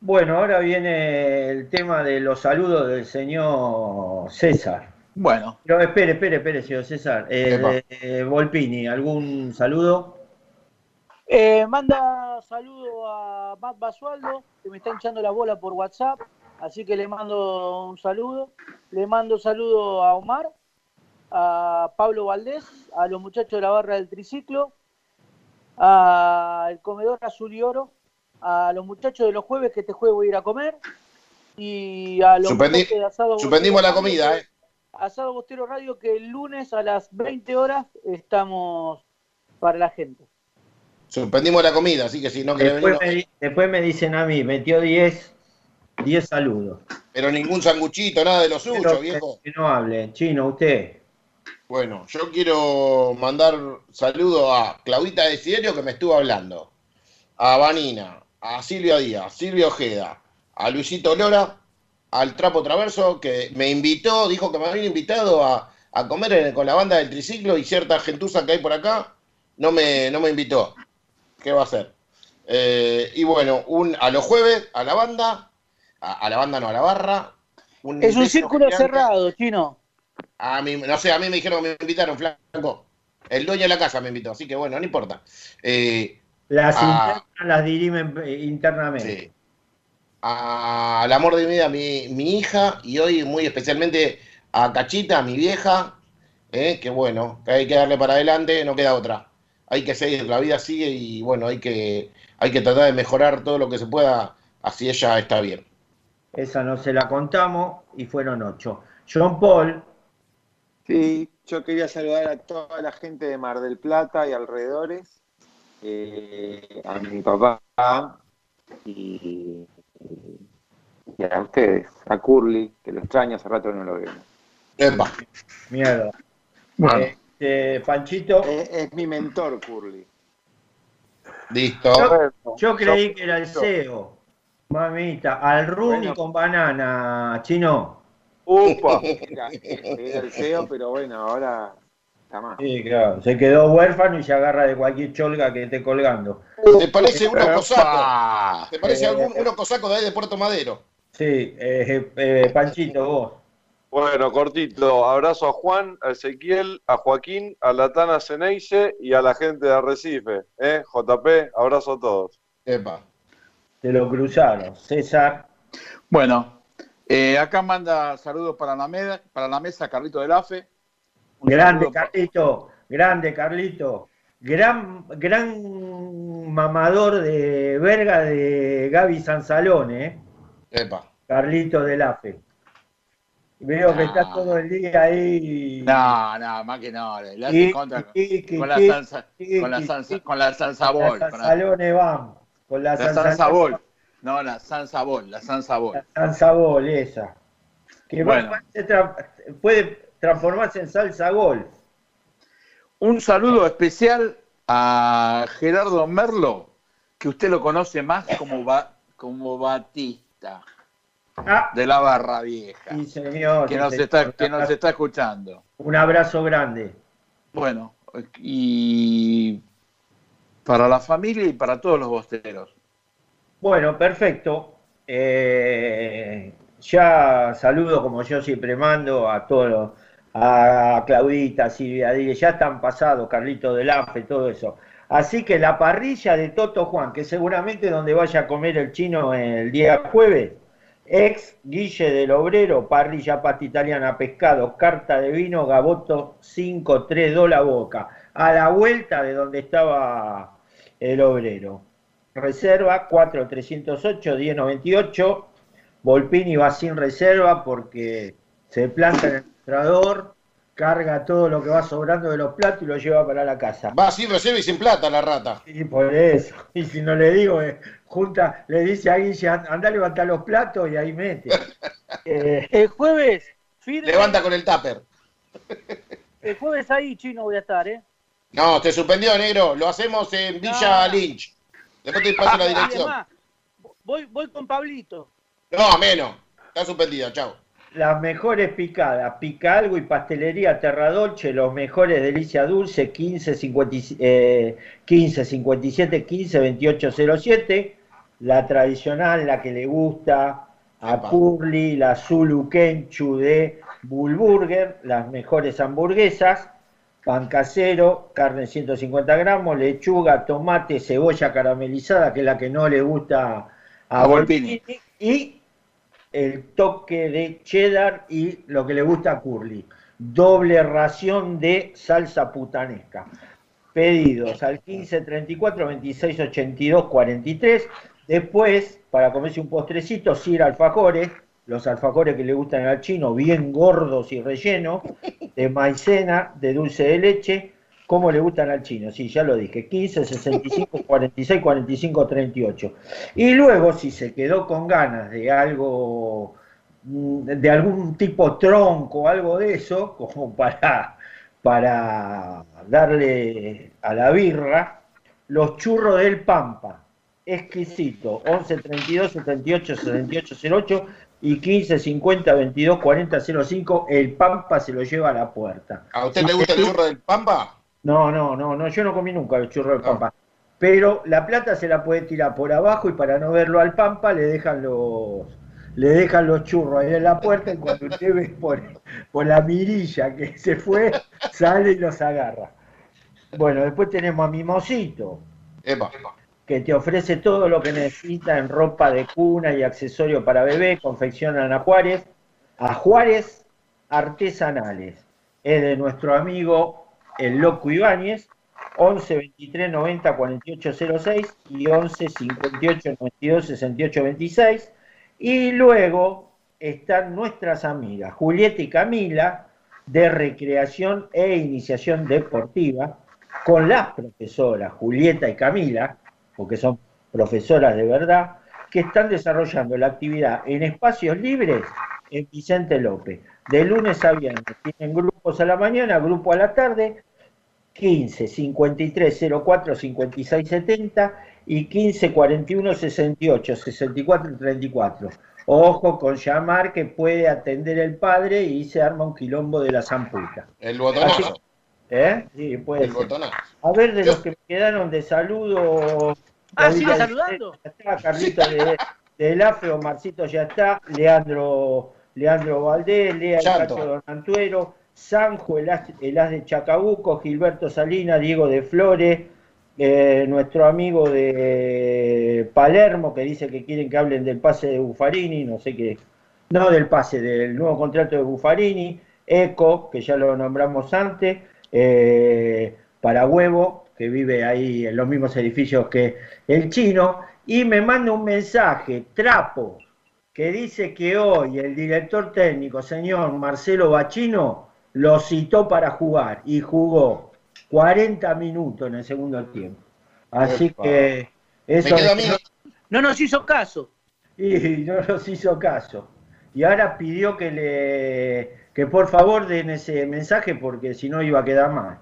Bueno, ahora viene el tema de los saludos del señor César. Bueno, Pero espere, espere, espere, señor César. Eh, eh, Volpini, ¿algún saludo? Eh, manda saludo a Matt Basualdo, que me está hinchando la bola por WhatsApp, así que le mando un saludo. Le mando saludo a Omar, a Pablo Valdés, a los muchachos de la barra del triciclo, al comedor azul y oro, a los muchachos de los jueves que este jueves voy a ir a comer, y a los muchachos de Asado suspendimos Bostero la comida, Radio, ¿eh? Asado Bostero Radio, que el lunes a las 20 horas estamos para la gente. Suspendimos la comida, así que si no querés Después venir, me, después me dicen a mí, metió 10 10 saludos. pero ningún sanguchito, nada de lo suyo, Pero viejo. que no hable. Chino, usted. Bueno, yo quiero mandar saludo a Claudita Desiderio que me estuvo hablando, a Vanina, a Silvia Díaz, Silvia Ojeda, a Luisito Lora, al Trapo Traverso que me invitó, dijo que me había invitado a, a comer en- con la banda del triciclo y cierta gentuza que hay por acá, no me, no me invitó. ¿Qué va a hacer? Eh, y bueno, un, a los jueves, a la banda, a, a la banda no, a la barra. un Es un círculo gigante. cerrado, chino. A mí, no sé, a mí me dijeron que me invitaron, flaco. El dueño de la casa me invitó, así que bueno, no importa. Eh, Las internas las dirimen eh, internamente. Sí. a- al amor de mi vida, mi, mi hija, y hoy muy especialmente a Cachita, mi vieja, eh, que bueno, que hay que darle para adelante, no queda otra. Hay que seguir, la vida sigue y bueno, hay que, hay que tratar de mejorar todo lo que se pueda, así ella está bien. Esa no se la contamos y fueron ocho. John Paul, Sí, yo quería saludar a toda la gente de Mar del Plata y alrededores, eh, a mi papá y, y a ustedes, a Curly, que lo extraño, hace rato que no lo veo. Epa. mierda. Bueno. Este, Panchito, Es, es mi mentor, Curly. Listo. yo, yo creí que era el CEO. Mamita, al Rumi Bueno. con banana, chino. ¡Upa! (laughs) Era, era el CEO, pero bueno, ahora está más. Sí, claro. Se quedó huérfano y se agarra de cualquier cholga que esté colgando. ¿Te parece uno cosaco? ¿Te parece Eh, algún uno cosaco de ahí de Puerto Madero? Sí, eh, eh, Panchito, vos. Bueno, cortito. Abrazo a Juan, a Ezequiel, a Joaquín, a Latana Ceneice y a la gente de Arrecife. ¿eh? JP, abrazo a todos. Epa. Te lo cruzaron. César. Bueno, eh, acá manda saludos para la, meda- para la mesa Carlito del AFE. Un Grande Carlito, grande Carlito. Gran, gran mamador de verga de Gaby Sansalone, ¿eh? Epa. Carlito del AFE. Veo que Ah. está todo el día ahí. No, no, más que no. Le contra tiki, con la tiki, salsa, con la salsa, con la salsa bol. La con la-. Con la, La salsa bol. No, la salsa bol, la salsa bol. salsa bol esa. Que Bueno. tra- puede transformarse en salsa golf. Un saludo especial a Gerardo Merlo, que usted lo conoce más como, ba- como Batista, Ah, de la Barra Vieja, sí, señor. que sí, nos, señor. está, que nos está escuchando. Un abrazo grande. Bueno, y para la familia y para todos los bosteros. Bueno, perfecto. Eh, ya saludo, como yo siempre mando, a todos los- a Claudita, Silvia Díez, ya están pasados, Carlito del AFE, todo eso. Así que la parrilla de Toto Juan, que seguramente donde vaya a comer el chino el día jueves, ex Guille del Obrero, parrilla pasta italiana, pescado, carta de vino, gaboto 5, 3, 2 la boca, a la vuelta de donde estaba el obrero. Reserva 4308 1098. Volpini va sin reserva porque se planta en el mostrador, carga todo lo que va sobrando de los platos y lo lleva para la casa. Va sin reserva y sin plata la rata. Y por eso, (laughs) y si no le digo, eh, junta, le dice a Guille, "An- anda a levantar los platos y ahí mete. (laughs) Eh, El jueves, firme, Levanta con el tupper. el jueves ahí, chino, voy a estar, ¿eh? No, te suspendió, negro. Lo hacemos en Villa No. Lynch. Después te paso la Ah, dirección. además, voy, voy con Pablito. No, menos. Está suspendida, chao. las mejores picadas, pica algo y pastelería Terra Dolce, los mejores delicia dulce, 15, 50, eh, 15 57 15 28 07, la tradicional, la que le gusta a. Curly, la Zulu Kenchu de Bullburger, las mejores hamburguesas, pan casero, carne 150 gramos, lechuga, tomate, cebolla caramelizada, que es la que no le gusta a. Volpini, y el toque de cheddar y lo que le gusta a Curly. Doble ración de salsa putanesca. Pedidos al 15 34 26 82 43. Después, para comerse un postrecito, sir alfajores, los alfajores que le gustan al chino, bien gordos y rellenos, (laughs) de maicena, de dulce de leche, como le gustan al chino, sí, ya lo dije, 15, 65, 46, 45, 38. Y luego, si se quedó con ganas de algo, mm, de algún tipo tronco, algo de eso, como (laughs) para, para darle a la birra, los churros del Pampa, exquisito, 11, 32, 78, 78, 08 y 15, 50, 22, 40, 05, el Pampa se lo lleva a la puerta. ¿A usted le gusta el churro del Pampa? No, no, no, no, yo no comí nunca el churro del Pampa. Pero la plata se la puede tirar por abajo y para no verlo al Pampa le dejan los le dejan los churros ahí en la puerta y cuando usted ve por, por la mirilla que se fue, sale y los agarra. Bueno, después tenemos a Mimosito, Epa. Que te ofrece todo lo que necesita en ropa de cuna y accesorio para bebé, confeccionan a Juárez, a Juárez artesanales. Es de nuestro amigo el Loco Ibáñez, 11 23 90 48 06 y 11 58 92 68 26. Y luego están nuestras amigas Julieta y Camila de recreación e iniciación deportiva con las profesoras Julieta y Camila, porque son profesoras de verdad, que están desarrollando la actividad en espacios libres en Vicente López, de lunes a viernes. Tienen grupos a la mañana, grupo a la tarde, 15 53 04 56 70 y 15 41 68 64 34. Ojo con llamar que puede atender el padre y se arma un quilombo de la zamputa. El botonazo. ¿Eh? Sí, puede El ser. botonazo. A ver, de los que me quedaron de saludo. Ah, David ¿sigue saludando? ya está, Carlito de, del AFE, Omarcito ya está, Leandro Leandro Valdés, Lea el Llanto. Cacho Don Antuero, Sanjo, el as, el as de Chacabuco, Gilberto Salinas, Diego de Flores, eh, nuestro amigo de Palermo que dice que quieren que hablen del pase de Buffarini, no sé qué, no del pase, del nuevo contrato de Buffarini, Eco, que ya lo nombramos antes, eh, para Huevo, que vive ahí en los mismos edificios que el chino, y me manda un mensaje, Trapo, que dice que hoy el director técnico, señor Marcelo Bachino, lo citó para jugar y jugó 40 minutos en el segundo tiempo. Así Epa. que eso. No nos hizo caso. y no nos hizo caso. Y ahora pidió que le que por favor den ese mensaje porque si no iba a quedar mal.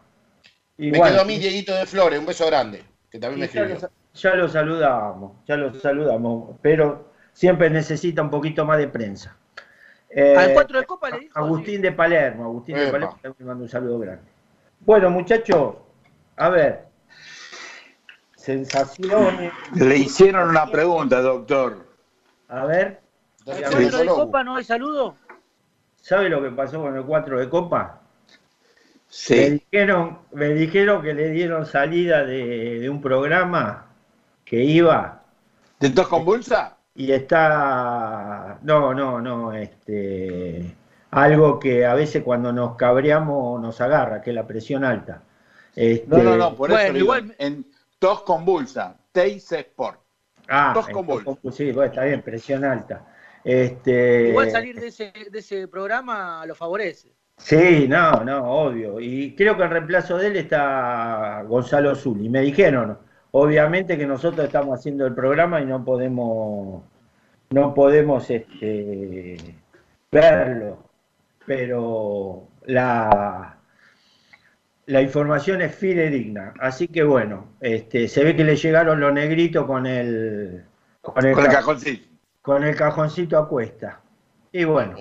Me quedo a mí, Dieguito de Flores, un beso grande, que también me ya, escribió. lo, ya lo saludamos, ya lo saludamos, pero siempre necesita un poquito más de prensa. Eh, Al 4 de Copa le dijo. Agustín de Palermo, Agustín de. Palermo también manda un saludo grande. Bueno, muchachos, a ver. Sensaciones. Le hicieron una pregunta, doctor. A ver. ¿Al. 4 de Copa no hay saludo? ¿Sabe lo que pasó con el 4 de Copa? Me Sí. dijeron, me dijeron que le dieron salida de, de un programa que iba ¿De tos convulsa? y está. No, no, no, este. Algo que a veces cuando nos cabreamos nos agarra, que es la presión alta. Este, No, no, no, por eso Bueno, digo, igual- en tos convulsa, Teis Sport. Ah, tos el convulsa. tos convulsa, Sí, bueno, está bien, presión alta. Este, Igual salir de ese, de ese programa lo favorece. Sí, no, no, obvio. Y creo que en reemplazo de él está Gonzalo Zuli. Me dijeron, obviamente que nosotros estamos haciendo el programa y no podemos, no podemos este, verlo, pero la, la información es fidedigna. Así que bueno, este, se ve que le llegaron los negritos con el, con el, Con el cajoncito. Con el cajoncito a cuesta. Y bueno,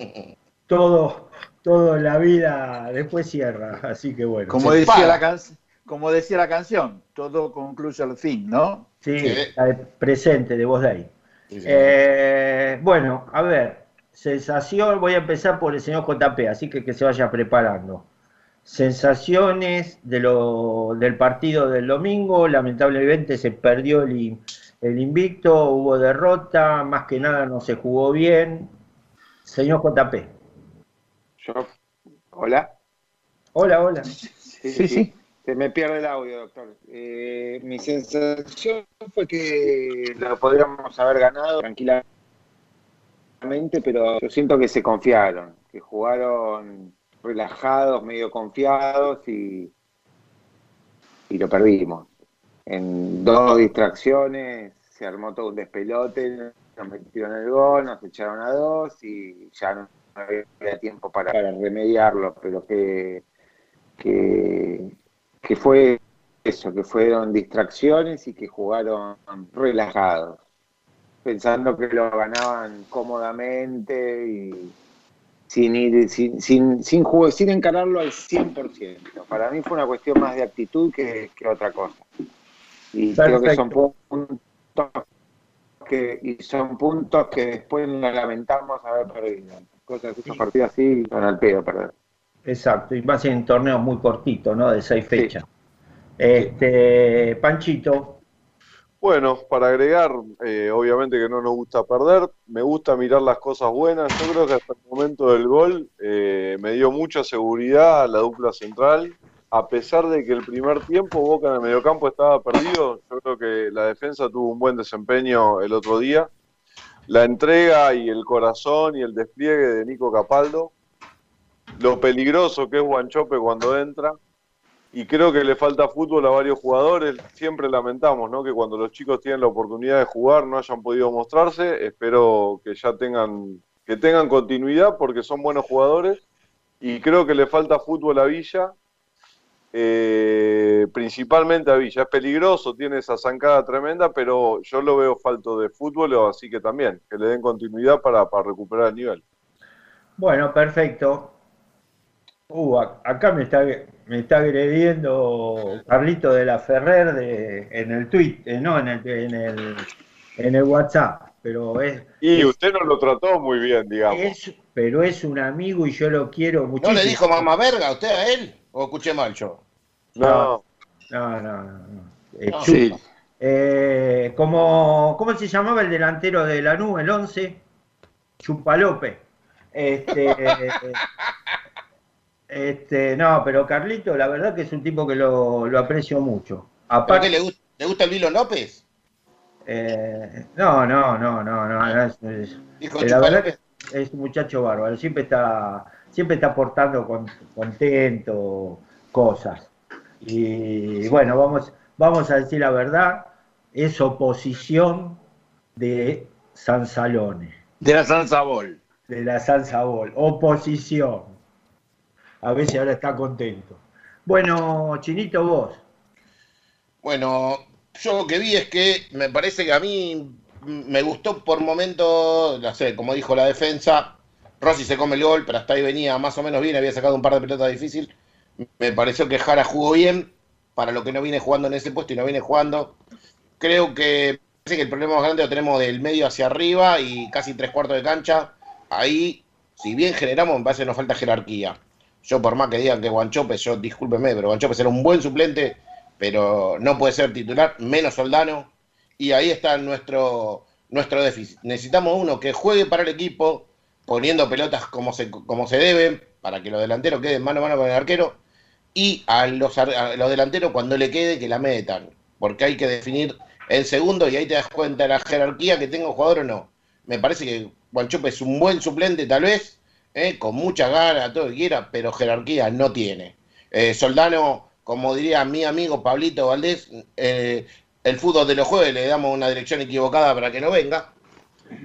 todo, todo en la vida después cierra, así que bueno. Como decía, la can- como decía la canción, todo concluye al fin, ¿no? Sí, Sí. de presente de voz de ahí. Sí, sí. Eh, bueno, a ver, sensación, voy a empezar por el señor JP, así que que se vaya preparando. Sensaciones de lo, del partido del domingo, lamentablemente se perdió el, in- el invicto, hubo derrota, más que nada no se jugó bien. Señor JP. Yo, hola. Hola, hola. Sí, Sí, sí. Se me pierde el audio, doctor. Eh, mi sensación fue que lo podríamos haber ganado tranquilamente, pero yo siento que se confiaron, que jugaron relajados, medio confiados y, y lo perdimos. En dos distracciones se armó todo un despelote, nos metieron el gol, nos echaron a dos y ya no había tiempo para, para remediarlo, pero que, que, que fue eso, que fueron distracciones y que jugaron relajados, pensando que lo ganaban cómodamente y sin ir, sin, sin, sin, jugo- sin encararlo al 100%. Para mí fue una cuestión más de actitud que, que otra cosa. Y creo que son puntos que, y son puntos que después nos lamentamos haber perdido. Cosas, esos partidos así son al pedo perder. Exacto, y más en torneos muy cortitos, ¿no? De seis fechas. Este, Panchito, Bueno, para agregar, eh, obviamente que no nos gusta perder, me gusta mirar las cosas buenas. Yo creo que hasta el momento del gol eh, me dio mucha seguridad a la dupla central. A pesar de que el primer tiempo Boca en el mediocampo estaba perdido, yo creo que la defensa tuvo un buen desempeño el otro día. La entrega y el corazón y el despliegue de Nico Capaldo. Lo peligroso que es Guanchope cuando entra y creo que le falta fútbol a varios jugadores. Siempre lamentamos ¿no? que cuando los chicos tienen la oportunidad de jugar no hayan podido mostrarse. Espero que ya tengan, que tengan continuidad porque son buenos jugadores. Y creo que le falta fútbol a Villa, eh, principalmente a Villa. Es peligroso, tiene esa zancada tremenda, pero yo lo veo falto de fútbol, así que también, que le den continuidad para, para recuperar el nivel. bueno, perfecto. Uh, a- acá me está, me está agrediendo Carlito de la Ferrer de, en el tweet, eh, no, en el, en el, en el WhatsApp, pero es, Y usted no lo trató muy bien, digamos. es, pero es un amigo y yo lo quiero ¿No muchísimo. le dijo mamá verga a usted a él? ¿O escuché mal yo? No, no, no. no, no. Eh, sí. Eh, como, ¿Cómo se llamaba el delantero de Lanús, el 11? Chupalope. Este, este, no, pero Carlito, la verdad que es un tipo que lo, lo aprecio mucho. ¿Por Aparte, qué le, gusta, le gusta el Vilo López? eh, no, no, no, no, no. no, es- es- Dijo la verdad que es un muchacho bárbaro. Siempre está, siempre está aportando con- contento cosas. Y bueno, vamos, vamos a decir la verdad, es oposición de San Salone, De la San Sabol. de la San Sabol, oposición. A ver si ahora está contento. Bueno, Chinito, vos. Bueno, yo lo que vi es que me parece que a mí me gustó por momentos, no sé, como dijo la defensa, Rossi se come el gol, pero hasta ahí venía más o menos bien, había sacado un par de pelotas difíciles. Me pareció que Jara jugó bien para lo que no viene jugando en ese puesto y no viene jugando. Creo que, parece que el problema más grande lo tenemos del medio hacia arriba y casi tres cuartos de cancha. Ahí, si bien generamos, me parece que nos falta jerarquía. Yo por más que digan que Guanchope, yo discúlpeme, pero Guanchope era un buen suplente, pero no puede ser titular, menos Soldano. Y ahí está nuestro, nuestro déficit. Necesitamos uno que juegue para el equipo, poniendo pelotas como se, como se deben, para que los delanteros queden mano a mano con el arquero, y a los, a los delanteros cuando le quede que la metan, porque hay que definir en segundo y ahí te das cuenta de la jerarquía que tenga un jugador o no. Me parece que Guanchope es un buen suplente tal vez, eh, con mucha gana, todo lo que quiera, pero jerarquía no tiene. Eh, Soldano, como diría mi amigo Pablito Valdés, eh, el fútbol de los jueves le damos una dirección equivocada para que no venga,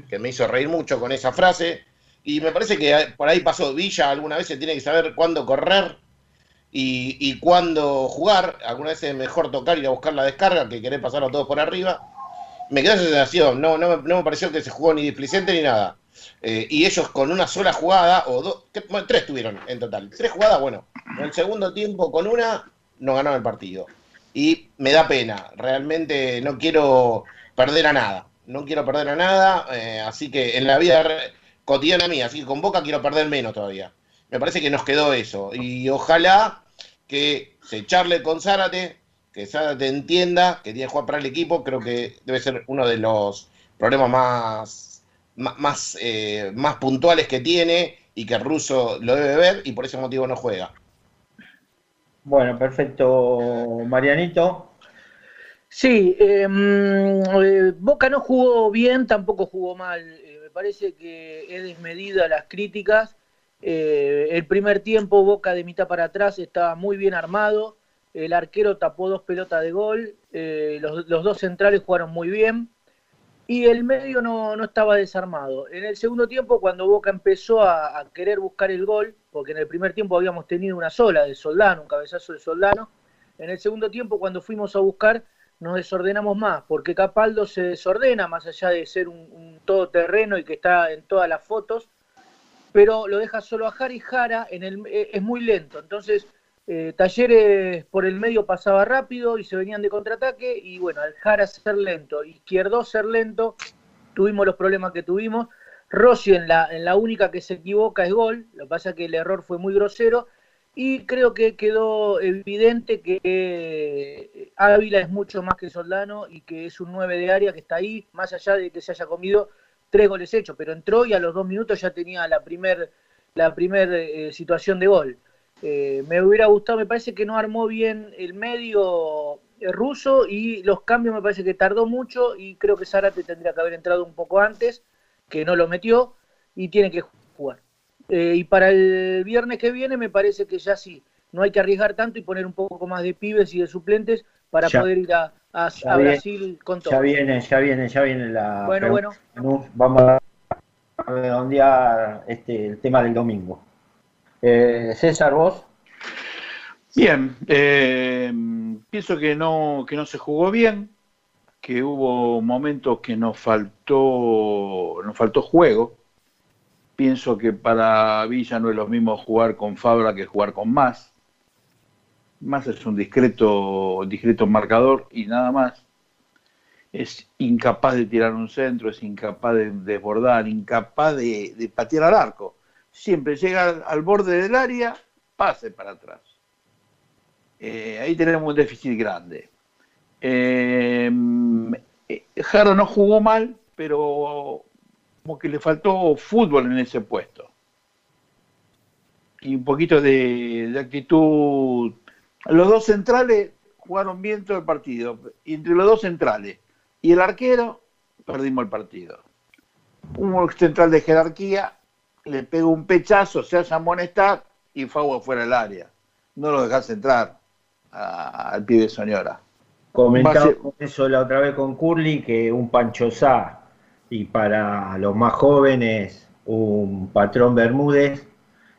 que me hizo reír mucho con esa frase. Y me parece que por ahí pasó Villa, alguna vez se tiene que saber cuándo correr y, y cuándo jugar. Alguna vez es mejor tocar ir a buscar la descarga que querer pasarlo todos por arriba. Me quedó esa sensación, no, no, no me pareció que se jugó ni displicente ni nada. Eh, y ellos con una sola jugada, o dos, tres tuvieron en total. Tres jugadas, bueno, en el segundo tiempo con una no ganaron el partido. Y me da pena, realmente no quiero perder a nada. No quiero perder a nada, eh, así que en la vida cotidiana mía, así que con Boca quiero perder menos todavía. Me parece que nos quedó eso. Y ojalá que se charle con Zárate, que Zárate entienda que tiene que jugar para el equipo. Creo que debe ser uno de los problemas más, más, más, eh, más puntuales que tiene y que el ruso lo debe ver y por ese motivo no juega. Bueno, perfecto, Marianito. Sí, mm, eh, Boca no jugó bien, tampoco jugó mal. Parece que es desmedida las críticas. Eh, el primer tiempo, Boca de mitad para atrás estaba muy bien armado. El arquero tapó dos pelotas de gol. eh, los, los dos centrales jugaron muy bien. Y el medio no, no estaba desarmado. En el segundo tiempo, cuando Boca empezó a, a querer buscar el gol, porque en el primer tiempo habíamos tenido una sola de Soldano, un cabezazo de Soldano, en el segundo tiempo, cuando fuimos a buscar, nos desordenamos más, porque Capaldo se desordena, más allá de ser un, todoterreno y que está en todas las fotos, pero lo deja solo a Jara y Jara en el, eh, es muy lento. Entonces, eh, Talleres por el medio pasaba rápido y se venían de contraataque, y bueno, al Jara ser lento, Izquierdo ser lento, tuvimos los problemas que tuvimos. Rossi en la, en la única que se equivoca es gol, lo que pasa es que el error fue muy grosero, y creo que quedó evidente que eh, Ávila es mucho más que Soldano y que es un 9 de área que está ahí, más allá de que se haya comido tres goles hechos, pero entró y a los dos minutos ya tenía la primer, la primer eh, situación de gol. Eh, me hubiera gustado, me parece que no armó bien el medio eh, ruso y los cambios me parece que tardó mucho y creo que Zárate tendría que haber entrado un poco antes, que no lo metió y tiene que jugar. Eh, y para el viernes que viene me parece que ya sí, no hay que arriesgar tanto y poner un poco más de pibes y de suplentes para Ya. poder ir a, a- Ya a viene- Brasil con todo. Ya viene, ya viene, ya viene la. Bueno, bueno. Vamos a redondear este, el tema del domingo. Eh, César, vos. Bien, eh, pienso que no, que no se jugó bien, que hubo momentos que nos faltó, nos faltó juego. Pienso que para Villa no es lo mismo jugar con Fabra que jugar con Más. Más es un discreto, discreto marcador y nada más. Es incapaz de tirar un centro, es incapaz de desbordar, incapaz de, patear al arco. siempre llega al, al borde del área, pase para atrás. Eh, ahí tenemos un déficit grande. Eh, eh, Jaro no jugó mal, pero como que le faltó fútbol en ese puesto. Y un poquito de, de actitud. Los dos centrales jugaron bien todo el partido. Y entre los dos centrales y el arquero, perdimos el partido. Un central de jerarquía le pega un pechazo, se hace amonestar y fue fuera del área. No lo dejas entrar al pibe Soñora. Comentaba ser- eso la otra vez con Curly, que un Pancho Sá y para los más jóvenes un patrón Bermúdez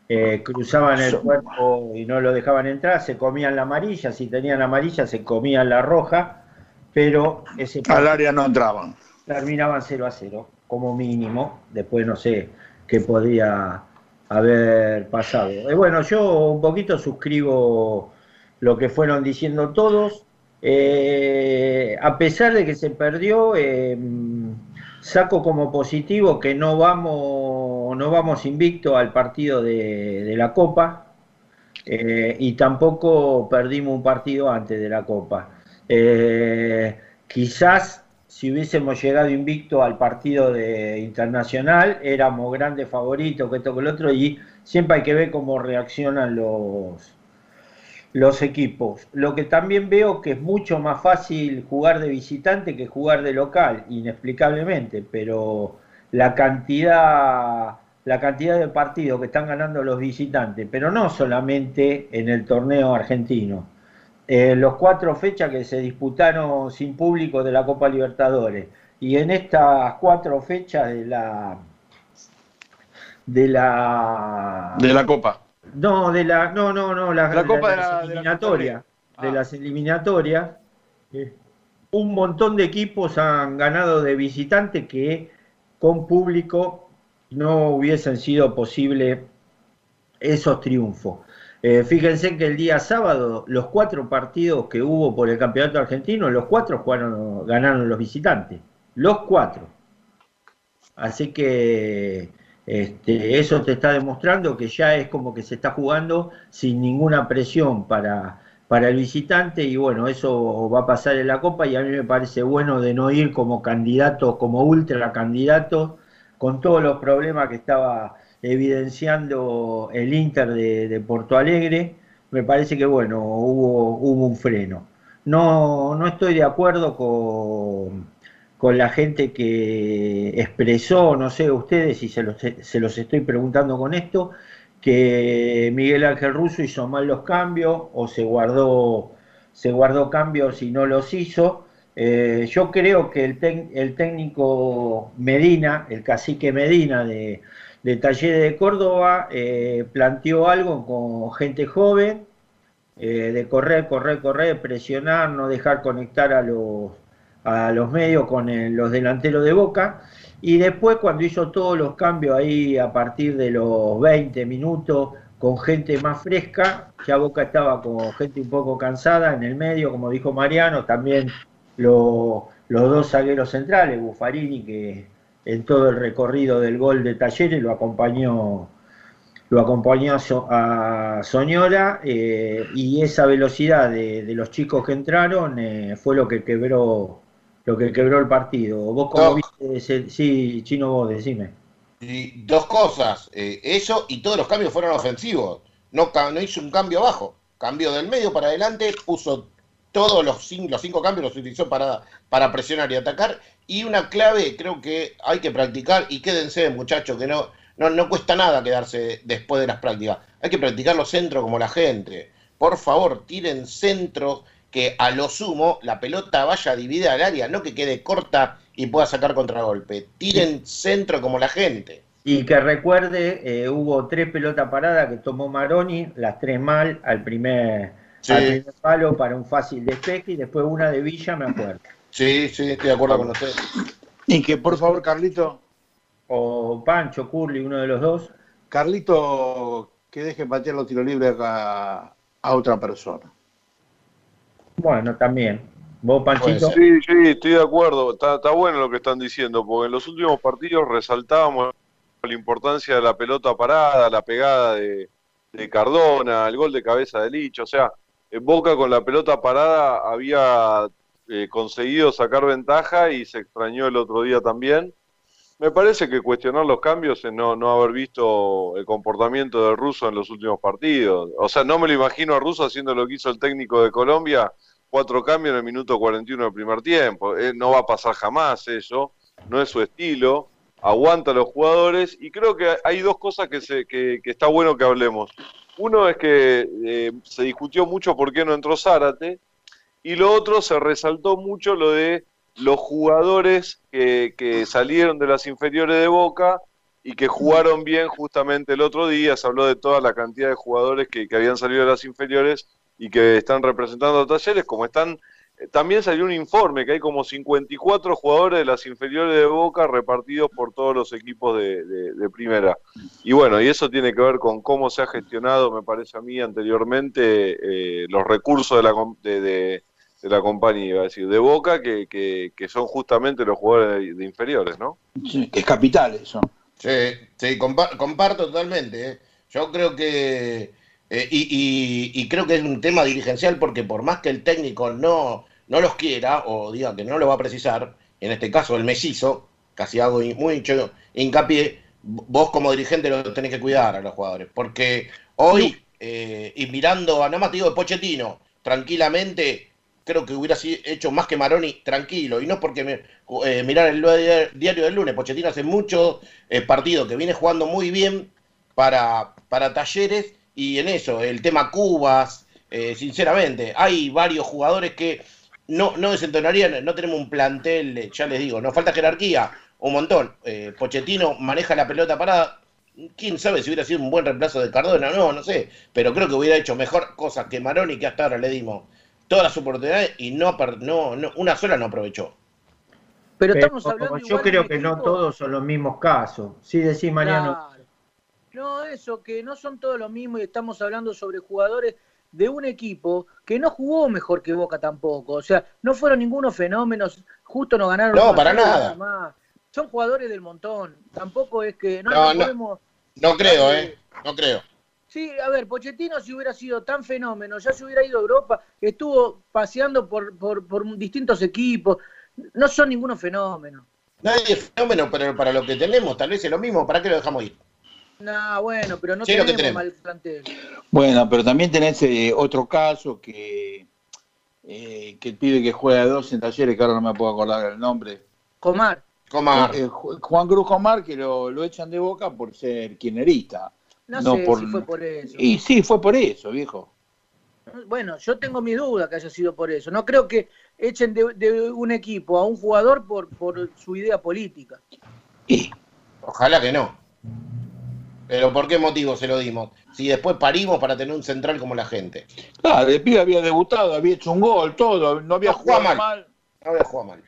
eh, cruzaban el cuerpo y no lo dejaban entrar, se comían la amarilla, si tenían amarilla se comían la roja, pero ese Al área no entraban. terminaban 0 a 0, como mínimo. Después no sé qué podía haber pasado. Eh, bueno, yo un poquito suscribo lo que fueron diciendo todos. Eh, a pesar de que se perdió, eh, saco como positivo que no vamos, no vamos invicto al partido de, la Copa. Eh, y tampoco perdimos un partido antes de la Copa. Eh, quizás si hubiésemos llegado invicto al partido de internacional, éramos grandes favoritos, que esto que el otro, y siempre hay que ver cómo reaccionan los, los equipos. Lo que también veo que es mucho más fácil jugar de visitante que jugar de local, inexplicablemente, pero la cantidad, la cantidad de partidos que están ganando los visitantes, pero no solamente en el torneo argentino. Eh, los cuatro fechas que se disputaron sin público de la Copa Libertadores y en estas cuatro fechas de la de la De la Copa. No, de la, no, no, no, la, La Copa de la- las de la eliminatorias, de las eliminatorias, eh, un montón de equipos han ganado de visitante que con público no hubiesen sido posible esos triunfos. Eh, fíjense que el día sábado, los cuatro partidos que hubo por el campeonato argentino, los cuatro jugaron, ganaron los visitantes. Los cuatro. Así que este, eso te está demostrando que ya es como que se está jugando sin ninguna presión para, para el visitante y bueno, eso va a pasar en la Copa y a mí me parece bueno de no ir como candidato, como ultra candidato, con todos los problemas que estaba evidenciando el Inter de, de Porto Alegre, me parece que bueno, hubo, hubo un freno. No, no estoy de acuerdo con, con la gente que expresó, no sé ustedes si se los, se los estoy preguntando con esto, que Miguel Ángel Russo hizo mal los cambios o se guardó, se guardó cambios y no los hizo. Eh, yo creo que el, el técnico Medina, el cacique Medina de, de Talleres de Córdoba, eh, planteó algo con gente joven, eh, de correr, correr, correr, presionar, no dejar conectar a los, a los medios con el- los delanteros de Boca. Y después cuando hizo todos los cambios ahí a partir de los 20 minutos con gente más fresca, ya Boca estaba con gente un poco cansada en el medio, como dijo Mariano, también lo- los dos zagueros centrales, Buffarini, que en todo el recorrido del gol de Talleres lo acompañó lo acompañó a, So- a Soñora eh, y esa velocidad de, de los chicos que entraron eh, fue lo que quebró lo que quebró el partido. Vos como viste ese- sí, Chino vos decime. Y dos cosas, eh, eso y todos los cambios fueron ofensivos. No, no hizo un cambio abajo. Cambio del medio para adelante, puso todos los cinco, los cinco cambios, los utilizó para, para presionar y atacar. Y una clave, creo que hay que practicar, y quédense muchachos, que no, no, no cuesta nada quedarse después de las prácticas. Hay que practicar los centros como la gente. Por favor, tiren centros que a lo sumo la pelota vaya dividida al área, no que quede corta y pueda sacar contragolpe. Tiren centro como la gente. Y que recuerde, eh, hubo tres pelotas paradas que tomó Maroni, las tres mal al primer, Sí. al primer palo para un fácil despeje y después una de Villa, me acuerdo. Sí, sí, estoy de acuerdo con usted. Y que por favor, Carlito, O Pancho, Curly, uno de los dos. Carlito, que deje patear los tiros libres a, a otra persona. Bueno, también. Vos, Panchito. Sí, sí, estoy de acuerdo. Está, está bueno lo que están diciendo, porque en los últimos partidos resaltábamos la importancia de la pelota parada, la pegada de, de Cardona, el gol de cabeza de Licho. O sea, Boca con la pelota parada había eh, conseguido sacar ventaja y se extrañó el otro día también. Me parece que cuestionar los cambios es no, no haber visto el comportamiento del ruso en los últimos partidos. O sea, no me lo imagino a Russo haciendo lo que hizo el técnico de Colombia, cuatro cambios en el minuto 41 del primer tiempo. Eh, no va a pasar jamás eso, no es su estilo, aguanta a los jugadores y creo que hay dos cosas que, se, que, está bueno que hablemos. Uno es que eh, se discutió mucho por qué no entró Zárate y lo otro se resaltó mucho lo de los jugadores que, que salieron de las inferiores de Boca y que jugaron bien justamente el otro día. Se habló de toda la cantidad de jugadores que habían salido de las inferiores y que están representando a talleres, como están. eh, También salió un informe que hay como 54 jugadores de las inferiores de Boca repartidos por todos los equipos de, de- de primera. Y bueno, y eso tiene que ver con cómo se ha gestionado, me parece a mí, anteriormente eh, los recursos de la, de, de- de la compañía, iba a decir, de Boca, que, que- que son justamente los jugadores de, de inferiores, ¿no? Sí, que es capital eso. Sí, sí, compa- comparto totalmente. ¿eh? Yo creo que, eh, y, y- y creo que es un tema dirigencial porque por más que el técnico no, no los quiera o diga que no lo va a precisar, en este caso el mellizo, casi hago mucho hincapié, vos como dirigente lo tenés que cuidar a los jugadores. Porque hoy, eh, y mirando a nada más te digo de Pochettino, tranquilamente, creo que hubiera si- hecho más que Maroni tranquilo. Y no porque me, eh, mirar el di- diario del lunes, Pochettino hace muchos eh, partidos que viene jugando muy bien para, para talleres y en eso, el tema Cubas, eh, sinceramente, hay varios jugadores que no, no desentonarían, no tenemos un plantel, eh, ya les digo, nos falta jerarquía, un montón. Eh, Pochettino maneja la pelota parada, quién sabe si hubiera sido un buen reemplazo de Cardona, no, no sé, pero creo que hubiera hecho mejor cosas que Maroni, que hasta ahora le dimos todas las oportunidades y no, no, no una sola no aprovechó. Pero Pero estamos hablando yo igual creo que no todos son los mismos casos. Sí, decís, Mariano. Claro. No, eso, que no son todos los mismos y estamos hablando sobre jugadores de un equipo que no jugó mejor que Boca tampoco. O sea, no fueron ningunos fenómenos, justo no ganaron. No, para nada. más. Son jugadores del montón. Tampoco es que no, No, no no. podemos. No creo, ¿eh? No creo. Sí, a ver, Pochettino si hubiera sido tan fenómeno, ya se hubiera ido a Europa, estuvo paseando por, por, por distintos equipos. No son ningunos fenómenos. Nadie es fenómeno, pero para lo que tenemos, tal vez es lo mismo, ¿para qué lo dejamos ir? No, bueno, pero no Sí, que tenemos tenemos. mal plantel. Bueno, pero también tenés eh, otro caso que, eh, que el pibe que juega de dos en talleres, que ahora no me puedo acordar el nombre. Comar. Comar. Eh, Ju- Juan Cruz Comar, que lo, lo echan de boca por ser quienerista. No, No sé por- si fue por eso. Y sí, fue por eso, viejo. Bueno, yo tengo mis dudas que haya sido por eso. No creo que echen de, de un equipo a un jugador por, por su idea política. Ojalá que no. Pero ¿por qué motivo se lo dimos? Si después parimos para tener un central como la gente. Claro, el pibe había debutado, había hecho un gol, todo, no había No jugado mal. mal. No voy a jugar mal.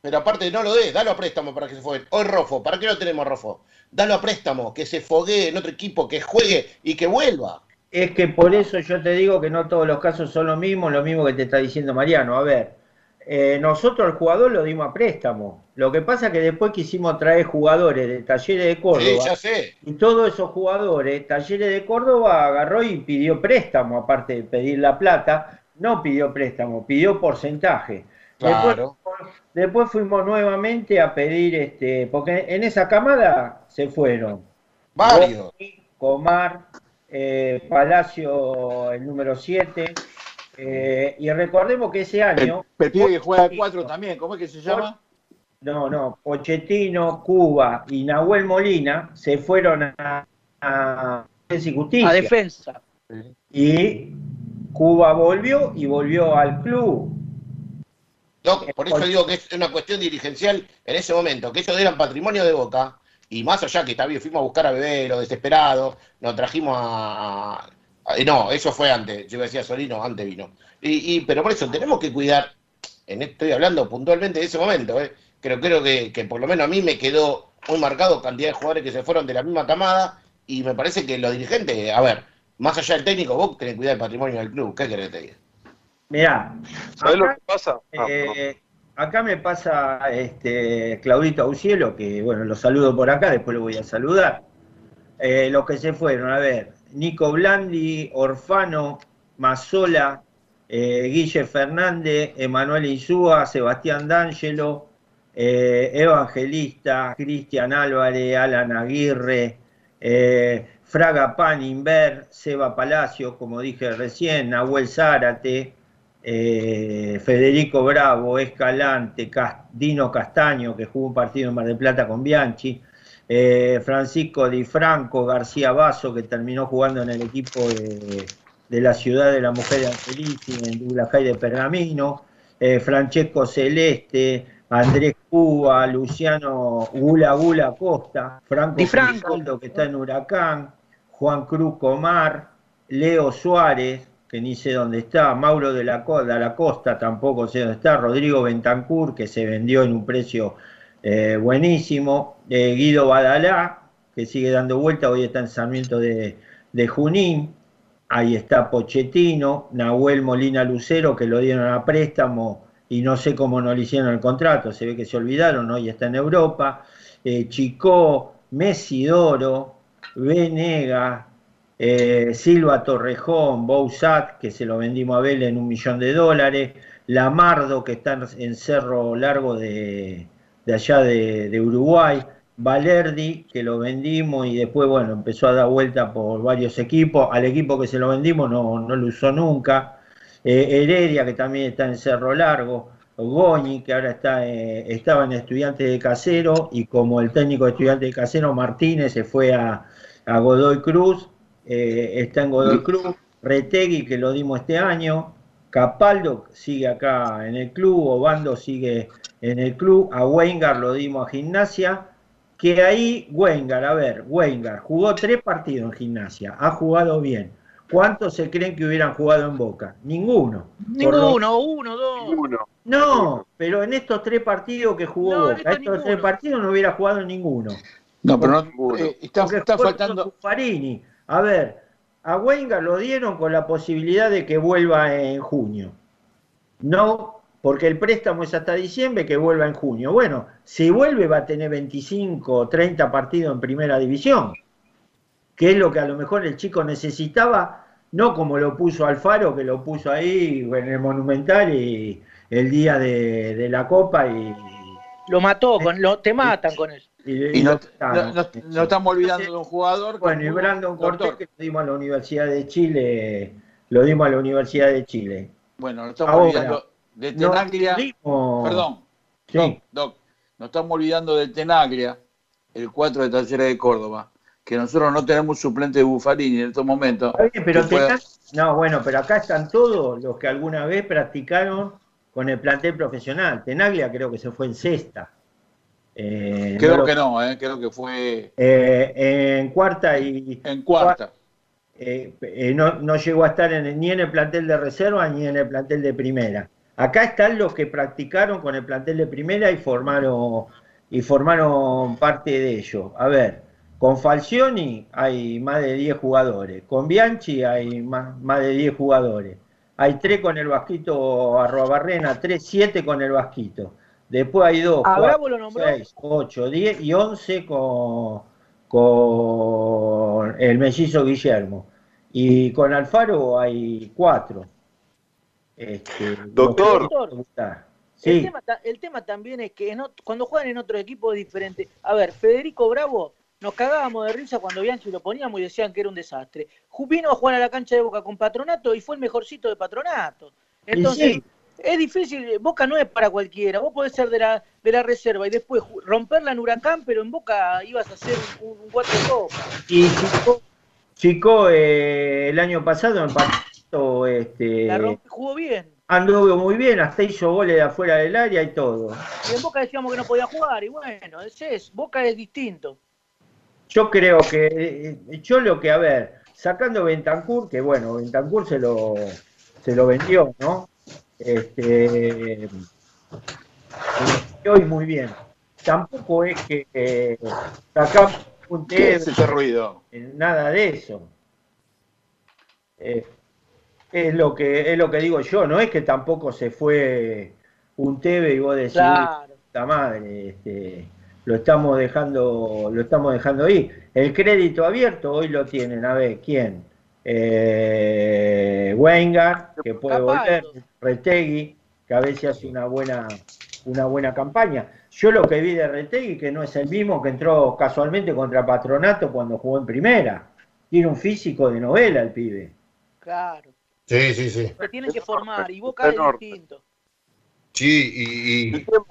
Pero aparte, no lo des, dalo a préstamo para que se fogue. Hoy Rofo, ¿para qué lo tenemos Rofo? Dalo a préstamo, que se foguee en otro equipo, que juegue y que vuelva. Es que por eso yo te digo que no todos los casos son lo mismo, lo mismo que te está diciendo Mariano. A ver, eh, nosotros al jugador lo dimos a préstamo. Lo que pasa es que después quisimos traer jugadores de Talleres de Córdoba. Sí, ya sé. Y todos esos jugadores, Talleres de Córdoba agarró y pidió préstamo, aparte de pedir la plata, no pidió préstamo, pidió porcentaje. Claro. Después, después fuimos nuevamente a pedir, este, porque en esa camada se fueron. Varios. Comar, eh, Palacio el número 7. Y recordemos que ese año. El pibe que juega de cuatro también, ¿cómo es que se llama? No, no, Pochettino, Cuba y Nahuel Molina se fueron a, a Defensa y Justicia. A defensa. Y Cuba volvió y volvió al club. No, por eso digo que es una cuestión dirigencial en ese momento, que ellos eran patrimonio de Boca, y más allá que está bien, fuimos a buscar a Bebé, los desesperados, nos trajimos a... a- a- no, eso fue antes, yo decía Solino, antes vino. Y, y- pero por eso tenemos que cuidar, en, estoy hablando puntualmente de ese momento, ¿eh? creo, creo que, que por lo menos a mí me quedó muy marcado cantidad de jugadores que se fueron de la misma camada, y me parece que los dirigentes, a ver, más allá del técnico, vos tenés que cuidar el patrimonio del club, ¿qué querés que te diga? Mirá, ¿Sabés lo que pasa? Ah, eh, acá me pasa este Claudito Aucielo, que bueno, lo saludo por acá, después lo voy a saludar. Eh, los que se fueron, a ver, Nico Blandi, Orfano, Mazola, eh, Guille Fernández, Emanuel Insúa, Sebastián D'Angelo, eh, Evangelista, Cristian Álvarez, Alan Aguirre, eh, Fraga Pan, Inver, Seba Palacio, como dije recién, Nahuel Zárate, Federico Bravo, Escalante, Dino Castaño, que jugó un partido en Mar del Plata con Bianchi, eh, Francisco Di Franco, García Basso, que terminó jugando en el equipo de, de la ciudad de la mujer de Angelici, en Douglas High de Pergamino, eh, Francesco Celeste, Andrés Cuba, Luciano Gula Gula Costa, Franco Di Franco. Que está en Huracán, Juan Cruz Comar, Leo Suárez, que ni sé dónde está, Mauro de la, de la Costa, tampoco sé dónde está, Rodrigo Bentancur, que se vendió en un precio eh, buenísimo, eh, Guido Badalá, que sigue dando vuelta, hoy está en Sarmiento de, de Junín, ahí está Pochettino, Nahuel Molina Lucero, que lo dieron a préstamo y no sé cómo no le hicieron el contrato, se ve que se olvidaron, hoy está en Europa, eh, Chicó, Mesidoro, Venega, eh, Silva Torrejón, Bouzat, que se lo vendimos a Vélez en un millón de dólares, Lamardo, que está en- en Cerro Largo de, de allá de, de Uruguay, Valerdi, que lo vendimos y después, bueno, empezó a dar vuelta por varios equipos, al equipo que se lo vendimos no, no lo usó nunca, eh, Heredia, que también está en Cerro Largo, Goñi, que ahora está, eh, estaba en Estudiantes de Casero, y como el técnico de Estudiantes de Casero, Martínez, se fue a, a Godoy Cruz, eh, está en Godoy Cruz, Retegui, que lo dimos este año, Capaldo sigue acá en el club, Obando sigue en el club, a Wengar lo dimos a Gimnasia, que ahí Wengar, a ver, Wengar jugó tres partidos en Gimnasia, ha jugado bien. ¿Cuántos se creen que hubieran jugado en Boca? Ninguno. Por lo- Ninguno, uno, dos. no, pero en estos tres partidos que jugó No, en Boca, estos tres partidos no hubiera jugado ninguno. No, pero no, eh, está, está faltando. Buffarini. A ver, a Wenger lo dieron con la posibilidad de que vuelva en junio. No, porque el préstamo es hasta diciembre, que vuelva en junio. Bueno, si vuelve va a tener 25 o 30 partidos en primera división, que es lo que a lo mejor el chico necesitaba, no como lo puso Alfaro, que lo puso ahí en el Monumental y el día de, de la Copa y... Lo mató, con, lo, te matan con eso. Y no, no- no- no estamos olvidando de un jugador. Bueno, y Brandon Cortés, que lo dimos a la Universidad de Chile, lo dimos a la Universidad de Chile. Bueno, no estamos Ahora, olvidando de Tenaglia. Perdón, Sí. Doc, Doc, nos estamos olvidando del Tenaglia, el 4 de Talleres de Córdoba, que nosotros no tenemos suplente de Buffarini en estos momentos. Bien, pero pueda- no, bueno, pero acá están todos los que alguna vez practicaron con el plantel profesional. Tenaglia creo que se fue en sexta. Eh, Creo que no, eh, creo que fue eh, en cuarta y en cuarta. eh, no, no llegó a estar en ni en el plantel de reserva ni en el plantel de primera. Acá están los que practicaron con el plantel de primera y formaron y formaron parte de ello. A ver, con Falcioni hay más de 10 jugadores, con Bianchi hay más, más de 10 jugadores. Hay 3 con el Vasquito Arrobarrena, 3, 7 con el Vasquito. Después hay 2, ¿A Bravo lo nombró? 6, 8, 10 y 11 con, con el mellizo Guillermo. Y con Alfaro hay 4. Este, Doctor. El, Sí, tema, el tema también es que en cuando juegan en otros equipos es diferente. A ver, Federico Bravo, nos cagábamos de risa cuando Bianchi lo poníamos y decían que era un desastre. Ju- Vino a jugar a la cancha de Boca con Patronato y fue el mejorcito de Patronato. Entonces, sí. es difícil, Boca no es para cualquiera. Vos podés ser de la, de la reserva y después romperla en Huracán, pero en Boca ibas a hacer un, un cuatro de copa. y Chico, Chico, eh, el año pasado en este, La jugó bien. anduvo muy bien, hasta hizo goles de afuera del área y todo. Y en Boca decíamos que no podía jugar. Y bueno, ese es, Boca es distinto. Yo creo que, eh, yo lo que, a ver, sacando Bentancur, que bueno, Bentancur se lo, se lo vendió, ¿no? Este, y hoy muy bien. Tampoco es que eh, sacamos un ¿Qué té, es ese ruido? nada de eso. Eh, es lo que es lo que digo yo, no es que tampoco se fue un TV y vos decís, Claro. puta madre, este, lo estamos dejando, lo estamos dejando ahí. El crédito abierto hoy lo tienen, a ver, ¿quién? Eh, que puede volver, Retegui, que a veces hace una buena, una buena campaña. Yo lo que vi de Retegui, que no es el mismo que entró casualmente contra Patronato cuando jugó en primera. Tiene un físico de novela el pibe. Claro. Sí, sí, sí. Se tienen que formar y Boca es distinto. Sí, y, El tema,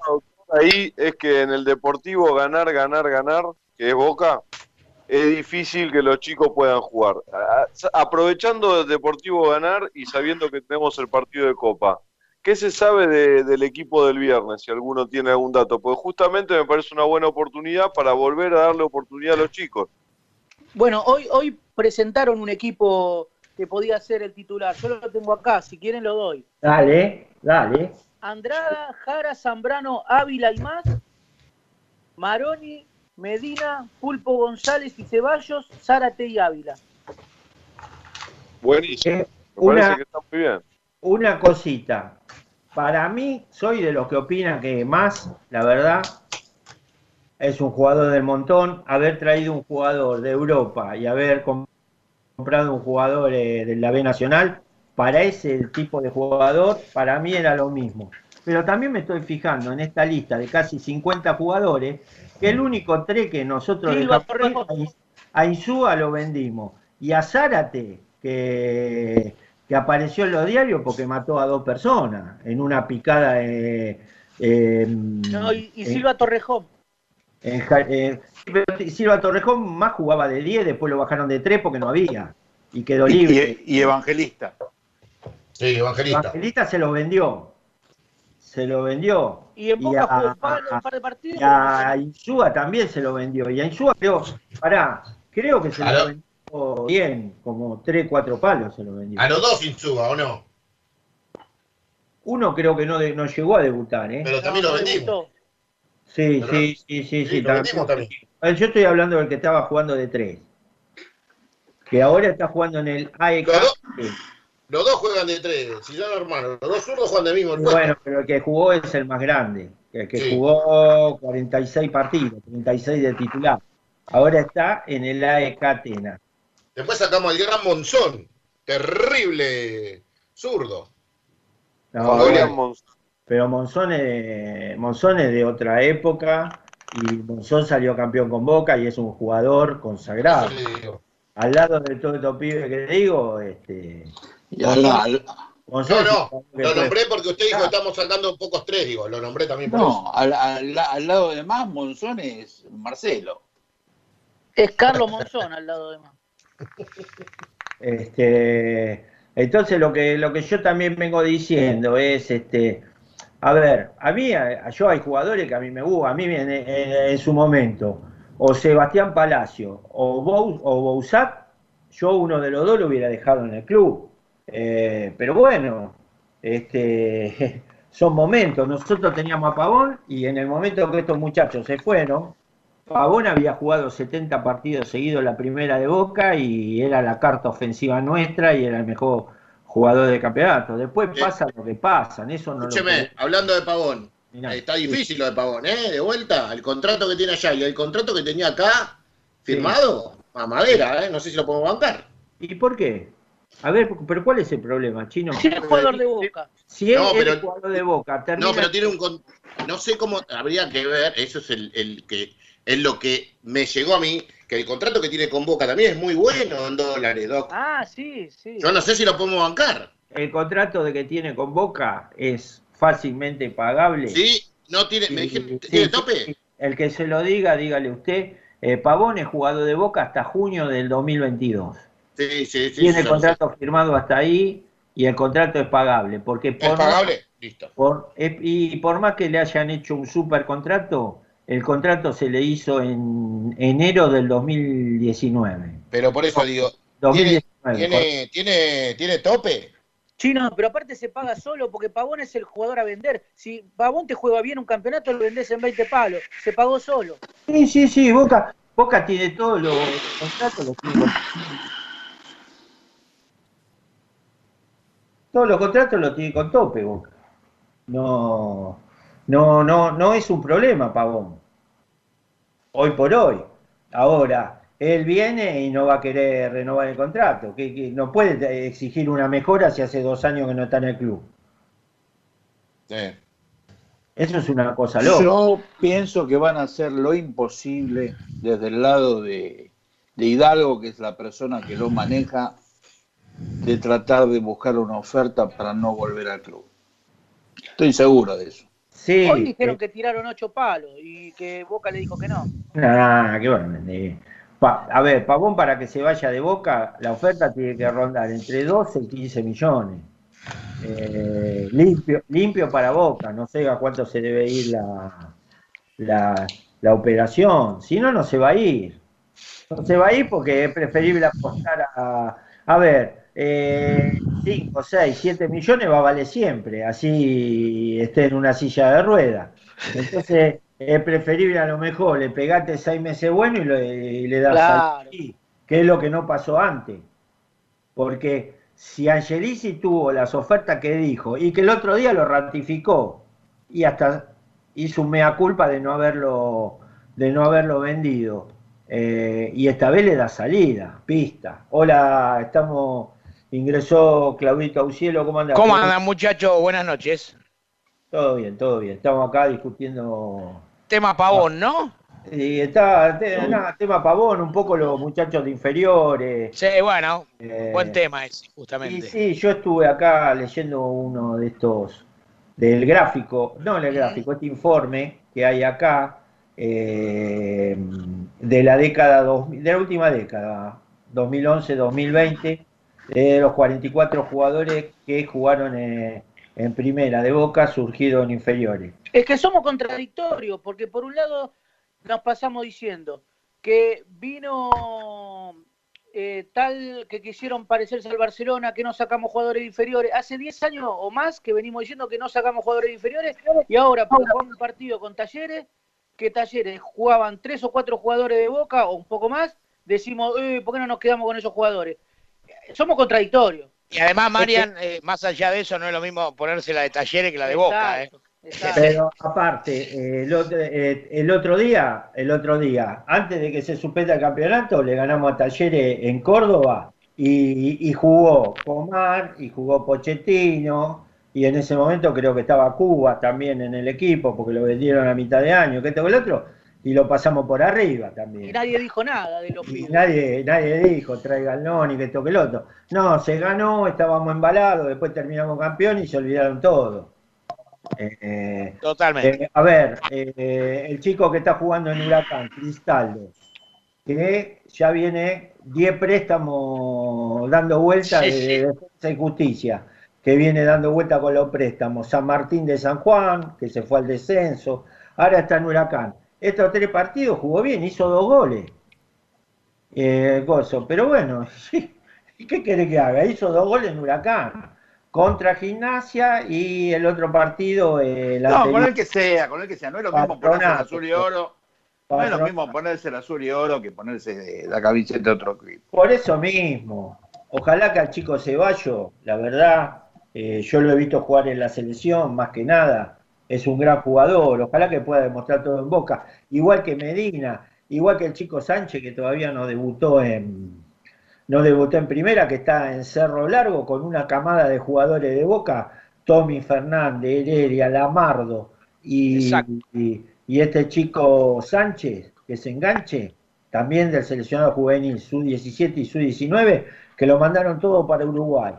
ahí es que en el deportivo ganar, ganar, ganar, que es Boca, es difícil que los chicos puedan jugar. Aprovechando el deportivo ganar y sabiendo que tenemos el partido de Copa, ¿qué se sabe de- del equipo del viernes? Si alguno tiene algún dato, pues justamente me parece una buena oportunidad para volver a darle oportunidad a los chicos. Bueno, hoy, hoy presentaron un equipo que podía ser el titular. Yo lo tengo acá, si quieren lo doy. Dale, dale. Andrada, Jara, Zambrano, Ávila y más. Maroni, Medina, Pulpo González y Ceballos, Zárate y Ávila. Buenísimo. Me una- parece que está muy bien. Una cosita. Para mí, soy de los que opinan que más, la verdad, es un jugador del montón. Haber traído un jugador de Europa y haber com- comprado un jugador eh, de la B Nacional, para ese tipo de jugador, para mí era lo mismo. Pero también me estoy fijando en esta lista de casi 50 jugadores, que el único tres que nosotros Silva dejamos a Insúa lo vendimos. Y a Zárate, que, que apareció en los diarios porque mató a dos personas en una picada eh, eh, No, y, y en- Silva Torrejón. en eh, Silva Torrejón más jugaba de 10, después lo bajaron de 3 porque no había. Y quedó libre. Y, y Evangelista. Sí, Evangelista. Evangelista se lo vendió. Se lo vendió. Y en Boca a- jugó un par, un par de partidos. y a Insúa también se lo vendió. Y a Insúa creo, pará, creo que se A lo lo- vendió bien, como 3, 4 palos se lo vendió. A los dos Insúa, ¿o no? Uno creo que no, de- no llegó a debutar, ¿eh? Pero también lo vendimos. Sí, sí, sí, sí, sí. Sí, lo también. Vendimos también. A ver, Yo estoy hablando del que estaba jugando de 3. Que ahora está jugando en el AEK. Los dos, los dos juegan de tres, si son hermanos. Los dos zurdos juegan del mismo puesto. Bueno, pero el que jugó es el más grande. El que Sí. jugó 46 partidos, 36 de titular. Ahora está en el AEK Atenas. Después sacamos al gran Monzón. Terrible zurdo. No, bueno, pero Monzón es, Monzón es de otra época y Monzón salió campeón con Boca y es un jugador consagrado. Eso. Al lado de todos estos pibes que te digo, este, Y al- al- Monzón No, un no, lo nombré porque usted dijo que estamos sacando pocos tres, digo, lo nombré también por no, al, al- al lado de más, Monzón es Marcelo. Es Carlos Monzón al lado de más. Este, entonces lo que, lo que yo también vengo diciendo es, este, a ver, a mí, a- yo hay jugadores que a mí me gustan, a mí en, en- su momento, o Sebastián Palacio o, Bou, o Bouzat, yo uno de los dos lo hubiera dejado en el club. Eh, pero bueno, este, (laughs) son momentos. Nosotros teníamos a Pavón y en el momento que estos muchachos se fueron, Pavón había jugado 70 partidos seguidos la primera de Boca y era la carta ofensiva nuestra y era el mejor jugador del campeonato. Después pasa lo que pasa, en eso no lo Escúcheme, hablando de Pavón, Mirá. está difícil lo de Pavón, ¿eh? De vuelta, el contrato que tiene allá y el contrato que tenía acá, firmado, a madera, ¿eh? No sé si lo podemos bancar. ¿Y por qué? A ver, pero ¿cuál es el problema, Chino? Si es jugador de Boca. Si él No, es pero- jugador de Boca, termina... No, pero tiene un... No sé cómo, habría que ver, eso es el, el que es lo que me llegó a mí, que el contrato que tiene con Boca también es muy bueno en dólares, Doc. Ah, sí, sí. Yo no sé si lo podemos bancar. El contrato de que tiene con Boca es fácilmente pagable. Sí, no tiene... Me dijeron, Sí, ¿tiene sí, tope? sí. El que se lo diga, dígale usted. Eh, Pavón es jugador de Boca hasta junio del 2022. Sí, sí, sí. Tiene sí, contrato firmado hasta ahí y el contrato es pagable. Porque ¿Es por, pagable? Listo. por- eh, y por más que le hayan hecho un super contrato, el contrato se le hizo en enero del 2019. Pero por eso digo, 2019. ¿tiene, tiene, tiene tope? Chino, pero aparte se paga solo porque Pavón es el jugador a vender. Si Pavón te juega bien un campeonato, lo vendés en 20 palos. Se pagó solo. Sí, sí, sí, Boca, Boca tiene todos los contratos. Los tiene todos los contratos los tiene con tope, Boca. no, no, no, no es un problema, Pavón. Hoy por hoy. Ahora, él viene y no va a querer renovar el contrato. Que, que no puede exigir una mejora si hace dos años que no está en el club. Eso es una cosa loca. Yo pienso que van a hacer lo imposible desde el lado de, de Hidalgo, que es la persona que lo maneja, de tratar de buscar una oferta para no volver al club. Estoy seguro de eso. Sí, Hoy dijeron eh, que tiraron ocho palos y que Boca le dijo que no. Nah, qué bueno. eh. Pa- a ver, Pavón para que se vaya de Boca, la oferta tiene que rondar entre 12 y 15 millones. Eh, limpio, limpio para Boca, no sé a cuánto se debe ir la, la, la operación. Si no, no se va a ir. No se va a ir porque es preferible apostar a... A ver, 5, 6, 7 millones va a valer siempre, así esté en una silla de ruedas. Entonces (laughs) es preferible a lo mejor le pegaste seis meses bueno y, lo- y le das Claro. al- que es lo que no pasó antes. Porque si Angelici tuvo las ofertas que dijo y que el otro día lo ratificó y hasta hizo un mea culpa de no haberlo, de no haberlo vendido. eh, y esta vez le da salida, pista. Hola, estamos, ingresó Claudito Aucielo, ¿cómo andas? ¿Cómo andan muchachos? Buenas noches. Todo bien, todo bien. Estamos acá discutiendo. Tema pavón, ¿no? Y está, te- nada, tema pavón, un poco los muchachos de inferiores. Sí, bueno, Eh, buen tema ese, Y justamente. sí, yo estuve acá leyendo uno de estos, del gráfico, no el gráfico, este informe que hay acá, eh, de la década, dos- de la última década, 2011-2020, los 44 jugadores que jugaron eh, en primera de Boca, surgidos en inferiores. Es que somos contradictorios, porque por un lado nos pasamos diciendo que vino eh, tal que quisieron parecerse al Barcelona, que no sacamos jugadores inferiores. Hace 10 años o más que venimos diciendo que no sacamos jugadores inferiores y ahora por jugar un partido con Talleres, que Talleres jugaban tres o cuatro jugadores de Boca o un poco más, decimos, eh, ¿por qué no nos quedamos con esos jugadores? Somos contradictorios. Y además, Marian, eh, más allá de eso, no es lo mismo ponerse la de Talleres que la de Boca, ¿eh? Pero aparte, eh, el, otro, eh, el otro día, el otro día, antes de que se suspenda el campeonato, le ganamos a Talleres en Córdoba y, y jugó Comar y jugó Pochettino y en ese momento creo que estaba Cuba también en el equipo porque lo vendieron a mitad de año, que esto que el otro, y lo pasamos por arriba también. Y nadie dijo nada de los Y pibes. nadie, nadie dijo, traiga el que toque el otro. No, se ganó, estábamos embalados, después terminamos campeón y se olvidaron todo. Eh, Totalmente. eh, a ver, eh, el chico que está jugando en Huracán, Cristaldo, que ya viene 10 préstamos dando vuelta Sí, de, sí. de defensa y justicia, que viene dando vuelta con los préstamos. San Martín de San Juan, que se fue al descenso, ahora está en Huracán. Estos tres partidos jugó bien, hizo dos goles. Eh, Gozo, pero bueno, (laughs) ¿qué quiere que haga? Hizo dos goles en Huracán. Contra Gimnasia y el otro partido, eh, el No, con el que sea, con el que sea. No es lo mismo ponerse el Patronato. azul y oro. No es lo Patronato. mismo ponerse el azul y oro que ponerse la camiseta de otro equipo. Por eso mismo, ojalá que al chico Ceballos, la verdad, eh, yo lo he visto jugar en la selección, más que nada, es un gran jugador, ojalá que pueda demostrar todo en Boca, igual que Medina, igual que el chico Sánchez, que todavía no debutó en, no debutó en primera, que está en Cerro Largo con una camada de jugadores de Boca, Tommy Fernández, Heredia, Lamardo y, y, y este chico Sánchez, que se enganche, también del seleccionado juvenil Sub-17 y Sub-19, que lo mandaron todo para Uruguay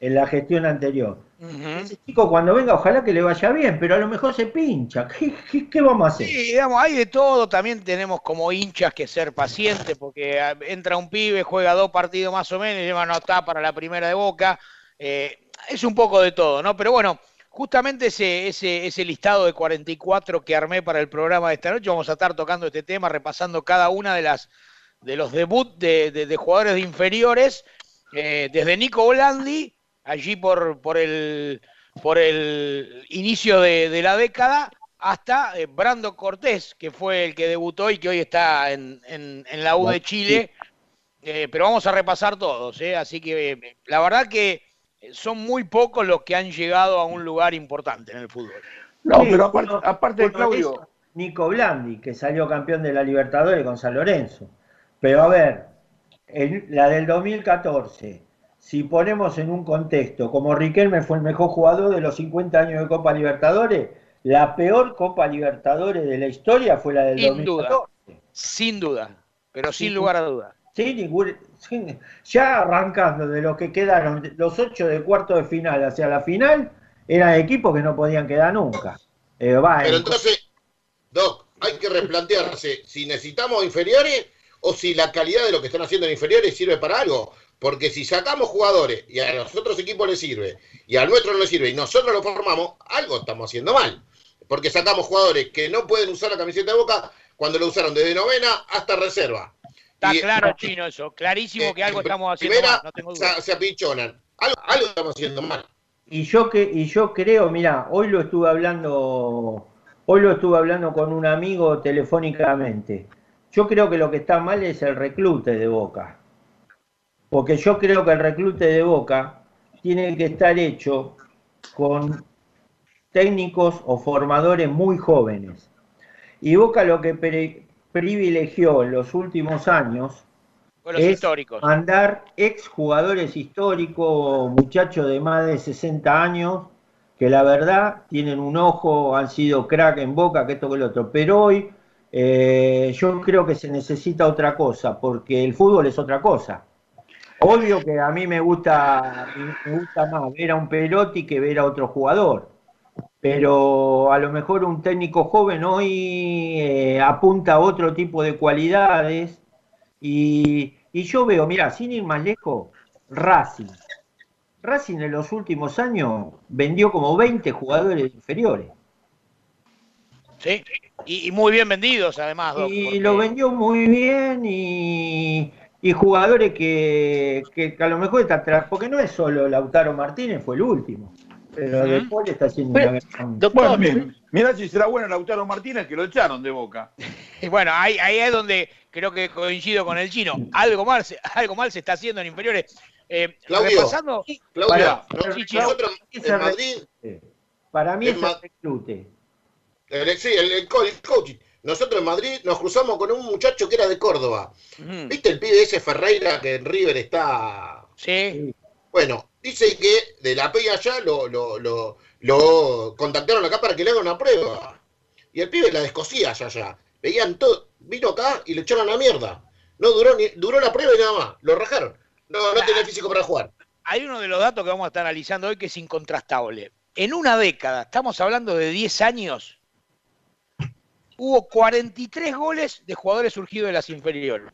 en la gestión anterior. Ese chico cuando venga, ojalá que le vaya bien, pero a lo mejor se pincha. ¿Qué, qué- qué vamos a hacer? Sí, digamos, hay de todo. También tenemos como hinchas que ser pacientes porque ah, entra un pibe, juega dos partidos más o menos y lleva no está para la primera de Boca. Eh, es un poco de todo, ¿no? Pero bueno, justamente ese, ese, ese listado de 44 que armé para el programa de esta noche, vamos a estar tocando este tema, repasando cada una de las de los debuts de, de- de jugadores de inferiores, eh, desde Nico Bolandi, allí por, por el por el inicio de, de la década, hasta eh, Brando Cortés, que fue el que debutó y que hoy está en, en- en la U de Chile. Eh, pero vamos a repasar todos, ¿eh? así que eh, la verdad que son muy pocos los que han llegado a un lugar importante en el fútbol. No, Sí, pero aparte, uno- aparte uno de Claudio, Nico Blandi, que salió campeón de la Libertadores con San Lorenzo. Pero a ver, en la del 2014, si ponemos en un contexto, como Riquelme fue el mejor jugador de los 50 años de Copa Libertadores, la peor Copa Libertadores de la historia fue la del Sin duda. 2014. Sin duda, pero sin lugar a duda. Sí, ningún- sin- ya arrancando de los que quedaron, los ocho de cuarto de final hacia la final, eran equipos que no podían quedar nunca. Eh, va, Pero en- entonces, Doc, hay que replantearse si necesitamos inferiores o si la calidad de lo que están haciendo en inferiores sirve para algo. Porque si sacamos jugadores y a los otros equipos les sirve y al nuestro no les sirve y nosotros lo formamos, algo estamos haciendo mal. Porque sacamos jugadores que no pueden usar la camiseta de boca cuando lo usaron desde novena hasta reserva. Está Y- claro, Chino, eso. Clarísimo que algo estamos haciendo primera mal, no tengo duda. se, se apinchonan. Algo, algo estamos haciendo mal. Y yo que y yo creo, mira, hoy lo estuve hablando, hoy lo estuve hablando con un amigo telefónicamente. Yo creo que lo que está mal es el reclute de Boca. Porque yo creo que el reclute de Boca tiene que estar hecho con técnicos o formadores muy jóvenes. Y Boca lo que privilegió en los últimos años los es históricos. mandar ex jugadores históricos, muchachos de más de 60 años, que la verdad tienen un ojo, han sido crack en boca, que esto que el otro. Pero hoy eh, yo creo que se necesita otra cosa, porque el fútbol es otra cosa. Obvio que a mí me gusta, me gusta más ver a un Perotti que ver a otro jugador. Pero a lo mejor un técnico joven hoy eh, apunta a otro tipo de cualidades y, y yo veo, mira, sin ir más lejos, Racing. Racing en los últimos años vendió como 20 jugadores inferiores. Sí, y, y muy bien vendidos además, Doc, Y porque- lo vendió muy bien y, y jugadores que, que, que a lo mejor está atrás, porque no es solo Lautaro Martínez, fue el último. Pero Ujú. De Paul está haciendo una gran... bueno, mira, mirá si será bueno Lautaro Martínez que lo echaron de boca. (laughs) Y bueno, ahí, ahí es donde creo que coincido con el chino. Algo mal, se- algo mal se está haciendo en inferiores. Eh, Claudio, repasando. Claudio, Para- no- sí, Chino. nosotros Ese en Madrid, Para mí Es el reclute. el, sí, el, el el coaching. Nosotros en Madrid nos cruzamos con un muchacho que era de Córdoba. ¿Viste el pibe ese Ferreira que en River está? Sí. Bueno, dice que de la Peña allá lo, lo, lo, lo contactaron acá para que le haga una prueba. Y el pibe la descosía allá, allá. Veían todo, vino acá y le echaron la mierda. No duró ni, duró la prueba y nada más. Lo rajaron. No, no tenía físico para jugar. Hay uno de los datos que vamos a estar analizando hoy que es incontrastable. En una década, estamos hablando de 10 años, hubo 43 goles de jugadores surgidos de las inferiores.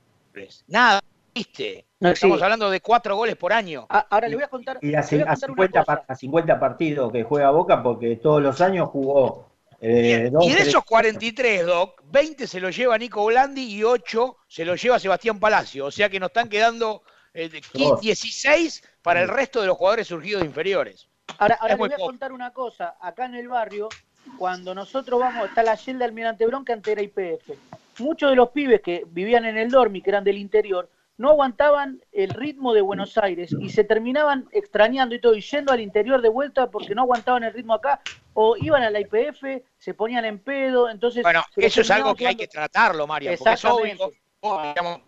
Nada, ¿viste? No, Estamos sí. hablando de 4 goles por año. A- Ahora le voy a contar, Y a, le voy a a contar una 50, cosa. par- a 50 partidos que juega Boca, porque todos los años jugó eh, dos, Y de tres- esos 43, Doc, 20 se los lleva Nico Blandi y 8 se los lleva Sebastián Palacio. O sea que nos están quedando eh, de 15, Dos. 16 para el resto de los jugadores surgidos de inferiores. Ahora, ahora Es les voy a poco. contar una cosa. Acá en el barrio, cuando nosotros vamos, está la de Almirante Bronca ante era IPF. Muchos de los pibes que vivían en el Dormi, que eran del interior, no aguantaban el ritmo de Buenos Aires y se terminaban extrañando y todo, y yendo al interior de vuelta porque no aguantaban el ritmo acá, o iban a la IPF, se ponían en pedo, entonces... Bueno, eso es algo que hay que tratarlo, María, porque es obvio. digamos,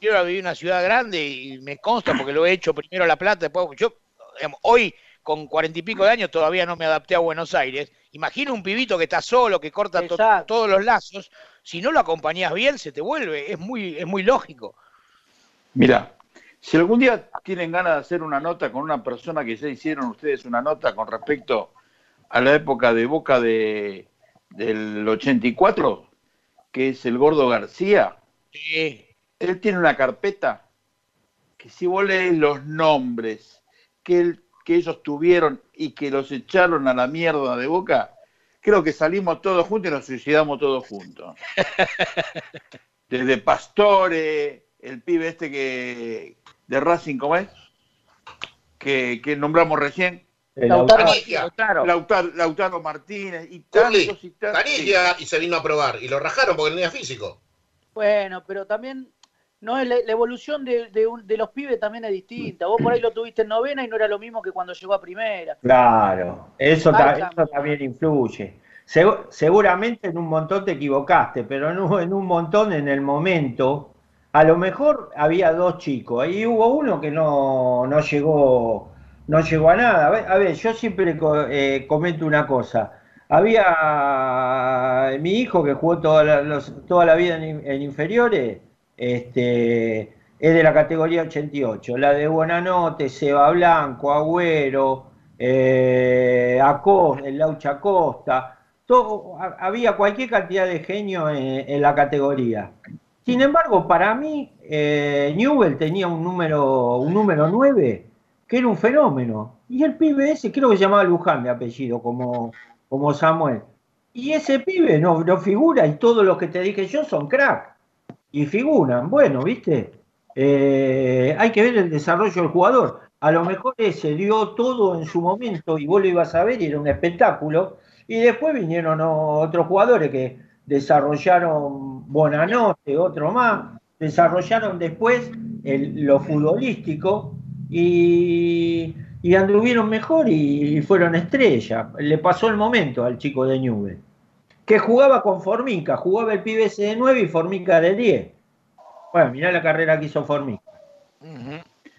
yo viví en una ciudad grande y me consta porque lo he hecho primero a La Plata, después yo, digamos, hoy con cuarenta y pico de años todavía no me adapté a Buenos Aires. Imagina un pibito que está solo, que corta to- todos los lazos, si no lo acompañás bien se te vuelve, es muy, es muy lógico. Mira, si algún día tienen ganas de hacer una nota con una persona que ya hicieron ustedes una nota con respecto a la época de Boca de, del 84, que es el Gordo García, él tiene una carpeta que si vos lees los nombres que, él- que ellos tuvieron y que los echaron a la mierda de Boca, creo que salimos todos juntos y nos suicidamos todos juntos. (laughs) Desde Pastore, el pibe este que de Racing, ¿cómo es? Que, que nombramos recién. Lautaro Lautaro. Lautaro, Lautaro Martínez y tantos y tantos. Canigia y se vino a probar y lo rajaron porque no tenía físico. Bueno, pero también No, la, la evolución de, de un- de los pibes también es distinta. Vos por ahí lo tuviste en novena y no era lo mismo que cuando llegó a primera. Claro, eso, Ahí ta- eso también influye. Segu- seguramente en un montón te equivocaste, pero en un, en un montón en el momento, a lo mejor había dos chicos y hubo uno que no, no llegó, no llegó a nada. A ver, a ver, yo siempre eh, comento una cosa. Había mi hijo que jugó toda la, los- toda la vida en inferiores, este, es de la categoría 88, la de Buenanote, Seba Blanco, Agüero, eh, Acos- el Laucha Costa, había cualquier cantidad de genio en, en la categoría. Sin embargo, para mí, eh, Newell tenía un número, un número 9 que era un fenómeno. Y el pibe ese, creo que se llamaba Luján de apellido, como, como Samuel. Y ese pibe no, no figura, y todos los que te dije yo son crack. Y figuran, bueno, ¿viste? Eh, hay que ver el desarrollo del jugador. A lo mejor ese dio todo en su momento y vos lo ibas a ver y era un espectáculo. Y después vinieron otros jugadores que desarrollaron Bonanote, otro más, desarrollaron después el- lo futbolístico y, anduvieron mejor y, y fueron estrellas. Le pasó el momento al chico de Newell, que jugaba con Formica, jugaba el pibe ese de 9 y Formica de 10. Bueno, mirá la carrera que hizo Formica.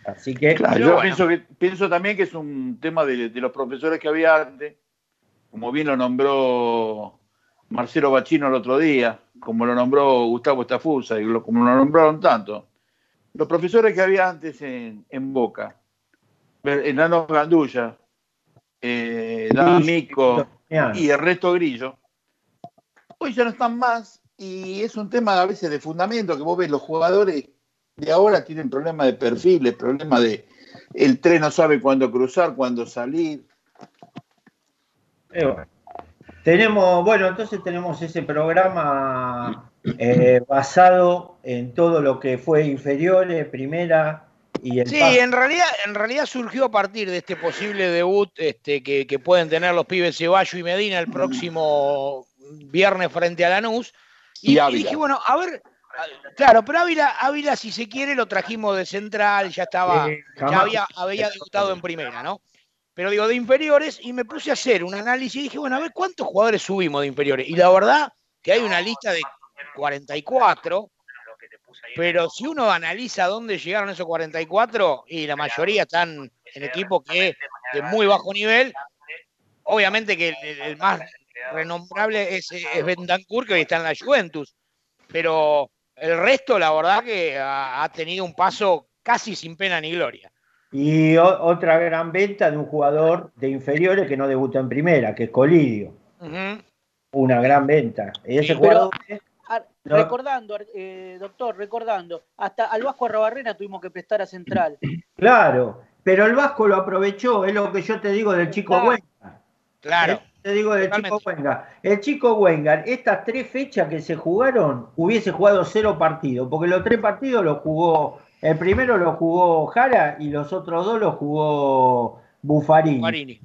Así que. Claro, yo bueno. pienso, que, pienso también que es un tema de, de los profesores que había antes, como bien lo nombró Marcelo Bachino el otro día, como lo nombró Gustavo Estafusa y lo- como lo nombraron tanto. Los profesores que había antes en, en Boca, Enano Gandulla, eh, D'Amico y Ernesto Grillo, hoy ya no están más y es un tema a veces de fundamento que vos ves los jugadores de ahora tienen problemas de perfiles, problemas de el tren no sabe cuándo cruzar, cuándo salir. Eh, bueno. Tenemos, bueno, entonces tenemos ese programa eh, basado en todo lo que fue inferiores, primera y el Sí, paso. en realidad, en realidad surgió a partir de este posible debut este, que, que pueden tener los pibes Ceballos y Medina el próximo viernes frente a Lanús. Y, Y dije, bueno, a ver, claro, pero Ávila, Ávila, si se quiere, lo trajimos de central, ya estaba, Eh, ya había, había debutado en primera, ¿no? Pero digo, de inferiores, y me puse a hacer un análisis y dije, bueno, a ver cuántos jugadores subimos de inferiores. Y la verdad que hay una lista de 44, pero si uno analiza dónde llegaron esos 44, y la mayoría están en equipos que de muy bajo nivel, obviamente que el, el más renombrable es, es que hoy está en la Juventus, pero el resto, la verdad que ha, ha tenido un paso casi sin pena ni gloria. Y o- otra gran venta de un jugador de inferiores que no debutó en primera, que es Colidio. Una gran venta. Ese jugador, No. recordando, eh, doctor, recordando, hasta al Vasco Arrobarrena tuvimos que prestar a Central. claro, pero el Vasco lo aprovechó, es lo que yo te digo del chico Claro. Huenca. Claro. Te digo del chico Wengar. El chico Wengar, estas tres fechas que se jugaron, hubiese jugado cero partidos, porque los tres partidos los jugó, el primero lo jugó Jara y los otros dos los jugó Buffarini.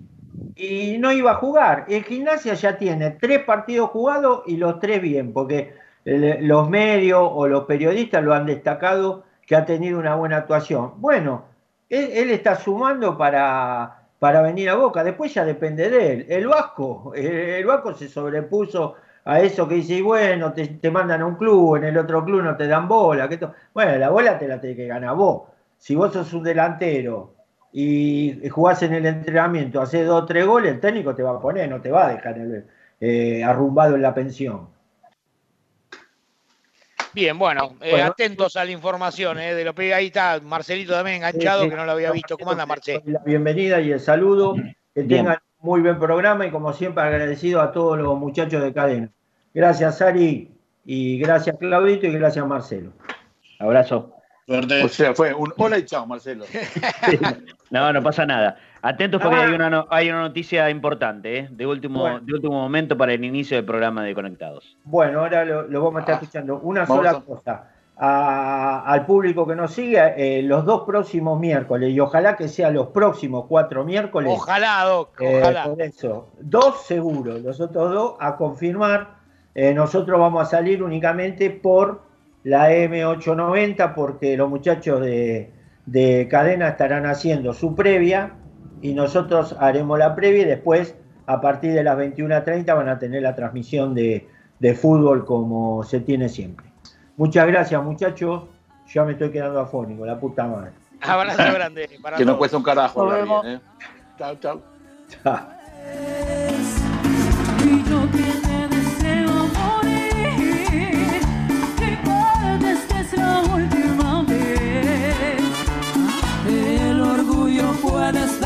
Y no iba a jugar. El gimnasia ya tiene tres partidos jugados y los tres bien, porque los medios o los periodistas lo han destacado que ha tenido una buena actuación. Bueno, él, él está sumando para, para venir a Boca, después ya depende de él. El Vasco, eh, el Vasco se sobrepuso a eso que dice, bueno, te, mandan a un club, en el otro club no te dan bola. Que Bueno, la bola te la tenés que ganar vos. Si vos sos un delantero y jugás en el entrenamiento, haces dos o tres goles, el técnico te va a poner, no te va a dejar eh, arrumbado en la pensión. Bien, bueno, eh, Bueno. atentos a la información eh, de lo que ahí está Marcelito también enganchado, Sí, sí. que no lo había visto. ¿Cómo anda, Marcelo? La bienvenida y el saludo. Que Bien. tengan muy buen programa y como siempre agradecido a todos los muchachos de cadena. Gracias, Ari, y gracias, Claudito, y gracias, Marcelo. Abrazo. O sea, fue un hola y chao, Marcelo. (laughs) No, no pasa nada. Atentos porque Ah. hay una, no- hay una noticia importante, ¿eh? de, último, Bueno. de último momento para el inicio del programa de Conectados. Bueno, ahora lo, lo vamos a estar escuchando. Una vamos sola a- cosa. A- al público que nos sigue, eh, los dos próximos miércoles, y ojalá que sean los próximos cuatro miércoles. Ojalá, Doc, Eh, ojalá. por eso, dos seguros, los otros dos a confirmar. Eh, nosotros vamos a salir únicamente por la M890 porque los muchachos de, de cadena estarán haciendo su previa y nosotros haremos la previa y después a partir de las 21.30 van a tener la transmisión de, de fútbol como se tiene siempre. Muchas gracias muchachos, ya me estoy quedando afónico, la puta madre. Abrazo grande (laughs) para Que no cuesta un carajo Nos vemos. bien, ¿eh? Chao, chao. Chao. puedes